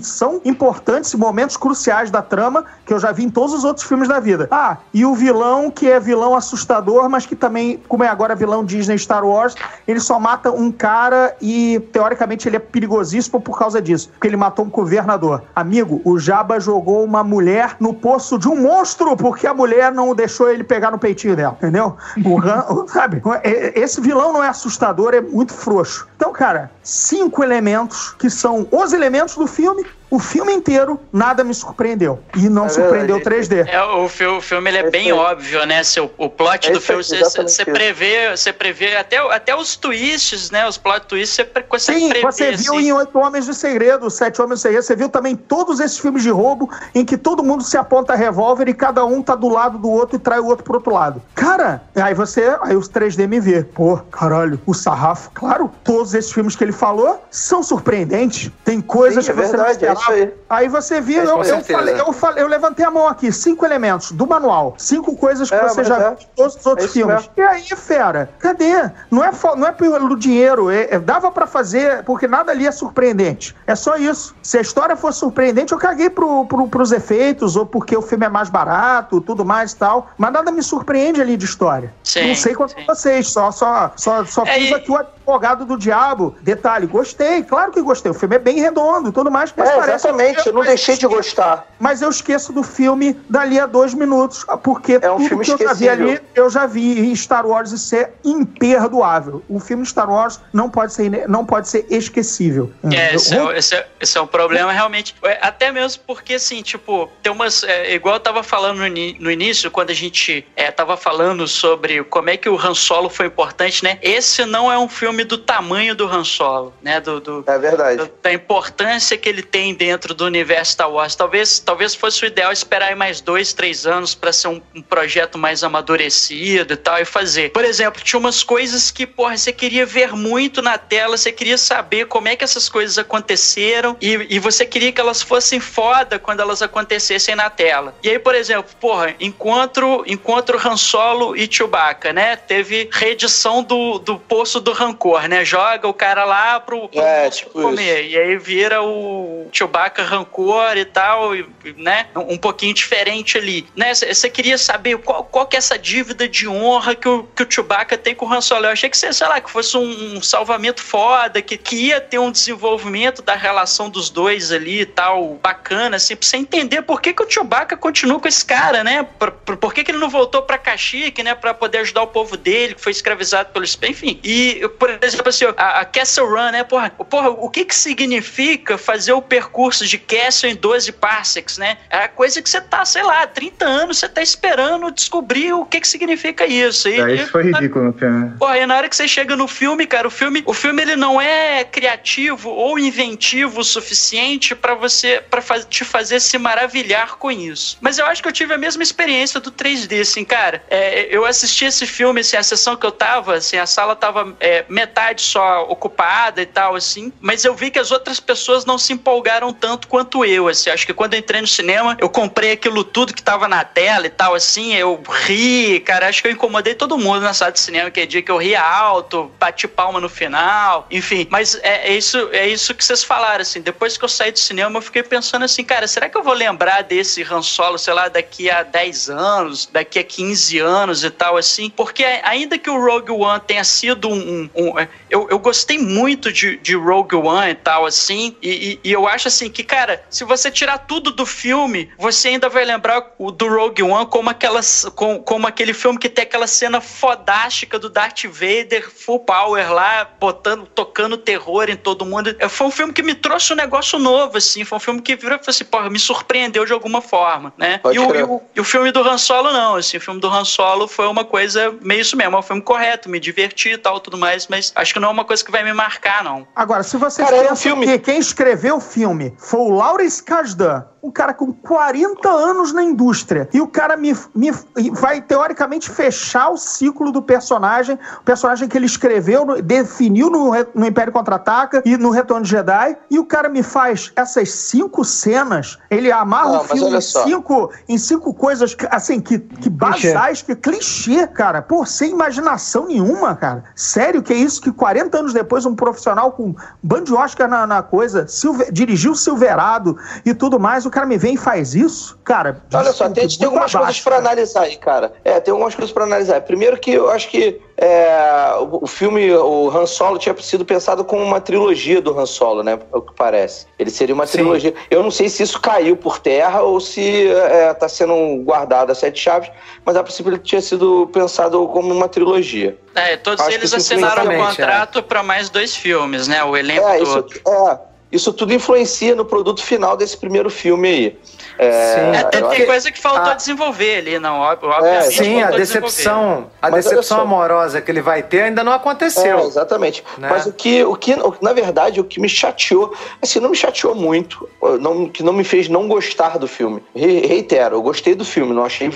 que são importantes, momentos cruciais da trama, que eu já vi em todos os outros filmes da vida. Ah, e o vilão, que é vilão assustador, mas que também, como é agora vilão Disney Star Wars, ele só mata um cara e, teoricamente, ele é perigosíssimo por causa disso, porque ele matou um governador. Amigo, o Jabba jogou uma mulher no poço de um monstro, porque a mulher não deixou ele pegar no peitinho dela, entendeu? O Han, [laughs] sabe? É, esse vilão não é assustador, é muito frouxo. Então, cara, cinco elementos que são os elementos do filme Woo! [laughs] o filme inteiro, nada me surpreendeu. E não é surpreendeu 3D. É, o, filme, o filme ele é, é bem óbvio, né? Seu, o plot é do filme, você prevê, você prevê até, até os twists, né? Os plot twists, você consegue Sim, prever. Você viu assim. em Oito Homens de Segredo, Sete Homens de Segredo, você viu também todos esses filmes de roubo em que todo mundo se aponta revólver e cada um tá do lado do outro e trai o outro pro outro lado. Cara, aí você, aí os 3D me vê. Pô, caralho, o sarrafo. Claro, todos esses filmes que ele falou são surpreendentes. Tem coisas Sim, que é você verdade, não aí. Aí você viu, é, eu, eu, falei, eu, falei, eu levantei a mão aqui, cinco elementos do manual, cinco coisas que é, você já é. viu em todos os outros é filmes. Mesmo. E aí, fera, cadê? Não é, não é pelo dinheiro, é, dava para fazer, porque nada ali é surpreendente. É só isso. Se a história fosse surpreendente, eu caguei pro, pro, pros efeitos, ou porque o filme é mais barato, tudo mais e tal. Mas nada me surpreende ali de história. Sim, não sei quanto sim. vocês, só, só, só, só fiz e... aqui o advogado do diabo. Detalhe, gostei, claro que gostei. O filme é bem redondo e tudo mais, mas é, parece Exatamente, eu não deixei de gostar. Mas eu esqueço do filme dali a dois minutos, porque é um tudo filme que eu já vi ali, eu já vi em Star Wars e ser imperdoável. O filme Star Wars não pode ser, não pode ser esquecível. É, esse é, esse, é, esse é um problema realmente. É, até mesmo porque, assim, tipo, tem umas. É, igual eu tava falando no, no início, quando a gente é, tava falando sobre como é que o Han Solo foi importante, né? Esse não é um filme do tamanho do Han Solo, né? Do, do é verdade. Do, da importância que ele tem dentro do universo Star Wars. Talvez, talvez fosse o ideal esperar mais dois, três anos para ser um, um, projeto mais amadurecido e tal e fazer. Por exemplo, tinha umas coisas que, porra, você queria ver muito na tela, você queria saber como é que essas coisas aconteceram e, e você queria que elas fossem foda quando elas acontecessem na tela. E aí, por exemplo, porra, encontro, encontro Han Solo e Chewbacca, né? Teve reedição do, do Poço do Rancor, né? Joga o cara lá pro, pro é, tipo comer. Isso. E aí vira o Chewbacca Rancor e tal, e, né? Um pouquinho diferente ali. Né? Você queria saber qual, qual que é essa dívida de honra que o, que o Chewbacca tem com o Han Solo. Eu achei que, sei lá, que fosse um, um salvamento foda, que, que ia ter um desenvolvimento da relação dos dois ali e tal, bacana, assim, pra você entender por que, que o Chewbacca continua com esse cara, né? Por, por, por que, que ele não voltou pra Kashyyyk, né? Pra poder ajudar o povo dele, que foi escravizado pelo... Enfim, e, por exemplo, assim, a, a Castle Run, né? Porra, porra, o que que significa fazer o percurso de Castle em 12 parsecs, né? É a coisa que você tá, sei lá, 30 anos você tá esperando descobrir o que que significa isso. E, é, isso foi ridículo no filme. Porra, e na hora que você chega no filme, cara, o filme, o filme ele não é criativo ou inventivo o suficiente para você, para faz, te fazer se maravilhar com isso. Mas eu acho que eu tive a mesma experiência do 3D, assim, cara. É, eu assisti esse filme, assim, a sessão que eu tava, assim, a sala tava é, metade só ocupada e tal, assim, mas eu vi que as outras pessoas não se empolgaram tanto quanto eu, assim. Acho que quando eu entrei no cinema, eu comprei aquilo tudo que tava na tela e tal, assim, eu ri, cara, acho que eu incomodei todo mundo na sala de cinema, que é dia que eu ria alto, bati palma no final, enfim. Mas é, é isso, é isso que vocês falaram, assim, depois que eu saí do cinema, eu fiquei pensando assim, cara, será que eu vou lembrar desse Han Solo, sei lá, daqui a 10 anos, daqui a 15 anos e tal, assim? Porque ainda que o Rogue One tenha sido um... um, um eu, eu gostei muito de, de Rogue One e tal, assim, e, e, e, eu acho assim que, cara, se você tirar tudo do filme, você ainda vai lembrar o, do Rogue One como, aquelas, como, como aquele filme que tem aquela cena fodástica do Darth Vader full power lá, botando, tocando terror em todo mundo. É, foi um filme que me trouxe um negócio novo, assim, foi um filme que virou e falou assim, porra, me surpreendeu de alguma forma, né? E o, e o, e o, filme do Han Solo não, assim, o filme do Han Solo foi uma coisa meio isso mesmo, é um filme correto, me diverti e tal, tudo mais, mas acho que não é uma coisa que vai me marcar, não. Agora, se você Cara, é um filme... que quem escreveu o filme foi o Lawrence Kasdan, um cara com 40 anos na indústria. E o cara me, me vai, teoricamente, fechar o ciclo do personagem, o personagem que ele escreveu, definiu no, no Império Contra-Ataca e no Retorno de Jedi, e o cara me faz essas cinco cenas, ele amarra Não, o filme em cinco, em cinco coisas, assim, que, que basais, que clichê, cara. Pô, sem imaginação nenhuma, cara. Sério que é isso que 40 anos depois um profissional com band de Oscar na, na coisa, Silver, dirigiu Silverado e tudo mais, o cara me vem e faz isso, cara. Olha só, tem, tem algumas coisas para analisar aí, cara. É, tem algumas coisas para analisar. Primeiro que eu acho que é, o, o, filme, o Han Solo, tinha sido pensado como uma trilogia do Han Solo, né? É o que parece. Ele seria uma Sim. trilogia. Eu não sei se isso caiu por terra ou se está é, sendo guardado a sete chaves, mas a princípio ele tinha sido pensado como uma trilogia. É, todos acho eles assinaram o contrato é. para mais dois filmes, né? O elenco é, do isso, outro. É, isso tudo influencia no produto final desse primeiro filme aí. É, sim, é, tem, tem coisa que faltou a... desenvolver ali, não, obviamente. É, sim, a decepção, a Mas decepção amorosa que ele vai ter ainda não aconteceu. É, exatamente. Né? Mas o que, o que, na verdade, o que me chateou, assim, não me chateou muito, não, que não me fez não gostar do filme. Reitero, eu gostei do filme, não achei,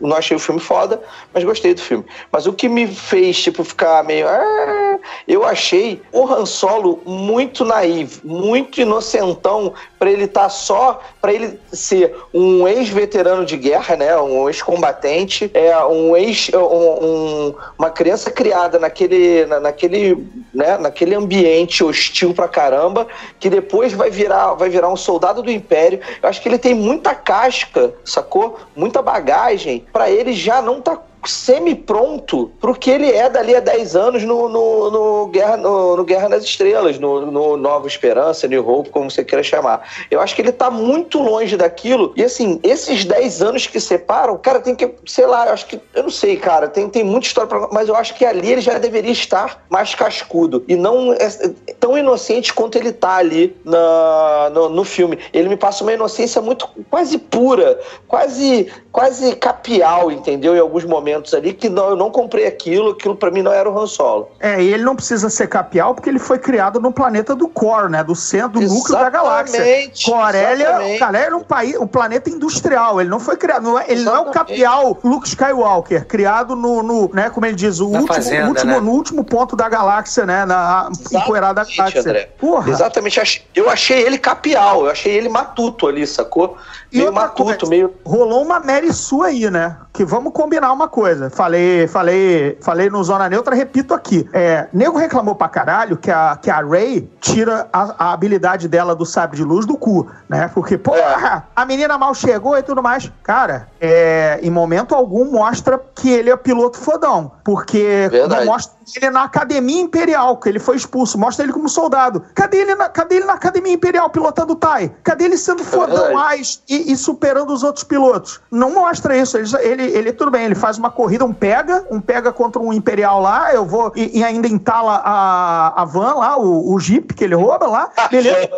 não achei o filme foda, mas gostei do filme. Mas o que me fez, tipo, ficar meio. Ah, eu achei o Han Solo muito naivo, muito inocentão para ele estar tá só, para ele ser um ex-veterano de guerra, né, um ex-combatente, é um ex, um, um, uma criança criada naquele, naquele, né, naquele ambiente hostil pra caramba, que depois vai virar, vai virar um soldado do Império. Eu acho que ele tem muita casca, sacou? Muita bagagem para ele já não tá semi-pronto pro que ele é dali a 10 anos no, no, no Guerra, no, no, Guerra nas Estrelas, no, no Nova Esperança, New Hope, como você queira chamar. Eu acho que ele tá muito longe daquilo. E assim, esses 10 anos que separam, cara, tem que, sei lá, eu acho que, eu não sei, cara, tem, tem muita história pra, mas eu acho que ali ele já deveria estar mais cascudo e não é, é tão inocente quanto ele tá ali na, no, no filme. Ele me passa uma inocência muito quase pura, quase quase capial, entendeu? Em alguns momentos momentos ali que não, eu não comprei aquilo, aquilo pra mim não era o Han Solo. É, e ele não precisa ser capial porque ele foi criado no planeta do core, né? Do centro, do núcleo da galáxia. Exatamente, Corélia, exatamente. cara, era um país, um planeta industrial. Ele não foi criado, não é- ele não é o Exatamente. capial Luke Skywalker, criado no, no, né, como ele diz, o Na último, fazenda, último, né? no último ponto da galáxia, né? Na empoeirada da Exatamente, galáxia. André. Porra. Exatamente. Eu achei ele capial, eu achei ele matuto ali, sacou? E meio matuto, coisa, meio. Rolou uma Mary Sue aí, né? Que vamos combinar uma coisa. Falei, falei, falei no Zona Neutra, repito aqui. É, nego reclamou pra caralho que a, que a Ray tira a, a habilidade dela do sabre de luz do cu, né? Porque, porra, a menina mal chegou e tudo mais. Cara, é, em momento algum mostra que ele é piloto fodão. Porque Verdade. não mostra ele na Academia Imperial, que ele foi expulso. Mostra ele como soldado. Cadê ele na, cadê ele na Academia Imperial pilotando o TIE? Cadê ele sendo fodão verdade. mais e, e superando os outros pilotos? Não mostra isso. Ele, ele, ele, tudo bem, ele faz uma corrida, um pega, um pega contra um Imperial lá, eu vou, e, e ainda entala a, a van lá, o, o Jeep que ele rouba lá, [laughs] beleza.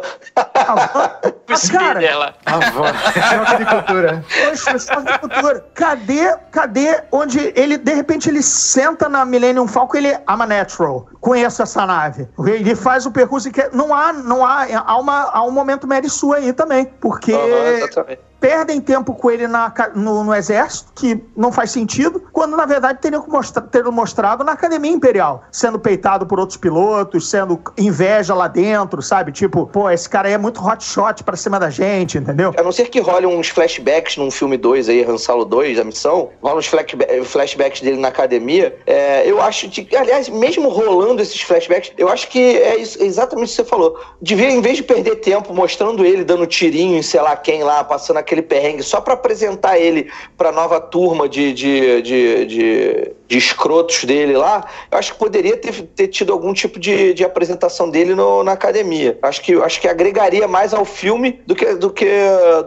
A van. [laughs] O Mas, cara, lá. A van. [laughs] Choque de cultura. Poxa, só de cultura. Cadê, cadê onde ele, de repente, ele senta na Millennium Falcon, ele I'm a natural. Conheço essa nave. Ele faz o percurso que não há, não há, há, uma, há um momento Mary Sue aí também, porque Aham, exatamente. Perdem tempo com ele na no, no exército, que não faz sentido, quando na verdade teriam que mostra, ter mostrado na Academia Imperial, sendo peitado por outros pilotos, sendo inveja lá dentro, sabe? Tipo, pô, esse cara aí é muito hotshot pra cima da gente, entendeu? A não ser que role uns flashbacks num filme 2 aí, Han Solo 2, a missão, rola uns flashba- flashbacks dele na academia, é, eu acho que, aliás, mesmo rolando esses flashbacks, eu acho que é isso- exatamente o que você falou. Devia, em vez de perder tempo mostrando ele dando tirinho em sei lá quem lá, passando aquele perrengue, só pra apresentar ele pra nova turma de, de, de, de, de escrotos dele lá, eu acho que poderia ter, ter tido algum tipo de, de apresentação dele no- na academia. Acho que, acho que agregaria mais ao filme do que, do que,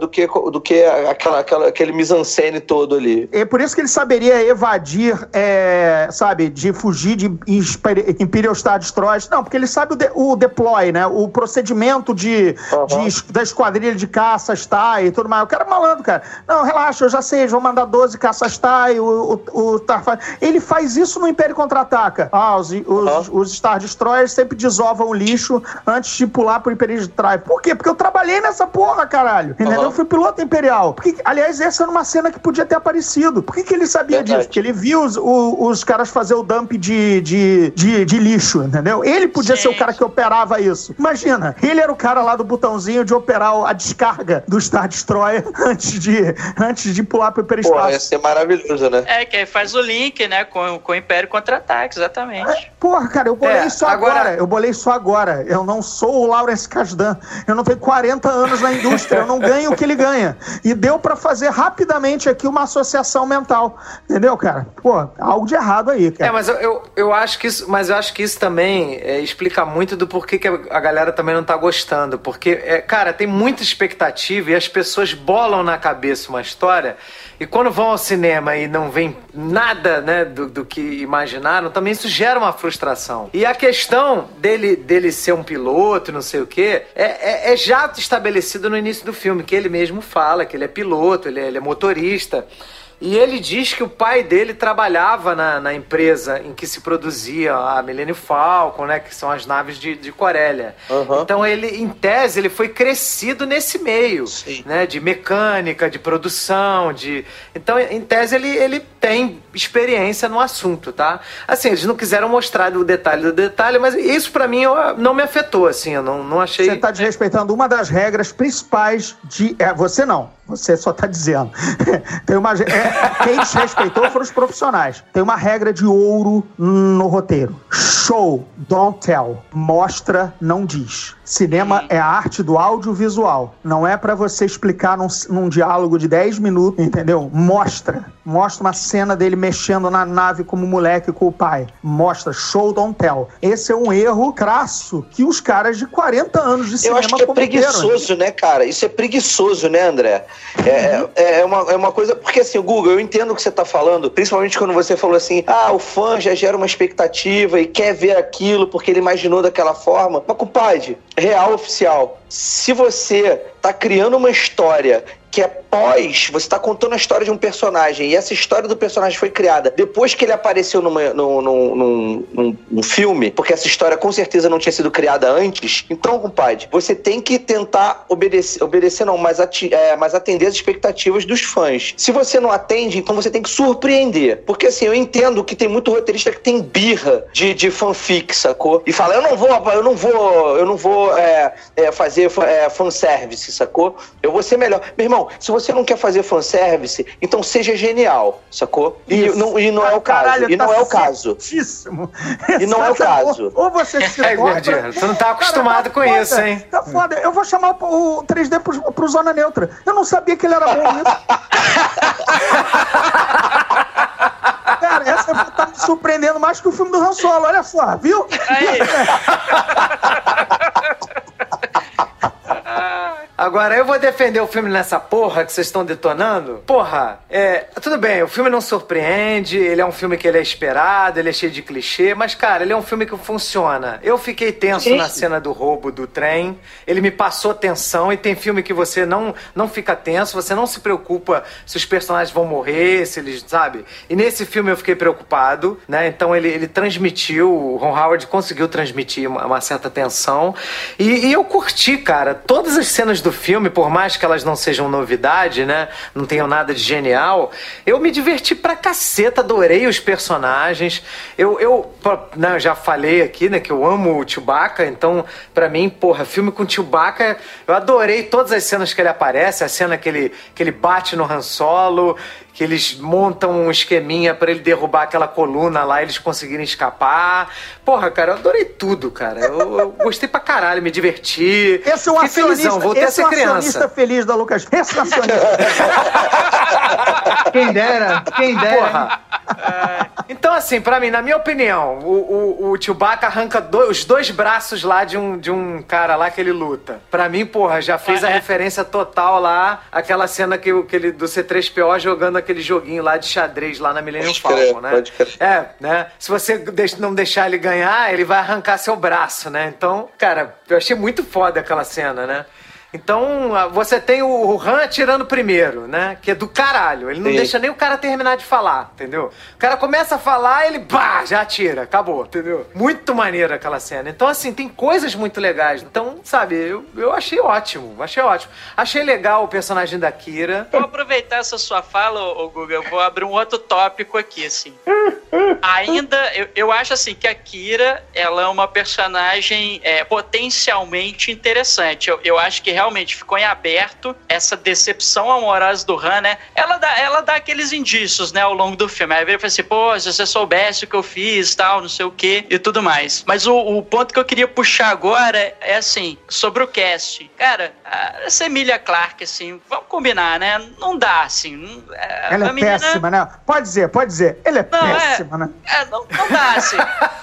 do que, do que aquela, aquela, aquele mise-en-scène todo ali. É por isso que ele saberia evadir, é, sabe, de fugir de Imper- Imperial Star Destroyers. Não, porque ele sabe o, de- o deploy, né? O procedimento de, Aham. de da esquadrilha de caças TIE e tudo mais. O cara é malandro, cara. Não, relaxa, eu já sei, eles vão mandar 12 caças TIE, o, o, o Starfighter. Ele faz isso no Império Contra-Ataca. Ah, os, os, Aham. os Star Destroyers sempre desovam o lixo antes de pular pro Império de Drive. Por quê? Porque eu trabalhei nessa porra, caralho. Entendeu? Aham. Eu fui piloto imperial. Por que- aliás, essa era uma cena que podia ter aparecido. Por que, que ele sabia Verdade. disso? Porque ele viu os, o- os caras fazer o dump de, de, de, de lixo, entendeu? Ele podia ser o Gente. cara que operava isso. Imagina, ele era o cara lá do botãozinho de operar a descarga do Star Destroyer [laughs] antes de, antes de pular pro Porra, ia hiperespaço. ser maravilhoso, né? É, que aí faz o link, né, com, com o Império Contra-Ataque, exatamente. Porra, cara, eu bolei É, isso agora. agora- Eu bolei isso agora. Eu não sou o Lawrence Kasdan. Eu não tenho 40 anos na indústria. Eu não ganho o que ele ganha. E deu pra fazer rapidamente aqui uma associação mental. Entendeu, cara? Pô, algo de errado aí, cara. É, mas eu, eu, eu acho que isso, mas eu acho que isso também é, explica muito do porquê que a, a galera também não tá gostando. Porque, é, cara, tem muita expectativa e as pessoas bolam na cabeça uma história e quando vão ao cinema e não vem nada, né, do, do que imaginaram, também isso gera uma frustração. E a questão dele, dele ser um piloto não sei o quê, é, é, é já estabelecido no início do filme, que ele mesmo fala que ele é piloto, ele é- ele é motorista. E ele diz que o pai dele trabalhava na, na empresa em que se produzia a Millennium Falcon, né? Que são as naves de, de Corélia. Aham. Então ele, em tese, ele foi crescido nesse meio, Sim. né? De mecânica, de produção, de... Então, em tese, ele, ele tem experiência no assunto, tá? Assim, eles não quiseram mostrar o detalhe do detalhe, mas isso pra mim eu- não me afetou, assim. Eu não, não achei... Você tá desrespeitando uma das regras principais de. É, você não. Você só tá dizendo. [laughs] Tem uma. é, quem desrespeitou foram os profissionais. Tem uma regra de ouro no roteiro. Show, don't tell. Mostra, não diz. Cinema é a arte do audiovisual. Não é pra você explicar num, num diálogo de 10 minutos, entendeu? Mostra. Mostra uma cena dele mexendo na nave como moleque com o pai. Mostra. Show, don't tell. Esse é um erro crasso que os caras de 40 anos de Eu cinema acho que é preguiçoso, né, cara? Isso é preguiçoso, né, André? É, é, é uma, é uma coisa. Porque assim, o Google, eu entendo o que você tá falando, principalmente quando você falou assim: ah, o fã já gera uma expectativa e quer ver aquilo porque ele imaginou daquela forma. Mas, compadre, real oficial. Se você tá criando uma história que é pós, você tá contando a história de um personagem, e essa história do personagem foi criada depois que ele apareceu numa, num, num, num, num, num filme, porque essa história com certeza não tinha sido criada antes. Então, compadre, você tem que tentar obedecer, obedecer não, mas, ati, é, mas atender as expectativas dos fãs. Se você não atende, então você tem que surpreender. Porque assim, eu entendo que tem muito roteirista que tem birra de, de fanfic, sacou? E fala, eu não vou, eu não vou, eu não vou é, é, fazer é, fanservice, sacou? Eu vou ser melhor. Meu irmão, se você não quer fazer fanservice, então seja genial, sacou? E não, e não é o caso. Caralho, e não tá é o caso. certíssimo. E não é o caso. Ou, ou você se [laughs] É, Gordinho, tu não tá acostumado Cara, com foda, isso, hein? Tá foda. Eu vou chamar o, o 3D pro, pro Zona Neutra. Eu não sabia que ele era bom nisso. [laughs] Cara, essa tá me surpreendendo mais que o filme do Han Solo. Olha só, viu? Aí. [laughs] Agora, eu vou defender o filme nessa porra que vocês estão detonando. Porra, é. Tudo bem, o filme não surpreende, ele é um filme que ele é esperado, ele é cheio de clichê, mas, cara, ele é um filme que funciona. Eu fiquei tenso na cena do roubo do trem, ele me passou tensão, e tem filme que você não, não fica tenso, você não se preocupa se os personagens vão morrer, se eles, sabe? E nesse filme eu fiquei preocupado, né? Então ele, ele transmitiu, o Ron Howard conseguiu transmitir uma, uma certa tensão. E, e eu curti, cara, todas as cenas do filme, por mais que elas não sejam novidade, né? Não tenham nada de genial, eu me diverti pra caceta, adorei os personagens. Eu, eu, né, já falei aqui, né, que eu amo o Chewbacca, então, pra mim, porra, filme com Chewbacca, eu adorei todas as cenas que ele aparece, a cena que ele, que ele bate no Han Solo, que eles montam um esqueminha pra ele derrubar aquela coluna lá e eles conseguirem escapar. Porra, cara, eu adorei tudo, cara. Eu, eu gostei pra caralho, me diverti. Esse é um acionista, felizão, voltei a esse é ser acionista criança. feliz da Lucas. Esse é um acionista. [laughs] Quem dera, quem dera. Porra. Então, assim, pra mim, na minha opinião, o, o, o Chewbacca arranca do- os dois braços lá de um, de um cara lá que ele luta. Pra mim, porra, já fez a Ah, é? referência total lá, aquela cena que, o- que ele, do C3PO jogando aquele joguinho lá de xadrez lá na Millennium Falcon, né? pode crer. É, né? Se você não deixar ele ganhar, ele vai arrancar seu braço, né? Então, cara, eu achei muito foda aquela cena, né? Então, você tem o Han atirando primeiro, né? Que é do caralho. Ele não Sim. deixa nem o cara terminar de falar, entendeu? O cara começa a falar, ele pá, já atira, acabou, entendeu? Muito maneiro aquela cena. Então, assim, tem coisas muito legais. Então, sabe, eu, eu achei ótimo, achei ótimo. Achei legal o personagem da Kira. Vou aproveitar essa sua fala, ô Google, eu vou abrir um outro tópico aqui, assim. Ainda, eu, eu acho assim que a Kira, ela é uma personagem é, potencialmente interessante. Eu, eu acho que realmente ficou em aberto essa decepção amorosa do Han, né? Ela dá, ela dá aqueles indícios, né, ao longo do filme. Aí ele fala assim, pô, se você soubesse o que eu fiz, tal, não sei o que e tudo mais. Mas o, o ponto que eu queria puxar agora é, assim, sobre o cast. Cara, essa Emilia Clarke, assim, vamos combinar, né? Não dá, assim. não- é, Ela é menina- péssima, né? Pode dizer, pode dizer. Ela é Não, é. péssima, né? É, não, não dá, assim.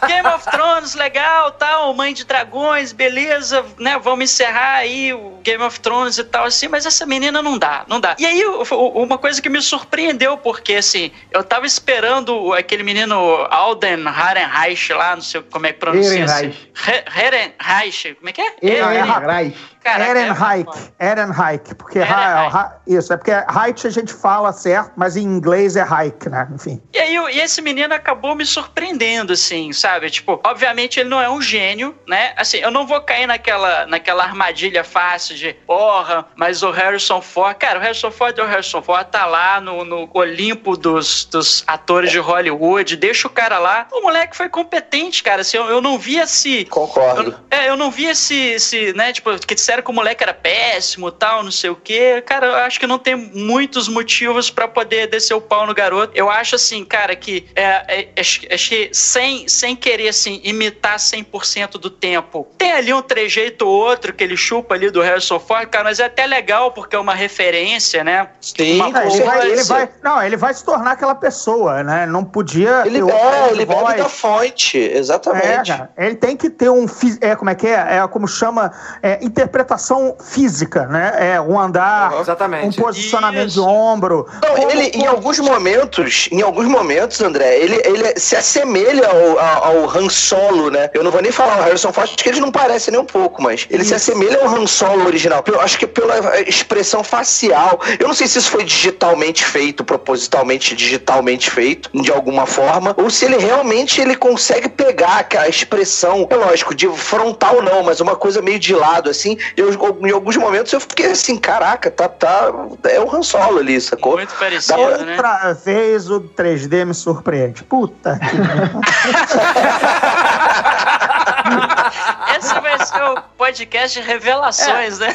Game of Thrones, legal, tal, Mãe de Dragões, beleza, né? Vamos encerrar aí o Game of Thrones e tal, assim, mas essa menina não dá, não dá. E aí, uma coisa que me surpreendeu, porque, assim, eu tava esperando aquele menino Alden Harenreich lá, não sei como é que pronuncia. Ehrenreich. Herenreich, como é que é? Ehrenreich. Caraca, é- Ehrenreich. Ehrenreich. Porque Ehrenreich. Ha- Ha- isso, é porque Reich a gente fala certo, mas em inglês é Reich, né? Enfim. E aí, e esse menino acabou me surpreendendo, assim, sabe? Tipo, obviamente ele não é um gênio, né? Assim, eu não vou cair naquela, naquela armadilha fácil de, porra, mas o Harrison Ford. Cara, o Harrison Ford é o Harrison Ford, tá lá no, no Olimpo dos, dos atores de Hollywood, deixa o cara lá. O moleque foi competente, cara. Assim, eu, eu não vi esse. Concordo. Eu, é, eu não vi esse, esse, né, tipo, que disseram que o moleque era péssimo, tal, não sei o quê. Cara, eu acho que não tem muitos motivos pra poder descer o pau no garoto. Eu acho, assim, cara, que é, é, acho, acho que sem, sem querer, assim, imitar 100% do tempo, tem ali um trejeito ou outro que ele chupa ali do Harrison Ford, cara, mas é até legal porque é uma referência, né? Sim, Uma ele, vai, ele vai- não, ele vai se tornar aquela pessoa, né? Não podia. Ele, é, ele bebe da fonte, É, exatamente. cara, ele tem que ter um. É, como é que é? É como chama? É, interpretação física, né? É um andar, Exatamente. um posicionamento Isso. de ombro. Não, Como- ele, em alguns momentos, em alguns momentos, André? Ele, ele se assemelha ao, ao, ao Han Solo, né? Eu não vou nem falar o Harrison Ford, porque eles não parecem nem um pouco, mas ele se assemelha ao Han Solo original. Eu acho que pela expressão facial. Eu não sei se isso foi digitalmente feito, propositalmente digitalmente feito, de alguma forma, ou se ele realmente ele consegue pegar a expressão, é lógico, de frontal não, mas uma coisa meio de lado, assim. Eu, em alguns momentos eu fiquei assim, caraca, tá, tá, é o Han Solo ali, sacou? Muito parecido, Da- né? Outra vez o 3D me surpreende. Puta que [laughs] [laughs] Esse vai ser o podcast de revelações, né?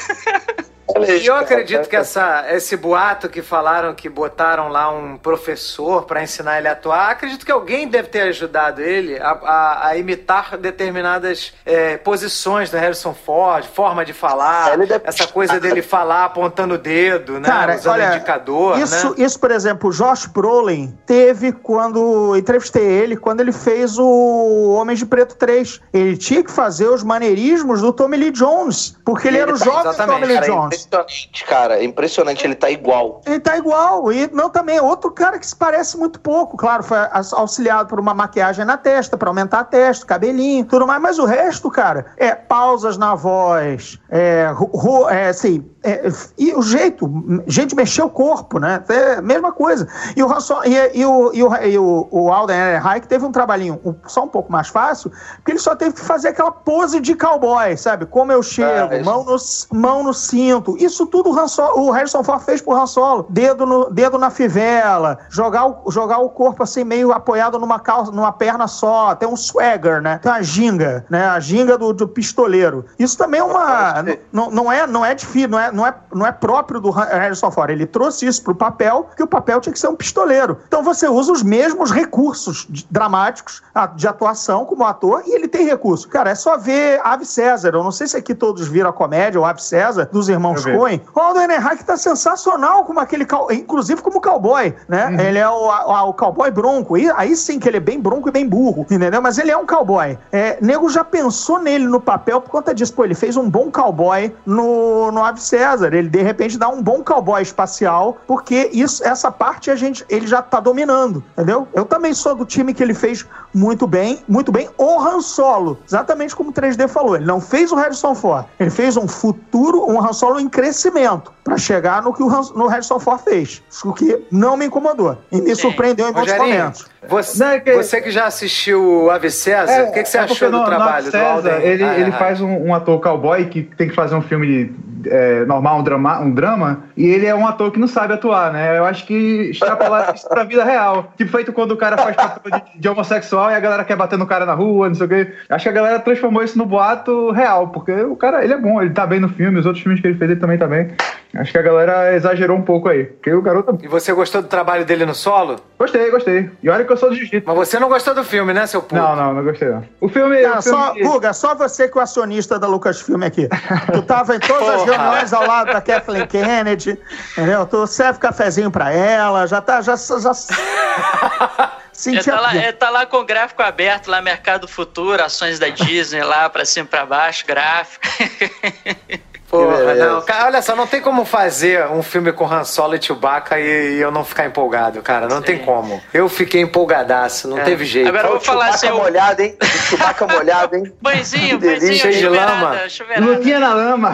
E eu acredito que essa, esse boato que falaram que botaram lá um professor pra ensinar ele a atuar, acredito que alguém deve ter ajudado ele a, a- a imitar determinadas é, posições do Harrison Ford, forma de falar, Ele deve- essa coisa dele falar apontando o dedo, né? Cara, usando olha, indicador, isso, né? isso, por exemplo, o Josh Brolin teve quando entrevistei ele, quando ele fez o Homens de Preto 3. Ele tinha que fazer os maneirismos do Tommy Lee Jones, porque ele, era o tá- jovem exatamente, Tommy Lee é Jones. Impressionante, cara. É impressionante, ele tá igual. Ele tá igual. E não também é outro cara que se parece muito pouco. Claro, foi auxiliado por uma maquiagem na testa, pra aumentar a testa, cabelinho, tudo mais. Mas o resto, cara, é pausas na voz, é, ru- é assim, é, e o jeito, de mexer o corpo, né? É a mesma coisa. E o, Han Solo- e, e o, e o, e o, o Alden Ehrenreich teve um trabalhinho só um pouco mais fácil, porque ele só teve que fazer aquela pose de cowboy, sabe? Como eu chego, Ah, isso- mão no, mão no cinto. Isso tudo o, Solo- o Harrison Ford fez pro Han Solo. Dedo, no, dedo na fivela, jogar o, jogar o corpo assim meio apoiado numa, calça, numa perna só. Tem um swagger, né? Tem uma ginga, né? A ginga do, do pistoleiro. Isso também é uma... Não, não é, não é difícil, não é, não, é, não é próprio do Harrison Ford. Ele trouxe isso pro papel, porque o papel tinha que ser um pistoleiro. Então você usa os mesmos recursos dramáticos de atuação como ator e ele tem recurso. Cara, é só ver Ave César. Eu não sei se aqui todos viram a comédia, o Ave César, dos irmãos Vi. Coen. O Alden Ehrenreich tá sensacional como aquele, inclusive como cowboy, né? Ele é o, a- o cowboy bronco. E aí sim que ele é bem bronco e bem burro, entendeu? Mas ele é um cowboy. É, nego já pensou nele no papel por conta disso. Pô, ele fez um bom cowboy no, no Ave César. Ele, de repente, dá um bom cowboy espacial, porque isso, essa parte a gente, ele já tá dominando, entendeu? Eu também sou do time que ele fez muito bem, muito bem. O Han Solo, exatamente como o 3D falou. Ele não fez o Harrison Ford. Ele fez um futuro, um Han Solo crescimento, pra chegar no que o, no Harrison Ford fez. Isso que não me incomodou. E me Sim. surpreendeu em muitos momentos. você, Não, é que- você que já assistiu o Ave César, o que, que você é achou do no- no trabalho do César, Alden? Ele, Ah, ele ah, faz um, um ator cowboy que tem que fazer um filme é, normal, um drama, um drama, e ele é um ator que não sabe atuar, né? Eu acho que extrapolar isso pra vida real. Tipo, feito quando o cara faz papel de, de homossexual e a galera quer bater no cara na rua, não sei o quê. Acho que a galera transformou isso no boato real, porque o cara, ele é bom, ele tá bem no filme, os outros filmes que ele fez, ele também tá bem. Acho que a galera exagerou um pouco aí, porque o garoto... E você gostou do trabalho dele no solo? Gostei, gostei. E olha que eu sou do jiu-jitsu. Mas você não gostou do filme, né, seu puto? Não, não, não gostei não. O filme... Cara, o só, filme... Guga, só você que é o acionista da Lucasfilm aqui. [laughs] Tu tava em todas as reuniões ao lado da Kathleen Kennedy, entendeu? Tu serve cafezinho pra ela, já tá, já, já [laughs] É, sentia... tá, lá, é, tá lá com o gráfico aberto, lá Mercado Futuro, ações da Disney lá pra cima e pra baixo, gráfico. [laughs] Porra, beleza. não. Cara, olha só, não tem como fazer um filme com Han Solo e Chewbacca e, e eu não ficar empolgado, cara. Não tem como. Eu fiquei empolgadaço, não É. teve jeito. Agora eu vou falar assim, Chewbacca molhado, hein? Chewbacca molhado, hein? [laughs] Banzinho, banzinho, cheio de lama. chuveirada. Lutinha na lama.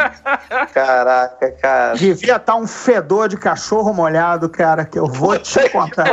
[laughs] Caraca, cara. Devia estar um fedor de cachorro molhado, cara, que eu vou te [laughs] contar.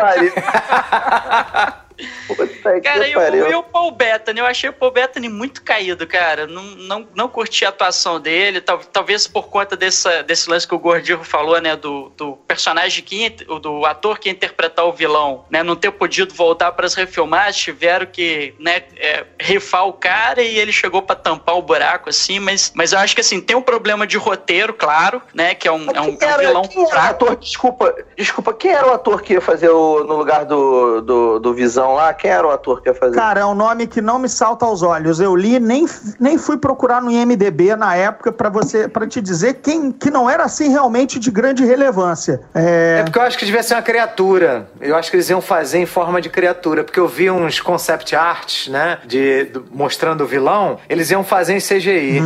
Puta Cara, e o, pariu. e o Paul Bettany, eu achei o Paul Bettany muito caído, cara. Não, não, não curti a atuação dele, tal- talvez por conta dessa, desse lance que o Gordillo falou, né, do, do personagem que do ator que ia interpretar o vilão, né, não ter podido voltar para as refilmagens, tiveram que, né, é, rifar o cara e ele chegou para tampar o buraco, assim, mas, mas eu acho que, assim, tem um problema de roteiro, claro, né, que é um, é um, Quem é um era, vilão quem era o fraco. ator? Desculpa, desculpa, quem era o ator que ia fazer o, no lugar do, do, do Visão lá? Quem era o ator que ia fazer? Cara, é um nome que não me salta aos olhos. Eu li, nem, nem fui procurar no IMDB na época pra você para te dizer quem que não era assim realmente de grande relevância. É É, porque eu acho que devia ser uma criatura. Eu acho que eles iam fazer em forma de criatura. Porque eu vi uns concept arts, né? De, do- mostrando o vilão. Eles iam fazer em CGI.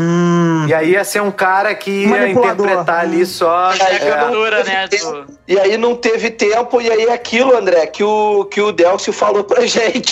E aí ia ser um cara que ia interpretar ali só. É é, né. E aí não teve tempo, e aí aquilo, André, que o, que o Delcio falou pra gente.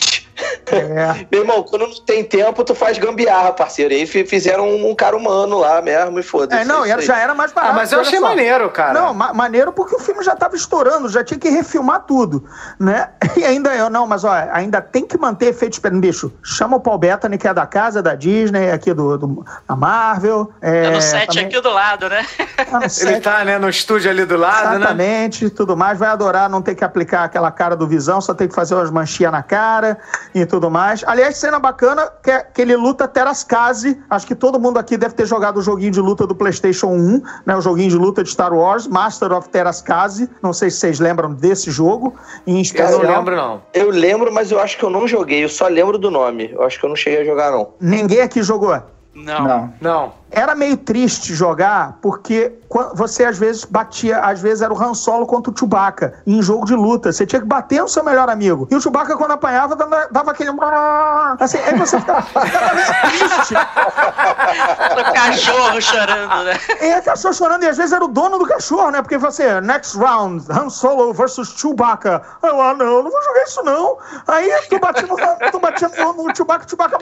É. Meu irmão, quando não tem tempo, tu faz gambiarra, parceiro. E aí fi- fizeram um, um cara humano lá mesmo e foda-se. É, não, e aí. já era mais barato. Ah, mas eu achei só. maneiro, cara. Não, ma- maneiro porque o filme já tava estourando, já tinha que refilmar tudo, né? [laughs] E ainda eu, não, mas ó, ainda tem que manter efeito esperando. Bicho, chama o Paul Bettany, que é da casa da Disney, aqui do, do da Marvel. É, É no set também- aqui do lado, né? no [laughs] Ele set, tá, né, no estúdio ali do lado, né? Exatamente, tudo mais. Vai adorar não ter que aplicar aquela cara do Visão, só tem que fazer umas manchinhas na cara e tudo mais. Aliás, cena bacana que, é que ele luta Terascase. Acho que todo mundo aqui deve ter jogado o joguinho de luta do PlayStation 1, né? O joguinho de luta de Star Wars, Master of Terascase. Não sei se vocês lembram desse jogo. Em Eu não especial, lembro, não. Eu lembro, mas eu acho que eu não joguei. Eu só lembro do nome. Eu acho que eu não cheguei a jogar, não. ninguém aqui jogou. Não. Não. Não. Era meio triste jogar, porque você às vezes batia, às vezes era o Han Solo contra o Chewbacca em jogo de luta. Você tinha que bater no seu melhor amigo. E o Chewbacca, quando apanhava, dava, dava aquele. Assim, aí você ficava, [laughs] ficava meio triste. [laughs] O cachorro chorando, né? E a cachorro chorando, e às vezes era o dono do cachorro, né? Porque você, next round, Han Solo versus Chewbacca. Aí eu, ah, não, não vou jogar isso não. Aí tu batia no, tu batia no, no Chewbacca, Chewbacca.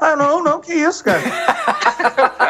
Ah, não, não, que isso, cara. [laughs]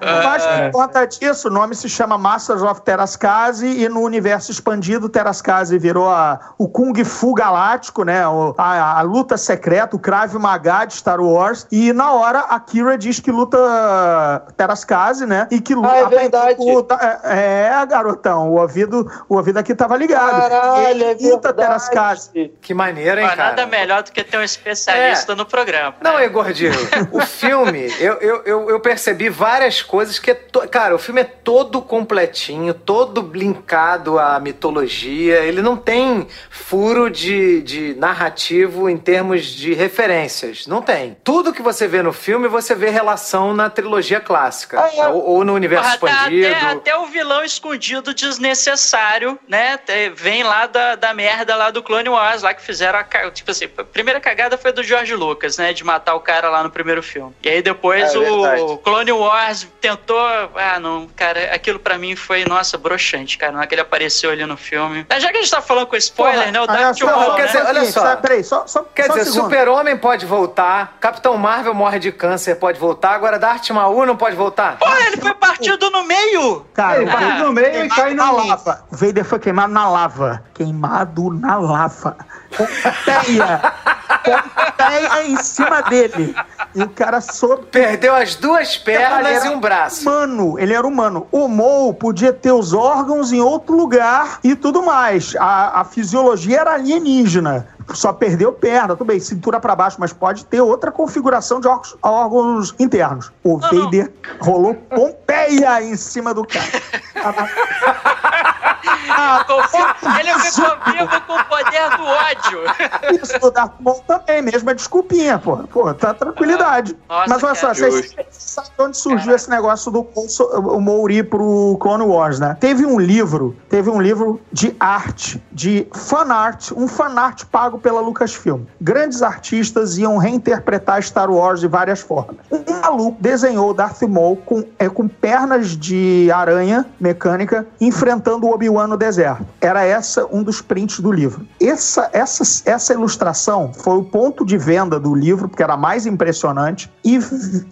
Mas por conta disso, o nome se chama Masters of Terascase e no universo expandido, Terascase virou a, o Kung Fu Galáctico, né? A, a luta secreta, o Krav Maga de Star Wars. E na hora, a Kira diz que luta Terascase, né? E que luta. Ah, é verdade. o- é, é, garotão, o ouvido, o ouvido aqui tava ligado. Caralho, é luta. Terascase. Que maneiro, hein, Mas cara? nada melhor do que ter um especialista É. no programa. Não, né? é gordinho. O [laughs] filme, eu, eu, eu, eu percebi várias coisas que. É to- Cara, o filme é todo completinho, todo linkado à mitologia. Ele não tem furo de, de narrativo em termos de referências. Não tem. Tudo que você vê no filme, você vê relação na trilogia clássica. Ah, é. ou, ou no universo até, expandido. até, até o vilão escondido desnecessário, né? Vem lá da, da merda lá do Clone Wars, lá que fizeram a. Tipo assim, a primeira cagada foi do George Lucas, né? De matar o cara lá no primeiro filme. E aí depois É o. Clone Wars tentou. Ah, não, cara, aquilo pra mim foi, nossa, broxante, cara. Na hora que ele apareceu ali no filme. Já que a gente tá falando com spoiler, né? O só, Maul, quer né? dizer, olha só. sabe, Peraí, só, só, Quer só um dizer, segundo. Super-Homem pode voltar, Capitão Marvel morre de câncer, pode voltar, agora Darth Maul não pode voltar? Pô, ele foi partido no meio! Cara, Ele parte Ah, no meio e cai na lava. O Vader foi queimado na lava. Queimado na lava. Pompeia. Pompeia em cima dele. E o cara soube. Perdeu as duas pernas e um braço. Humano, ele era humano. O Mou podia ter os órgãos em outro lugar e tudo mais. A, a fisiologia era alienígena. Só perdeu perna, tudo bem, cintura pra baixo, mas pode ter outra configuração de órgãos, órgãos internos. O Não, não. Vader rolou Pompeia em cima do cara. [laughs] Ah, Confio- Ele ficou vivo com o poder do ódio. [laughs] Isso do Darth Maul também, mesma desculpinha, pô. Pô, tá tranquilidade. Nossa, Mas olha só, vocês sabem de onde surgiu esse negócio do o Mouri pro Clone Wars, né? Teve um livro, teve um livro de arte, de fan art, um fan art pago pela Lucasfilm. Grandes artistas iam reinterpretar Star Wars de várias formas. Um maluco desenhou Darth Maul com, é, com pernas de aranha mecânica enfrentando o Obi-Wan no deserto. Era essa um dos prints do livro. Essa, essa, essa ilustração foi o ponto de venda do livro, porque era mais impressionante, e,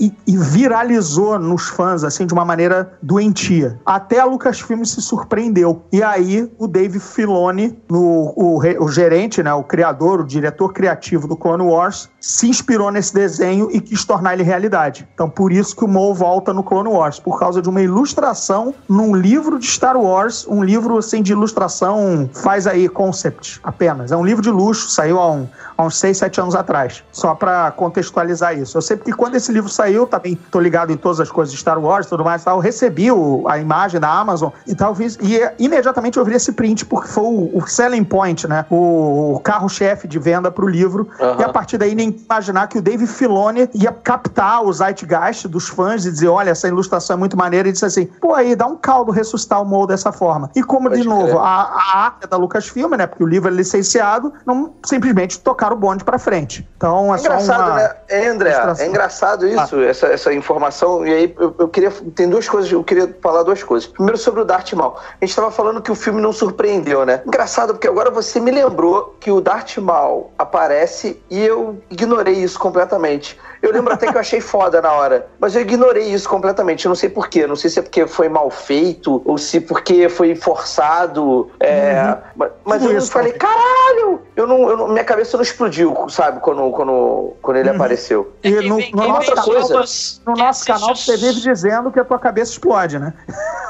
e- e viralizou nos fãs, assim, de uma maneira doentia. Até a Lucasfilm se surpreendeu. E aí, o Dave Filoni, no, o, o gerente, né, o criador, o diretor criativo do Clone Wars, se inspirou nesse desenho e quis tornar ele realidade. Então, por isso que o Maul volta no Clone Wars, por causa de uma ilustração num livro de Star Wars, um livro, assim, de ilustração, faz aí, concept, apenas. É um livro de luxo, saiu há, um, há uns 6, 7 anos atrás. Só pra contextualizar isso. Eu sei porque quando esse livro saiu, também tô ligado em todas as coisas de Star Wars tudo mais tal, eu recebi o- a imagem da Amazon e tal, fiz, e eh, imediatamente eu vi esse print, porque foi o, o selling point, né? O, o carro-chefe de venda pro livro. Aham. E a partir daí nem imaginar que o Dave Filoni ia captar, usar zeitgeist dos fãs e dizer, olha, essa ilustração é muito maneira, e disse assim, pô, aí dá um caldo ressuscitar o Moe dessa forma. E como, Pode de novo, crer. a, a arte é da Lucasfilm, né, porque o livro é licenciado, não simplesmente tocaram o bonde pra frente. Então, é, É só engraçado, uma... né? É, André, ilustração. é engraçado isso, essa, essa informação. E aí eu, eu queria. Tem duas coisas, eu queria falar duas coisas. Primeiro sobre o Darth Maul. A gente tava falando que o filme não surpreendeu, né? Engraçado, porque agora você me lembrou que o Darth Maul aparece e eu ignorei isso completamente. Eu lembro até que eu achei foda na hora, mas eu ignorei isso completamente. Eu não sei porquê. Não sei se é porque foi mal feito ou se porque foi forçado. é, mas mas eu isso, falei, caralho! Eu não, eu não- minha cabeça não explodiu, sabe, quando, quando, quando ele apareceu. E Quem no, vem- no nosso canal, no nosso canal você vive dizendo que a tua cabeça explode, né?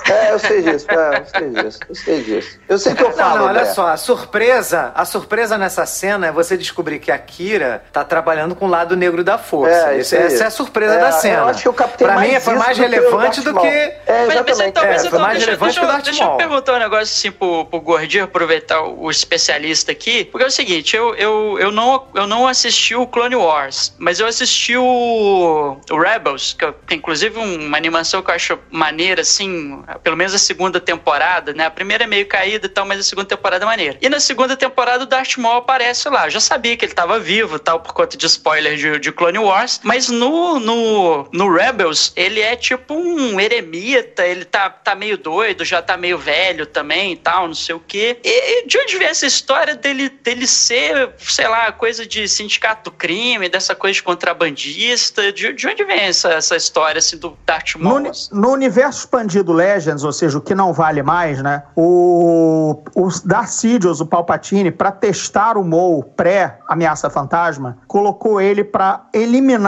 É, eu sei disso, é, eu sei disso, eu sei disso. Eu sei que eu Não, falo, não, olha André. só, a surpresa, a surpresa nessa cena é você descobrir que a Kira tá trabalhando com o lado negro da força. É, Esse- isso aí. essa é a surpresa É, da cena. eu acho que eu captei pra mim foi mais do relevante do que É, Mas, mas exatamente. então, É, mas foi então mais deixa, relevante deixa, que o eu- deixa perguntar um negócio assim pro, pro Gordinho, aproveitar o especialista aqui. Porque é o seguinte, eu, eu, eu, não, eu não assisti o Clone Wars, mas eu assisti o, o Rebels, que tem inclusive um, uma animação que eu acho maneira, assim, pelo menos a segunda temporada, né? A primeira é meio caída e tal, mas a segunda temporada é maneira. E na segunda temporada o Darth Maul aparece lá. Eu já sabia que ele tava vivo e tal, por conta de spoiler de, de Clone Wars, mas no, no, no Rebels ele é tipo um eremita, ele tá, tá meio doido, já tá meio velho também e tal, não sei o quê. E, e de onde vem essa história dele, dele ser, sei lá, coisa de sindicato do crime, dessa coisa de contrabandista? De, de onde vem essa, essa história assim, do Darth No, Maul? uni- no universo expandido Legends, ou seja, o que não vale mais, né? O, o Darth Sidious, o Palpatine, para testar o Maul pré-ameaça fantasma, colocou ele para eliminar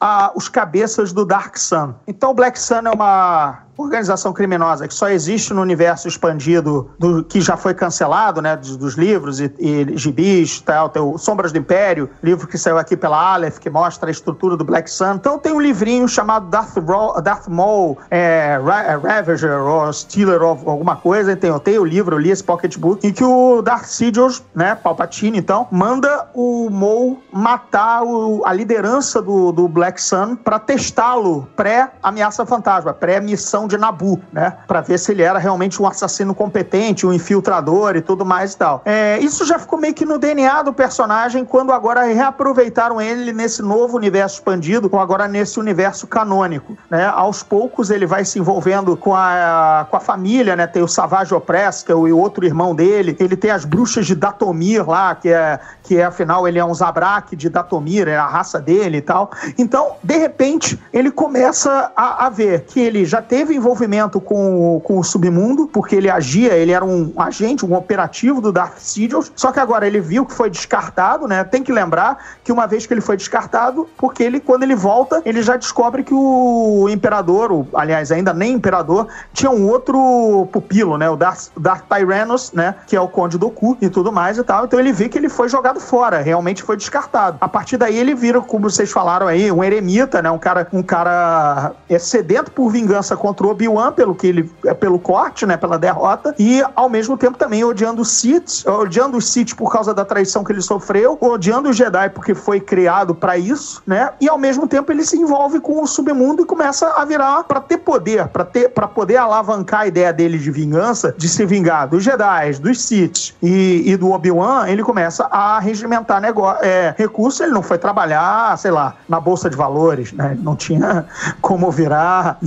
a- os cabeças do Dark Sun. Então o Black Sun é uma organização criminosa que só existe no universo expandido do que já foi cancelado, né, dos, dos livros e, e gibis, tal, tem o Sombras do Império, livro que saiu aqui pela Aleph, que mostra a estrutura do Black Sun. Então tem um livrinho chamado Darth, Darth Maul é, Ra- é, Ravager ou Stealer of alguma coisa, tem, eu tenho o livro, eu li esse pocketbook, em que o Darth Sidious, né, Palpatine então, manda o Maul matar o- a liderança do, do Black Sun para testá-lo pré-ameaça fantasma, pré-missão de Nabu, né? Pra ver se ele era realmente um assassino competente, um infiltrador e tudo mais e tal. É, isso já ficou meio que no DNA do personagem quando agora reaproveitaram ele nesse novo universo expandido, ou agora nesse universo canônico, né? Aos poucos ele vai se envolvendo com a, com a família, né? Tem o Savage Opress, que é o outro irmão dele, ele tem as bruxas de Datomir lá, que é, que é afinal ele é um Zabrak de Datomir, é a raça dele e tal. Então, de repente, ele começa a, a ver que ele já teve envolvimento com, com o submundo, porque ele agia, ele era um agente, um operativo do Darth Sidious, só que agora ele viu que foi descartado, né? Tem que lembrar que uma vez que ele foi descartado, porque ele, quando ele volta, ele já descobre que o imperador, o- aliás, ainda nem imperador, tinha um outro pupilo, né? O Darth, Darth Tyrannus, né? Que é o Conde Doku e tudo mais e tal. Então ele vê que ele foi jogado fora, realmente foi descartado. A partir daí ele vira, como vocês falaram aí, um eremita, né? Um cara, um cara é sedento por vingança contra o Obi-Wan, pelo que ele, é pelo corte, né? Pela derrota, e ao mesmo tempo também odiando os Sith, odiando os Sith por causa da traição que ele sofreu, odiando os Jedi porque foi criado pra isso, né? E ao mesmo tempo ele se envolve com o submundo e começa a virar pra ter poder, pra ter, para poder alavancar a ideia dele de vingança, de se vingar dos Jedi, dos Sith e, e do Obi-Wan, ele começa a regimentar negócio, é, recursos. Ele não foi trabalhar, sei lá, na bolsa de valores, né? Não tinha [laughs] como virar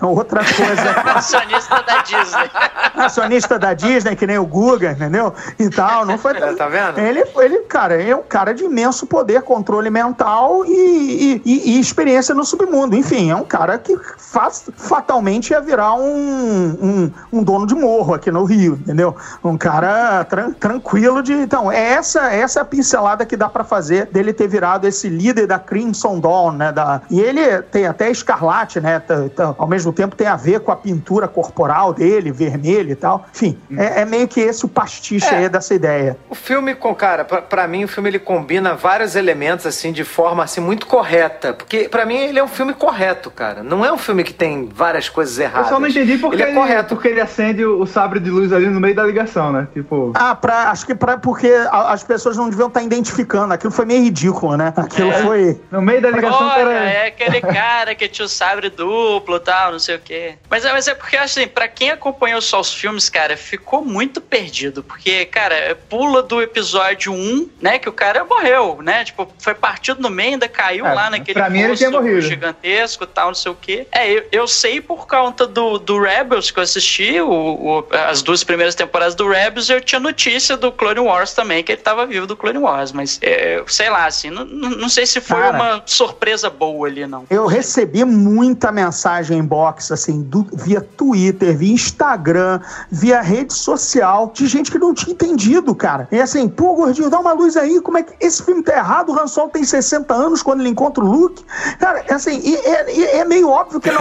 outra coisa. [laughs] Acionista da Disney. acionista da Disney, que nem o Guga, entendeu? E tal, não foi. [laughs] É, tá vendo? Ele, ele, cara, é um cara de imenso poder, controle mental e, e- e- experiência no submundo. Enfim, é um cara que faz, fatalmente ia virar um, um, um dono de morro aqui no Rio, entendeu? Um cara tran- tranquilo de. Então, é essa, essa é a pincelada que dá pra fazer dele ter virado esse líder da Crimson Dawn, né? Da, e ele tem até Escarlate, né? tá- tá- ao mesmo tempo tem a a ver com a pintura corporal dele, vermelho e tal. Enfim, é, é meio que esse o pastiche É. aí dessa ideia. O filme, com cara, pra, pra mim o filme ele combina vários elementos assim de forma assim muito correta, porque pra mim ele é um filme correto, cara. Não é um filme que tem várias coisas Eu erradas. só não entendi porque ele é correto. porque ele acende o, o sabre de luz ali no meio da ligação, né? Tipo. Ah, pra, acho que pra, porque a- as pessoas não deviam estar identificando. Aquilo foi meio ridículo, né? Aquilo É. foi. No meio da ligação, Olha, cara. é aquele cara que tinha o sabre duplo e tal, não sei o quê. Mas é, mas é porque, assim, pra quem acompanhou só os filmes, cara, ficou muito perdido. Porque, cara, pula do episódio 1, né, que o cara morreu, né? Tipo, foi partido no meio, ainda caiu É, lá naquele pra mim ele tinha morrido. gigantesco e tal, não sei o quê. É, eu, eu sei por conta do, do Rebels que eu assisti, o, o- as duas primeiras temporadas do Rebels, eu tinha notícia do Clone Wars também, que ele tava vivo do Clone Wars. Mas, é, sei lá, assim, não, não sei se foi Cara. uma surpresa boa ali, não. Eu recebi muita mensagem inbox, assim, do- via Twitter, via Instagram, via rede social, de gente que não tinha entendido, cara. E assim, pô, gordinho, dá uma luz aí, como é que esse filme tá errado? O Han Solo tem 60 anos quando ele encontra o Luke. Cara, assim, e é, e é meio óbvio que não.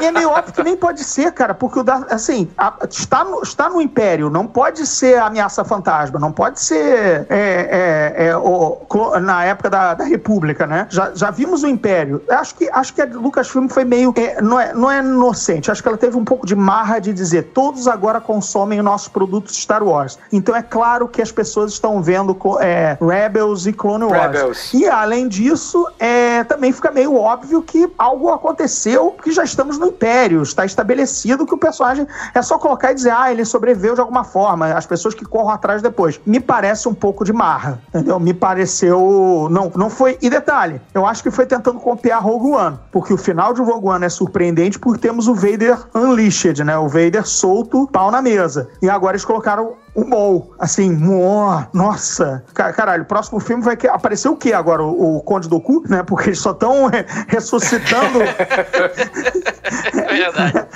é meio óbvio que nem pode ser, cara, porque o Darth, assim, a- está, no, está no Império, não pode ser ameaça fantasma, não pode ser é, é, é, o, na época da, da República, né? Já, já vimos o Império. Acho que, acho que a Lucasfilm foi meio. é, não, é, não é inocente, acho que ela teve um pouco de marra de dizer todos agora consomem nossos produtos Star Wars. Então é claro que as pessoas estão vendo é, Rebels e Clone Wars. Rebels. E além disso, é, também fica meio óbvio que algo aconteceu, porque já estamos no Império, está estabelecido que o personagem é só colocar e dizer, ah, ele sobreviveu de alguma forma, as pessoas que corram atrás depois. Me parece um pouco de marra, entendeu? Me pareceu. Não, não foi. E detalhe, eu acho que foi tentando copiar Rogue One, porque o final de Rogue One é surpreendente porque temos o Vader Unleashed, né? O Vader solto, pau na mesa. E agora eles colocaram o Maul, assim, mo, nossa. Ca- Caralho, o próximo filme vai que- aparecer o quê agora? O, o Conde do Cu, né? Porque eles só estão ressuscitando. [laughs] É verdade.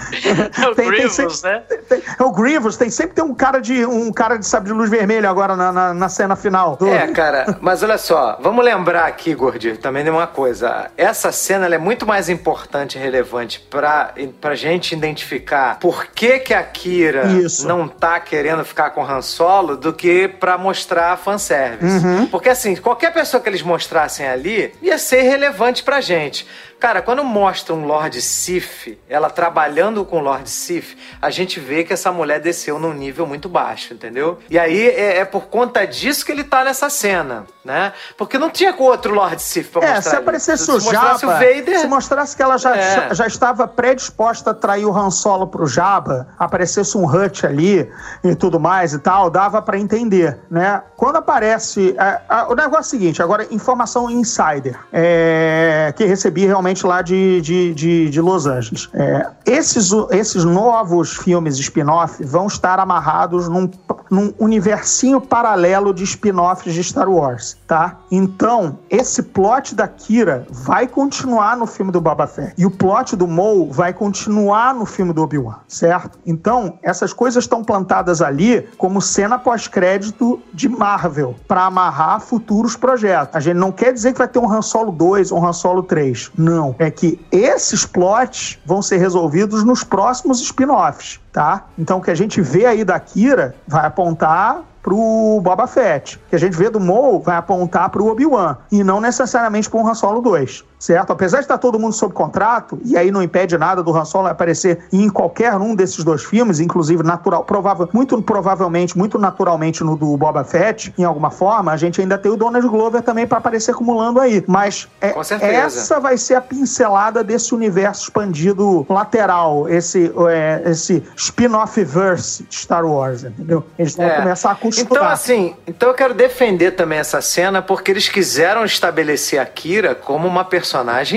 É o Tem- tem Grievous, sempre- né? Tem- é o Grievous, tem sempre tem um cara de um cara de sabre de luz vermelho agora na, na, na cena final. Do- É, cara, mas olha só, vamos lembrar aqui, Gordinho, também de uma coisa. Essa cena ela é muito mais importante e relevante pra, pra gente identificar por que, que a Kira Isso. não tá querendo ficar com Han Solo do que pra mostrar fanservice. Uhum. Porque assim, qualquer pessoa que eles mostrassem ali ia ser relevante pra gente. Cara, quando mostra um Lord Sif, ela trabalhando com o Lord Sif, a gente vê que essa mulher desceu num nível muito baixo, entendeu? E aí é, é por conta disso que ele tá nessa cena, né? Porque não tinha outro Lord Sif pra É, mostrar. se aparecesse se o mostrasse Jabba, o Vader, se mostrasse que ela já, É. já estava predisposta a trair o Han Solo pro Jabba, aparecesse um Hut ali e tudo mais e tal, dava pra entender, né? Quando aparece... é, a- o negócio é o seguinte, agora, informação insider, é, que recebi realmente lá de, de, de, de Los Angeles. É, esses, esses novos filmes spin-off vão estar amarrados num, num universinho paralelo de spin-offs de Star Wars, tá? Então, esse plot da Kira vai continuar no filme do Boba Fett. E o plot do Maul vai continuar no filme do Obi-Wan, certo? Então, essas coisas estão plantadas ali como cena pós-crédito de Marvel, para amarrar futuros projetos. A gente não quer dizer que vai ter um Han Solo 2 ou um Han Solo 3. Não. É que esses plots vão ser resolvidos nos próximos spin-offs, tá? Então, o que a gente vê aí da Kira vai apontar pro Boba Fett. O que a gente vê do Maul vai apontar pro Obi-Wan. E não necessariamente pro Han Solo 2. Certo? Apesar de estar todo mundo sob contrato, e aí não impede nada do Han Solo aparecer em qualquer um desses dois filmes, inclusive natural, provável, muito provavelmente, muito naturalmente no do Boba Fett, em alguma forma, a gente ainda tem o Donald Glover também para aparecer acumulando aí. Mas é, essa vai ser a pincelada desse universo expandido lateral, esse, é, esse spin-off verse de Star Wars, entendeu? Eles vão É. começar a costurar. Então, assim, então eu quero defender também essa cena porque eles quiseram estabelecer a Kira como uma personagem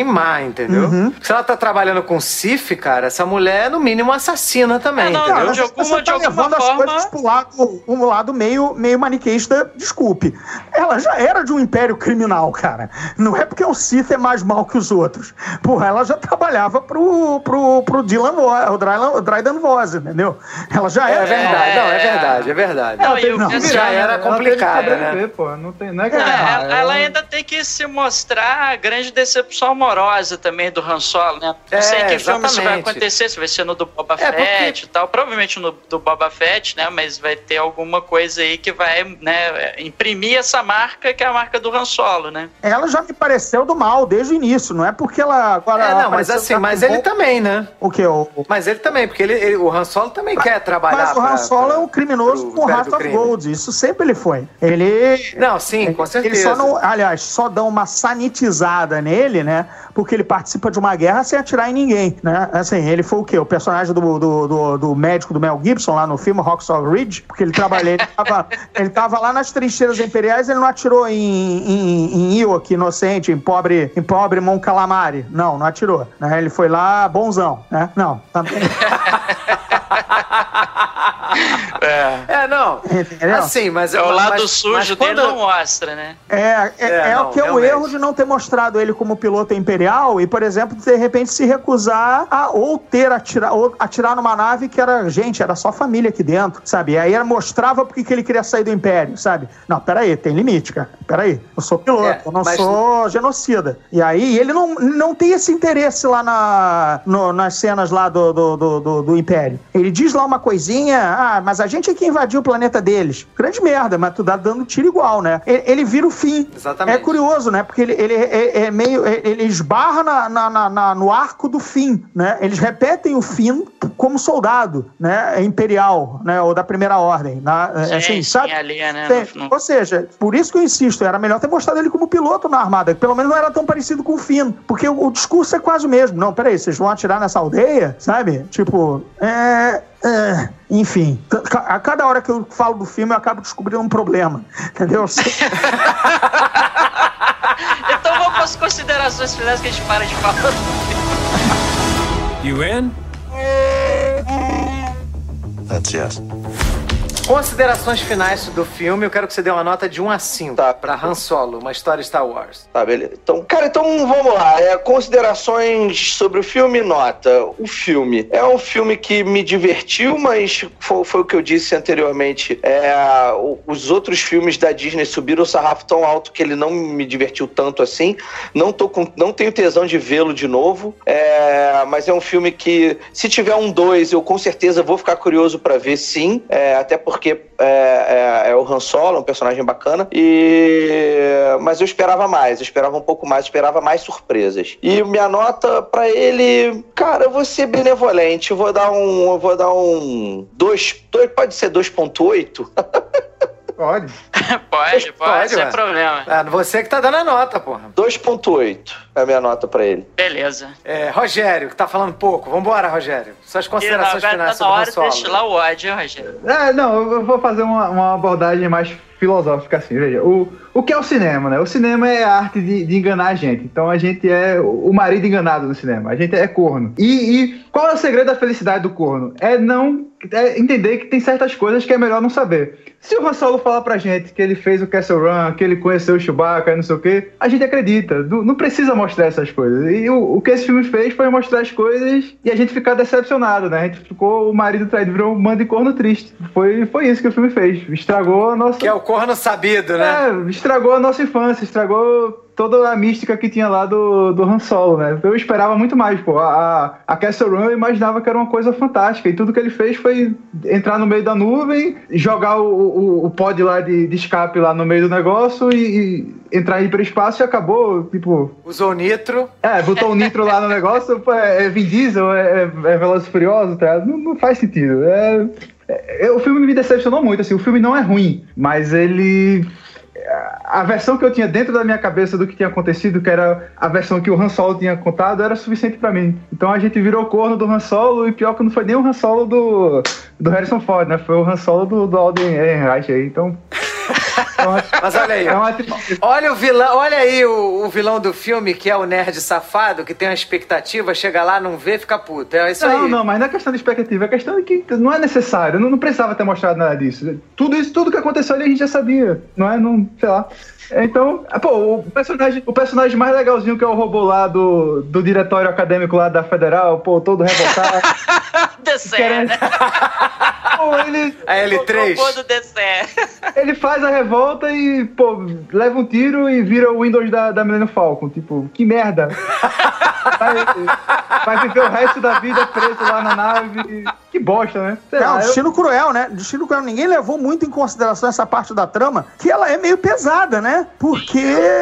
má, entendeu? Uhum. Se ela tá trabalhando com Sif, cara, essa mulher é no mínimo assassina também, É, não, entendeu? não, Cara, de alguma- você de tá alguma levando as forma- coisas pro lado, um lado meio, meio maniqueísta, desculpe. Ela já era de um império criminal, cara. Não é porque o Sith é mais mal que os outros. Porra, ela já trabalhava pro, pro, pro Dylan Voss, o Drylan- Dryden Voss, entendeu? Ela já É era. verdade, não, é verdade, é verdade. Não, e o- não, já era teve complicada, né? pô. Não tem, não é É, ela, ela, ela ainda tem que se mostrar a grande decepção amorosa também do Han Solo, né? Não É, sei em que filme isso vai exatamente. acontecer, se vai ser no do Boba É, porque- Fett e tal. Provavelmente no do Boba Fett, né? Mas vai ter alguma coisa aí que vai, né, imprimir essa marca que é a marca do Han Solo, né? Ela já me pareceu do mal desde o início, não é porque ela agora. É, não, mas assim, mas ele bom- também, né? O que? O, o- Mas ele também, porque ele, ele- o Han Solo também quer trabalhar Mas o Han pra- Solo pra- é um criminoso pro com Heart of crime. Gold. Isso sempre ele foi. Ele. Não, sim, com certeza. Eles só não, aliás, só dão uma sanitizada nele, né? Porque ele participa de uma guerra sem atirar em ninguém, né? Assim, ele foi o quê? O personagem do, do, do, do médico do Mel Gibson lá no filme Rocksaw Ridge, porque ele trabalhou, ele tava, [laughs] ele tava lá nas trincheiras imperiais, ele não atirou em, em, em Ewok, inocente, em pobre, em pobre Mon Calamari. Não, não atirou. Né? Ele foi lá bonzão, né? Não, também. [laughs] [laughs] É, não. Entendeu? Assim, mas É o lado mas- sujo mas dele quando- não mostra, né? É, é, É, é não, o que é o erro de não ter mostrado ele como piloto imperial e, por exemplo, de repente se recusar a ou ter atirar, ou atirar numa nave que era, gente, era só família aqui dentro, sabe? E aí ela mostrava porque que ele queria sair do império, sabe? Não, peraí, tem limite, cara. Peraí, eu sou piloto, É, eu não mas- sou genocida. E aí ele não, não tem esse interesse lá na, no- nas cenas lá do, do, do, do- do império. Ele diz lá uma coisinha, ah, mas a gente é que invadiu o planeta deles. Grande merda, mas tu dá dando tiro igual, né? Ele, ele vira o fim. Exatamente. É curioso, né? Porque ele, ele é, é meio. é- ele esbarra na, na- na- no arco do fim, né? Eles repetem o fim como soldado, né? Imperial, né? Ou da primeira ordem. Na, Sim, assim, sim, sabe? ali, né? Ou seja, por isso que eu insisto, era melhor ter mostrado ele como piloto na armada, que pelo menos não era tão parecido com o Finn. Porque o, o discurso é quase o mesmo. Não, peraí, vocês vão atirar nessa aldeia? Sabe? Tipo, é. É, enfim, a cada hora que eu falo do filme, eu acabo descobrindo um problema. Entendeu? [laughs] Então vamos para as considerações finais que a gente para de falar. You in? That's yes. Considerações finais do filme, eu quero que você dê uma nota de 1 a 5 Tá. pra Han Solo, uma história Star Wars. Tá, beleza. Então, cara, então vamos lá. É, considerações sobre o filme, nota. O filme é um filme que me divertiu, mas foi, foi o que eu disse anteriormente. É, os outros filmes da Disney subiram o sarrafo tão alto que ele não me divertiu tanto assim. Não, tô com, não tenho tesão de vê-lo de novo. É, mas é um filme que, se tiver um 2, eu com certeza vou ficar curioso pra ver sim. É, até porque é, é- é o Han Solo, um personagem bacana. E mas eu esperava mais, eu esperava um pouco mais, esperava mais surpresas. E minha nota pra ele, cara, eu vou ser benevolente, eu vou dar um, eu vou dar um 2, pode ser 2.8. [laughs] Pode. [laughs] pode, pode, Pode, sem ué. problema. Ah, você que tá dando a nota, porra. 2.8 é a minha nota pra ele. Beleza. É, Rogério, que tá falando pouco. Vambora, Rogério. Suas não, considerações agora finais tá na sobre hora Han de Solo. destilar o ódio, Rogério. É, não, eu eu vou fazer uma, uma abordagem mais filosófica assim, veja. O, o que é o cinema, né? O cinema é a arte de, de enganar a gente. Então a gente é o marido enganado no cinema. A gente é corno. E, e qual é o segredo da felicidade do corno? É não é entender que tem certas coisas que é melhor não saber. Se o Han Solo falar pra gente que ele fez o Castle Run, que ele conheceu o Chewbacca e não sei o quê, a gente acredita. Não, não precisa mostrar essas coisas. E o, o que esse filme fez foi mostrar as coisas e a gente ficar decepcionado, né? A gente ficou o marido traído, virou um mando de corno triste. Foi, foi isso que o filme fez. Estragou a nossa. Que é o corno sabido, né? É, estragou a nossa infância, estragou toda a mística que tinha lá do, do Han Solo, né? Eu esperava muito mais, pô. A, a Castle Run eu imaginava que era uma coisa fantástica. E tudo que ele fez foi entrar no meio da nuvem, jogar o, o, o pod lá de, de escape lá no meio do negócio e, e entrar em hiperespaço e acabou, tipo... Usou nitro. É, botou o nitro lá no negócio, pô, é, é Vin Diesel, é, é, é Velozes e Furiosos, tá? Não, não faz sentido. É- o filme me decepcionou muito, assim, o filme não é ruim, mas ele... A versão que eu tinha dentro da minha cabeça do que tinha acontecido, que era a versão que o Han Solo tinha contado, era suficiente pra mim. Então a gente virou corno do Han Solo, e pior que não foi nem o Han Solo do, do Harrison Ford, né? Foi o Han Solo do, do Alden Ehrenreich aí, então... [laughs] uma- Mas olha aí. É uma. Olha o vilão, olha aí o, o vilão do filme, que é o nerd safado, que tem uma expectativa, chega lá, não vê, fica puto. É isso Não, aí. não, mas não é questão de expectativa, é questão de que não é necessário, não, não precisava ter mostrado nada disso. Tudo isso, tudo que aconteceu ali a gente já sabia, não é? Não, sei lá. Então, pô, o personagem, o personagem mais legalzinho que é o robô lá do, do diretório acadêmico lá da Federal, pô, todo revoltado. [laughs] Descer, querendo, né? [laughs] Pô, ele, A L3. O robô do [laughs] ele faz a revolta e, pô, leva um tiro e vira o Windows da, da Millennium Falcon. Tipo, que merda. Vai, vai viver o resto da vida preso lá na nave. Que bosta, né? Sei É um lá, eu- destino cruel, né? Destino cruel. Ninguém levou muito em consideração essa parte da trama, que ela é meio pesada, né? Porque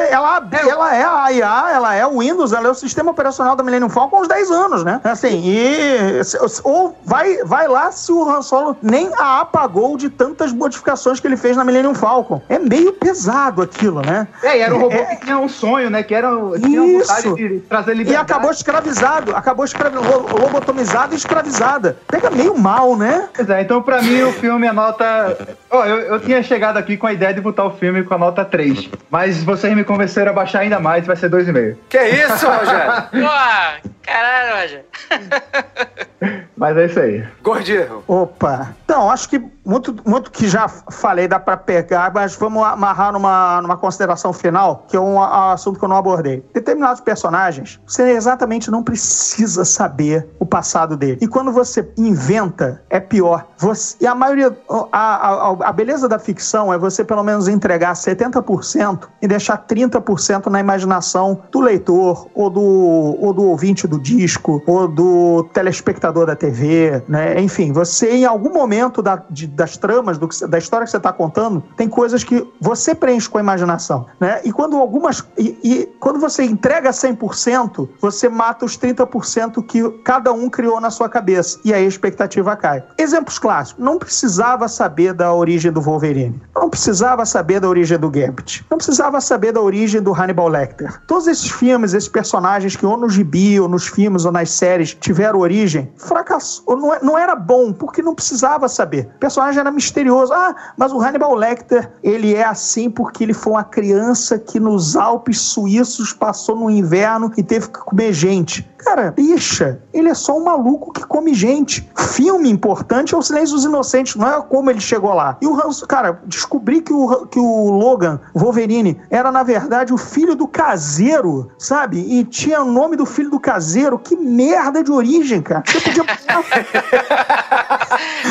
ela, ela é a IA, ela é o Windows, ela é o sistema operacional da Millennium Falcon há uns 10 anos, né? Assim, e... Ou vai, vai lá se o Han Solo nem a apagou de tantas modificações que ele fez na Millennium Falcon. É meio pesado aquilo, né? É, e era um robô É. que tinha um sonho, né? Que era, tinha Isso. de trazer E liberdade. acabou escravizado, acabou escravizado, lobotomizada e escravizada. Pega meio mal, né? Pois é, então pra mim o filme a nota. Ó, eu, eu tinha chegado aqui com a ideia de botar o filme com a nota 3. Mas vocês me convenceram a baixar ainda mais, vai ser 2,5. Que isso, Rogério? [laughs] Pô, caralho, Roger. [laughs] Mas é isso aí. Gordinho. Opa. Não, acho que muito, muito que já falei dá pra pegar, mas vamos amarrar numa, numa consideração final, que é um assunto que eu não abordei. Determinados personagens, você exatamente não precisa saber o passado dele. E quando você inventa, é pior. Você, e a maioria, a, a, a beleza da ficção é você pelo menos entregar 70% e deixar 30% na imaginação do leitor, ou do, ou do ouvinte do disco, ou do telespectador da TV, né? Enfim, você em algum momento da- de- das tramas, do da história que você está contando, tem coisas que você preenche com a imaginação, né? E quando algumas... E, e quando você entrega 100%, você mata os 30% que cada um criou na sua cabeça. E aí a expectativa cai. Exemplos clássicos. Não precisava saber da origem do Wolverine. Não precisava saber da origem do Gambit. Não precisava saber da origem do Hannibal Lecter. Todos esses filmes, esses personagens que ou no gibi, ou nos filmes, ou nas séries tiveram origem, fracassou. Não, é- não era bom, porque não precisava saber. O personagem era misterioso. Ah, mas o Hannibal Lecter, ele é assim porque ele foi uma criança que nos Alpes suíços passou no inverno e teve que comer gente. Cara, deixa. Ele é só um maluco que come gente. Filme importante é o Silêncio dos Inocentes, não é como ele chegou lá. E o Hans, cara, descobri que o, que o Logan, Wolverine, era na verdade o filho do caseiro, sabe? E tinha o nome do filho do caseiro. Que merda de origem, cara. Você podia. [laughs]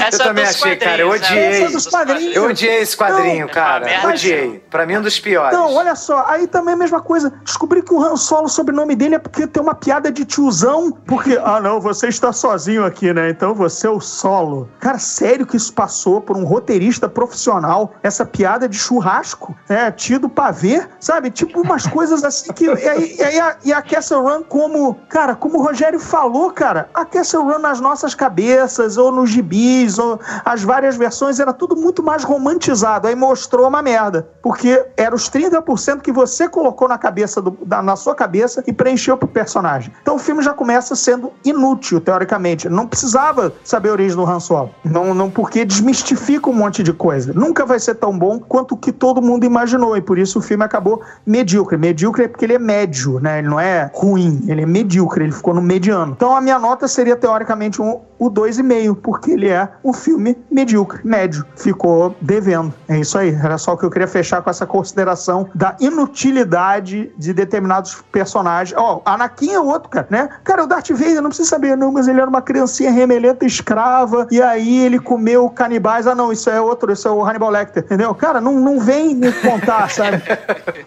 Essa Eu também dos achei, cara, eu odiei. né? Essa dos quadrinhos. Eu odiei esse quadrinho, Não, cara. é uma merda. odiei. Pra mim, é um dos piores. Então, olha só, aí também a mesma coisa. Descobri que o Han Solo, o sobrenome dele é porque tem uma piada de tiozão. Porque, ah, não, você está sozinho aqui, né? Então você é o solo. Cara, sério que isso passou por um roteirista profissional? Essa piada de churrasco, é, tido ver, sabe? Tipo umas coisas assim que. E, e, a, e a Castle Run, como, cara, como o Rogério falou, cara, a Castle Run nas nossas cabeças, ou nos gibis, ou as várias versões, era tudo muito mais romantizado. Aí mostrou uma merda. Porque era os 30% que você colocou na cabeça do- da- na sua cabeça e preencheu pro personagem. Então filme já começa sendo inútil, teoricamente. Não precisava saber a origem do Han Solo. Não, não porque desmistifica um monte de coisa. Nunca vai ser tão bom quanto o que todo mundo imaginou. E por isso o filme acabou medíocre. Medíocre é porque ele é médio, né? Ele não é ruim, ele é medíocre, ele ficou no mediano. Então a minha nota seria teoricamente um, o 2,5, porque ele é um filme medíocre, médio. Ficou devendo. É isso aí. Era só que eu queria fechar com essa consideração da inutilidade de determinados personagens. Ó, Anakin é outro, cara, né? Cara, o Darth Vader não precisa saber, não, mas ele era uma criancinha remelenta escrava, e aí ele comeu canibais. Ah, não, isso é outro, isso é o Hannibal Lecter, entendeu? Cara, não, não vem me contar, [laughs] sabe?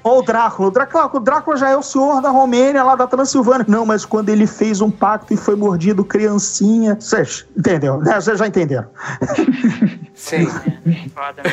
Ou o Drácula. O Drácula, o Drácula já é o senhor da Romênia, lá da Transilvânia. Não, mas quando ele fez um pacto e foi mordido criancinha. Vocês entenderam? né? Vocês já entenderam. [laughs] Sim. Foda?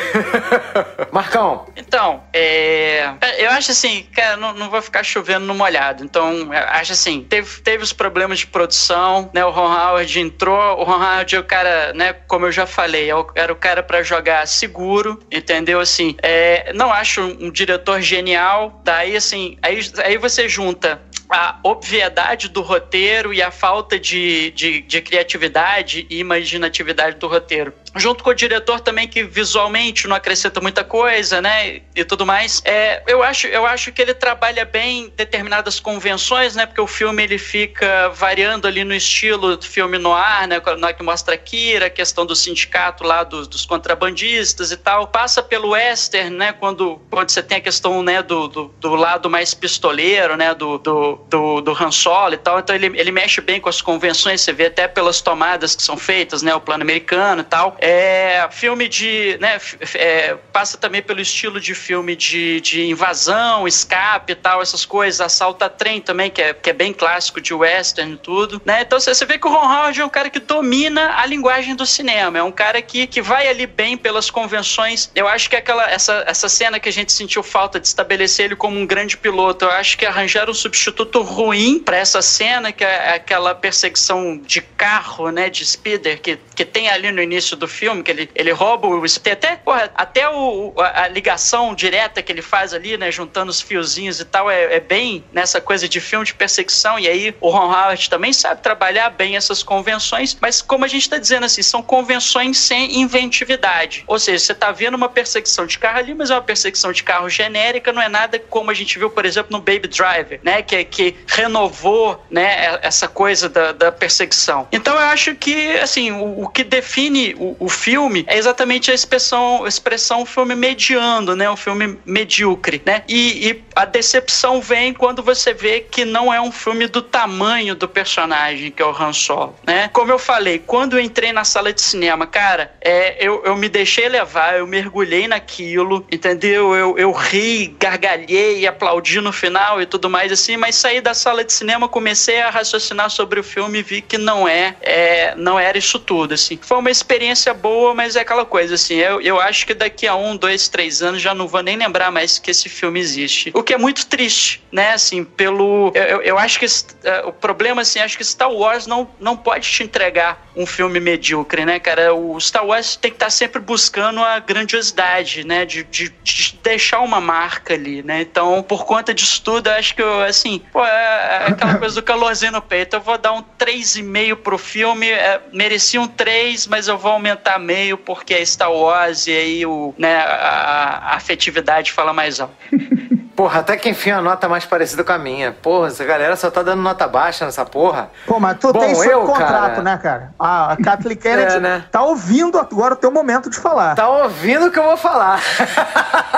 [laughs] Marcão. Então, é, eu acho assim, cara, não, não vou ficar chovendo no molhado. Então, eu acho assim, teve, teve os problemas de produção, né? O Ron Howard entrou, o Ron Howard é o cara, né? Como eu já falei, é era o cara pra jogar seguro, entendeu? Assim, é, não acho um diretor genial. Daí, assim, aí, aí você junta a obviedade do roteiro e a falta de, de, de criatividade e imaginatividade do roteiro. Junto com o diretor também, que visualmente não acrescenta muita coisa, né? E tudo mais. É, eu, acho, eu acho que ele trabalha bem determinadas convenções, né? Porque o filme ele fica variando ali no estilo do filme noir, né? Na que mostra a Kira, a questão do sindicato lá dos, dos contrabandistas e tal. Passa pelo western, né? Quando, quando você tem a questão né, do, do, do lado mais pistoleiro, né? Do, do, do, do Han Solo e tal, então ele, ele mexe bem com as convenções, você vê até pelas tomadas que são feitas, né, o plano americano e tal. É filme de, né, é, passa também pelo estilo de filme de, de invasão, escape e tal, essas coisas, assalta trem também, que é, que é bem clássico de western e tudo, né? Então você, vê que o Ron Howard é um cara que domina a linguagem do cinema, é um cara que, que vai ali bem pelas convenções. Eu acho que aquela essa, essa cena que a gente sentiu falta de estabelecer ele como um grande piloto, eu acho que arranjaram um substituto ruim para essa cena, que é aquela perseguição de carro, né, de speeder, que, que tem ali no início do filme, que ele, ele rouba o... Tem até, porra, até o, a, ligação direta que ele faz ali, né, juntando os fiozinhos e tal, é, é, bem nessa coisa de filme de perseguição, e aí o Ron Howard também sabe trabalhar bem essas convenções, mas como a gente está dizendo assim, são convenções sem inventividade. Ou seja, você está vendo uma perseguição de carro ali, mas é uma perseguição de carro genérica, não é nada como a gente viu, por exemplo, no Baby Driver, né, que, que renovou, né, essa coisa da, da perseguição. Então eu acho que, assim, o, o que define o, o, filme é exatamente a expressão, expressão filme mediano, né, um filme medíocre, né, e, e a decepção vem quando você vê que não é um filme do tamanho do personagem, que é o Han Solo, né. Como eu falei, quando eu entrei na sala de cinema, cara, é, eu, eu me deixei levar, eu mergulhei naquilo, entendeu? Eu, eu ri, gargalhei, aplaudi no final e tudo mais assim, mas saí da sala de cinema, comecei a raciocinar sobre o filme e vi que não é, é não era isso tudo, assim. Foi uma experiência boa, mas é aquela coisa, assim, eu, eu acho que daqui a um, dois, três anos já não vou nem lembrar mais que esse filme existe. O que é muito triste, né, assim, pelo... Eu, eu acho que uh, o problema, assim, acho que Star Wars não, não pode te entregar um filme medíocre, né, cara? O Star Wars tem que estar sempre buscando a grandiosidade, né, de, de, de deixar uma marca ali, né? Então, por conta disso tudo, acho que, eu, assim, pô, é, é aquela coisa do calorzinho no peito. Eu vou dar um 3,5 pro filme. É, merecia um 3, mas eu vou aumentar meio porque é Star Wars e aí o, né, a, a afetividade fala mais alto. [laughs] Porra, até que enfim a nota mais parecida com a minha. Porra, essa galera só tá dando nota baixa nessa porra. Pô, mas tu Bom, tem seu contrato, cara... né, cara? A Kathleen [laughs] Kennedy é, né? tá ouvindo agora o teu momento de falar. Tá ouvindo o que eu vou falar.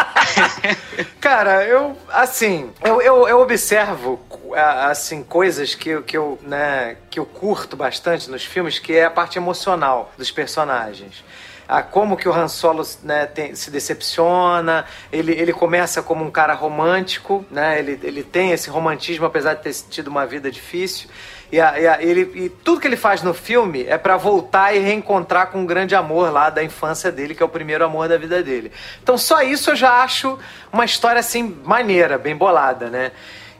[laughs] cara, eu, assim, eu, eu, eu observo, assim, coisas que, que, eu, né, que eu curto bastante nos filmes, que é a parte emocional dos personagens a como que o Han Solo né, tem, se decepciona, ele, ele começa como um cara romântico, né, ele, ele tem esse romantismo apesar de ter tido uma vida difícil, e, a, e, a, ele, e tudo que ele faz no filme é para voltar e reencontrar com um grande amor lá da infância dele, que é o primeiro amor da vida dele. Então só isso eu já acho uma história assim maneira, bem bolada, né?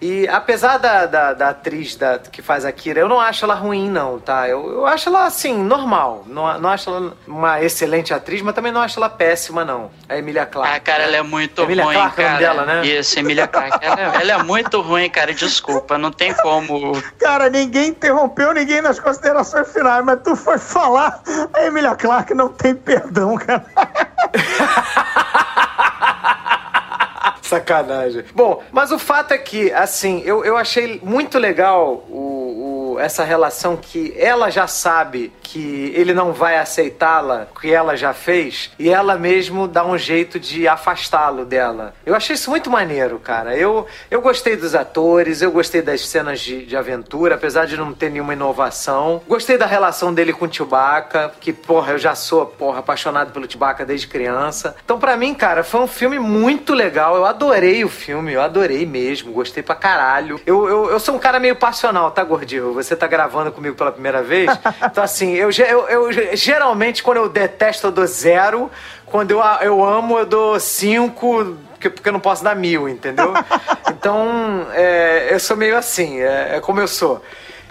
E apesar da, da, da atriz da, que faz a Kira, eu não acho ela ruim, não, tá? Eu, eu acho ela, assim, normal. Não, não acho ela uma excelente atriz, mas também não acho ela péssima, não. A Emilia Clarke. Ah, cara, ela é muito Emilia ruim, Clarke, é cara. dela, né? Isso, Emilia Clarke. ela, ela, é muito ruim, cara. Desculpa, não tem como... Cara, ninguém interrompeu ninguém nas considerações finais, mas tu foi falar, a Emilia Clarke não tem perdão, cara. [laughs] Sacanagem. Bom, mas o fato é que, assim, eu, eu achei muito legal o, o, essa relação que ela já sabe que ele não vai aceitá-la, que ela já fez, e ela mesmo dá um jeito de afastá-lo dela. Eu achei isso muito maneiro, cara. Eu, eu gostei dos atores, eu gostei das cenas de, de aventura, apesar de não ter nenhuma inovação. Gostei da relação dele com o Chewbacca, que, porra, eu já sou, porra, apaixonado pelo Chewbacca desde criança. Então, para mim, cara, foi um filme muito legal. Eu adorei o filme, eu adorei mesmo, gostei pra caralho. Eu, eu, eu sou um cara meio passional, tá, gordinho? Você tá gravando comigo pela primeira vez. [laughs] Então, assim, eu, eu, eu, geralmente, quando eu detesto, eu dou zero. Quando eu, eu amo, eu dou cinco, porque eu não posso dar mil, entendeu? [laughs] Então, é, eu sou meio assim, é, é como eu sou.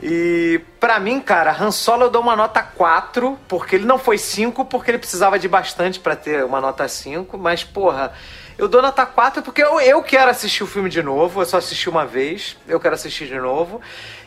E para mim, cara, Han Solo eu dou uma nota 4, porque ele não foi 5, porque ele precisava de bastante para ter uma nota 5, mas porra, eu dou nota 4 porque eu, eu quero assistir o filme de novo, eu só assisti uma vez, eu quero assistir de novo.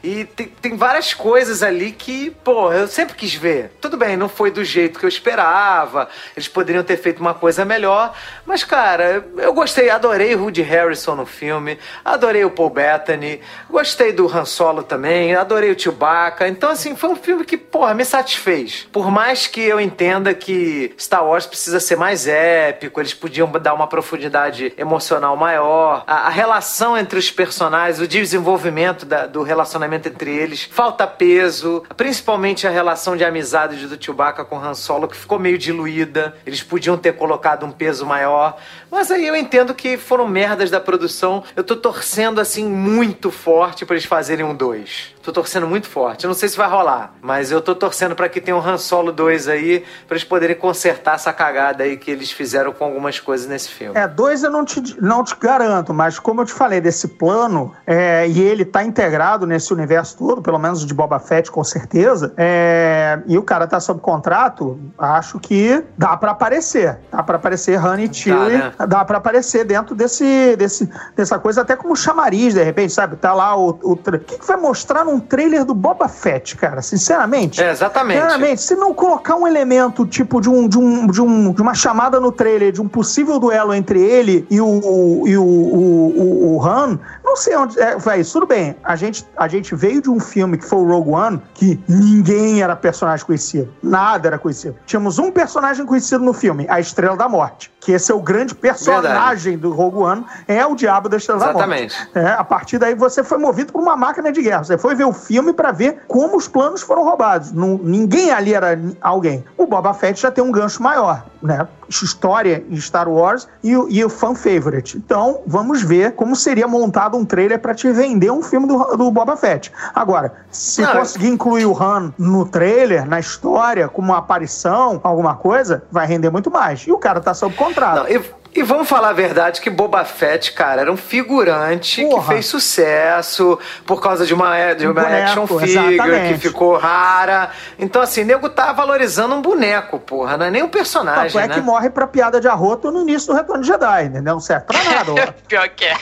E tem, tem várias coisas ali que, pô, eu sempre quis ver. Tudo bem, não foi do jeito que eu esperava, eles poderiam ter feito uma coisa melhor, mas, cara, eu gostei, adorei o Woody Harrison no filme, adorei o Paul Bettany, gostei do Han Solo também, adorei o Chewbacca. Então, assim, foi um filme que, porra, me satisfez. Por mais que eu entenda que Star Wars precisa ser mais épico, eles podiam dar uma profundidade emocional maior, a, a relação entre os personagens, o desenvolvimento da, do relacionamento entre eles, falta peso, principalmente a relação de amizade do Chewbacca com Han Solo, que ficou meio diluída. Eles podiam ter colocado um peso maior. Mas aí eu entendo que foram merdas da produção. Eu tô torcendo, assim, muito forte para eles fazerem um 2. Tô torcendo muito forte. Eu não sei se vai rolar, mas eu tô torcendo para que tenha um Han Solo 2 aí, pra eles poderem consertar essa cagada aí que eles fizeram com algumas coisas nesse filme. É, dois eu não te, não te garanto, mas como eu te falei desse plano, é, e ele tá integrado nesse universo todo, pelo menos de Boba Fett, com certeza, é, e o cara tá sob contrato, acho que dá para aparecer. Dá para aparecer Han e Chewie, né? dá para aparecer dentro desse, desse, dessa coisa, até como chamariz, de repente, sabe? Tá lá o. O, tra- o que, que vai mostrar num trailer do Boba Fett, cara? Sinceramente. É, exatamente. Sinceramente, se não colocar um elemento tipo de, um, de, um, de, um, de uma chamada no trailer de um possível duelo entre ele e o, o, e o, o, o, o Han, não sei onde. É, isso tudo bem. A gente, a gente veio de um filme que foi o Rogue One, que ninguém era personagem conhecido. Nada era conhecido. Tínhamos um personagem conhecido no filme, a Estrela da Morte. Que esse é o grande personagem do Rogue One, é o Diabo da Estrela Exatamente. da Morte. É, a partir daí você foi movido por uma máquina de guerra. Você foi ver o filme para ver como os planos foram roubados. Não- ninguém ali era alguém. O Boba Fett já tem um gancho maior, né? História em Star Wars e o, e o fan favorite. Então, vamos ver como seria montado um trailer para te vender um filme do, do Boba Fett. Agora, se Não, conseguir incluir o Han no trailer, na história, como uma aparição, alguma coisa, vai render muito mais. E o cara tá sob contrato. Não, e, e vamos falar a verdade que Boba Fett, cara, era um figurante Porra. que fez sucesso por causa de uma, de uma boneco, action figure exatamente. que ficou rara. Então, assim, nego tá valorizando um boneco, porra, não é nem um Tanto personagem, é né? que morre pra piada de arroto no início do Retorno de Jedi, entendeu? Não serve pra nada. [laughs] Pior que é.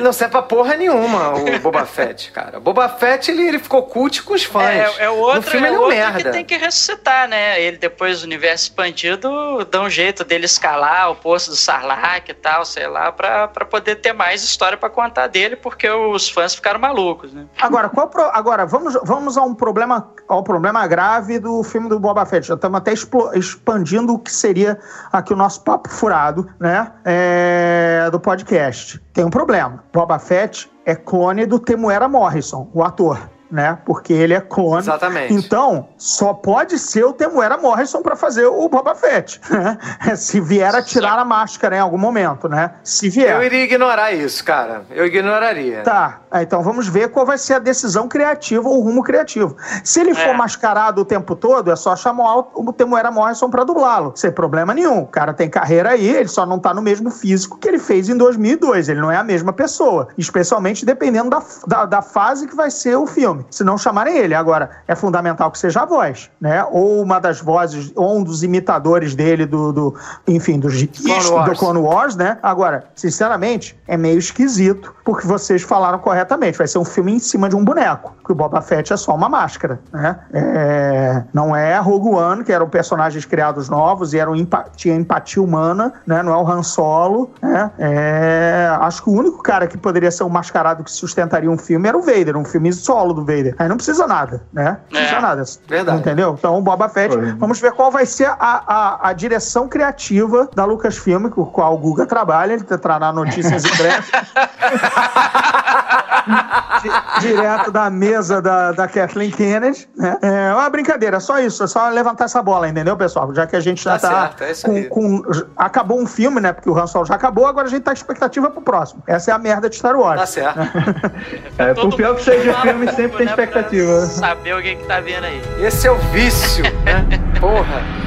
Não serve pra porra nenhuma o Boba Fett, cara. O Boba Fett, ele, ele ficou cult com os fãs. É, é o outro, no filme é ele é o um outro merda. que tem que ressuscitar, né? Ele depois do universo expandido dá um jeito dele escalar o poço do Sarlacc e tal, sei lá, pra, pra poder ter mais história pra contar dele, porque os fãs ficaram malucos, né? Agora, qual pro- agora vamos, vamos a um problema, ao problema grave do filme do Boba Fett. Já estamos até explo- expandindo o que seria aqui o nosso papo furado, né? É, do podcast. Tem um problema. Boba Fett é clone do Temuera Morrison, o ator. Né? Porque ele é clone. Exatamente. Então, só pode ser o Temuera Morrison para fazer o Boba Fett. né? [laughs] Se vier a tirar a máscara em algum momento, né? Se vier. Eu iria ignorar isso, cara. Eu ignoraria. Tá, ah, então vamos ver qual vai ser a decisão criativa ou o rumo criativo. Se ele for É. mascarado o tempo todo, é só chamar o Temuera Morrison pra dublá-lo, sem problema nenhum. O cara tem carreira aí, ele só não tá no mesmo físico que ele fez em 2002. Ele não é a mesma pessoa, especialmente dependendo da, da, da fase que vai ser o filme. Se não chamarem ele. Agora, é fundamental que seja a voz, né? Ou uma das vozes, ou um dos imitadores dele do, do enfim, dos Clone Wars. do Clone Wars, né? Agora, sinceramente, é meio esquisito, porque vocês falaram corretamente. Vai ser um filme em cima de um boneco. Que o Boba Fett é só uma máscara, né? É, não é Rogue One, que eram personagens criados novos e eram empa- tinha empatia humana, né? Não é o Han Solo, né? É, acho que o único cara que poderia ser um mascarado que sustentaria um filme era o Vader, um filme solo do Vader. Aí não precisa nada, né? Não precisa É, nada. verdade. Entendeu? Então, Boba Fett, Foi. vamos ver qual vai ser a, a, a direção criativa da Lucasfilm, com a qual o Guga trabalha. Ele trará notícias em breve. [laughs] Di- Direto da mesa da, da Kathleen Kennedy. Né? É uma brincadeira, só isso. É só levantar essa bola, entendeu, pessoal? Já que a gente já Tá tá. certo, é isso com, com- Acabou um filme, né? Porque o Han Solo já acabou, agora a gente tá com expectativa pro próximo. Essa é a merda de Star Wars. Tá certo. [laughs] É, por pior que seja o filme, sempre tem expectativa. Saber o que, que tá vindo aí. Esse é o vício, né? [laughs] Porra.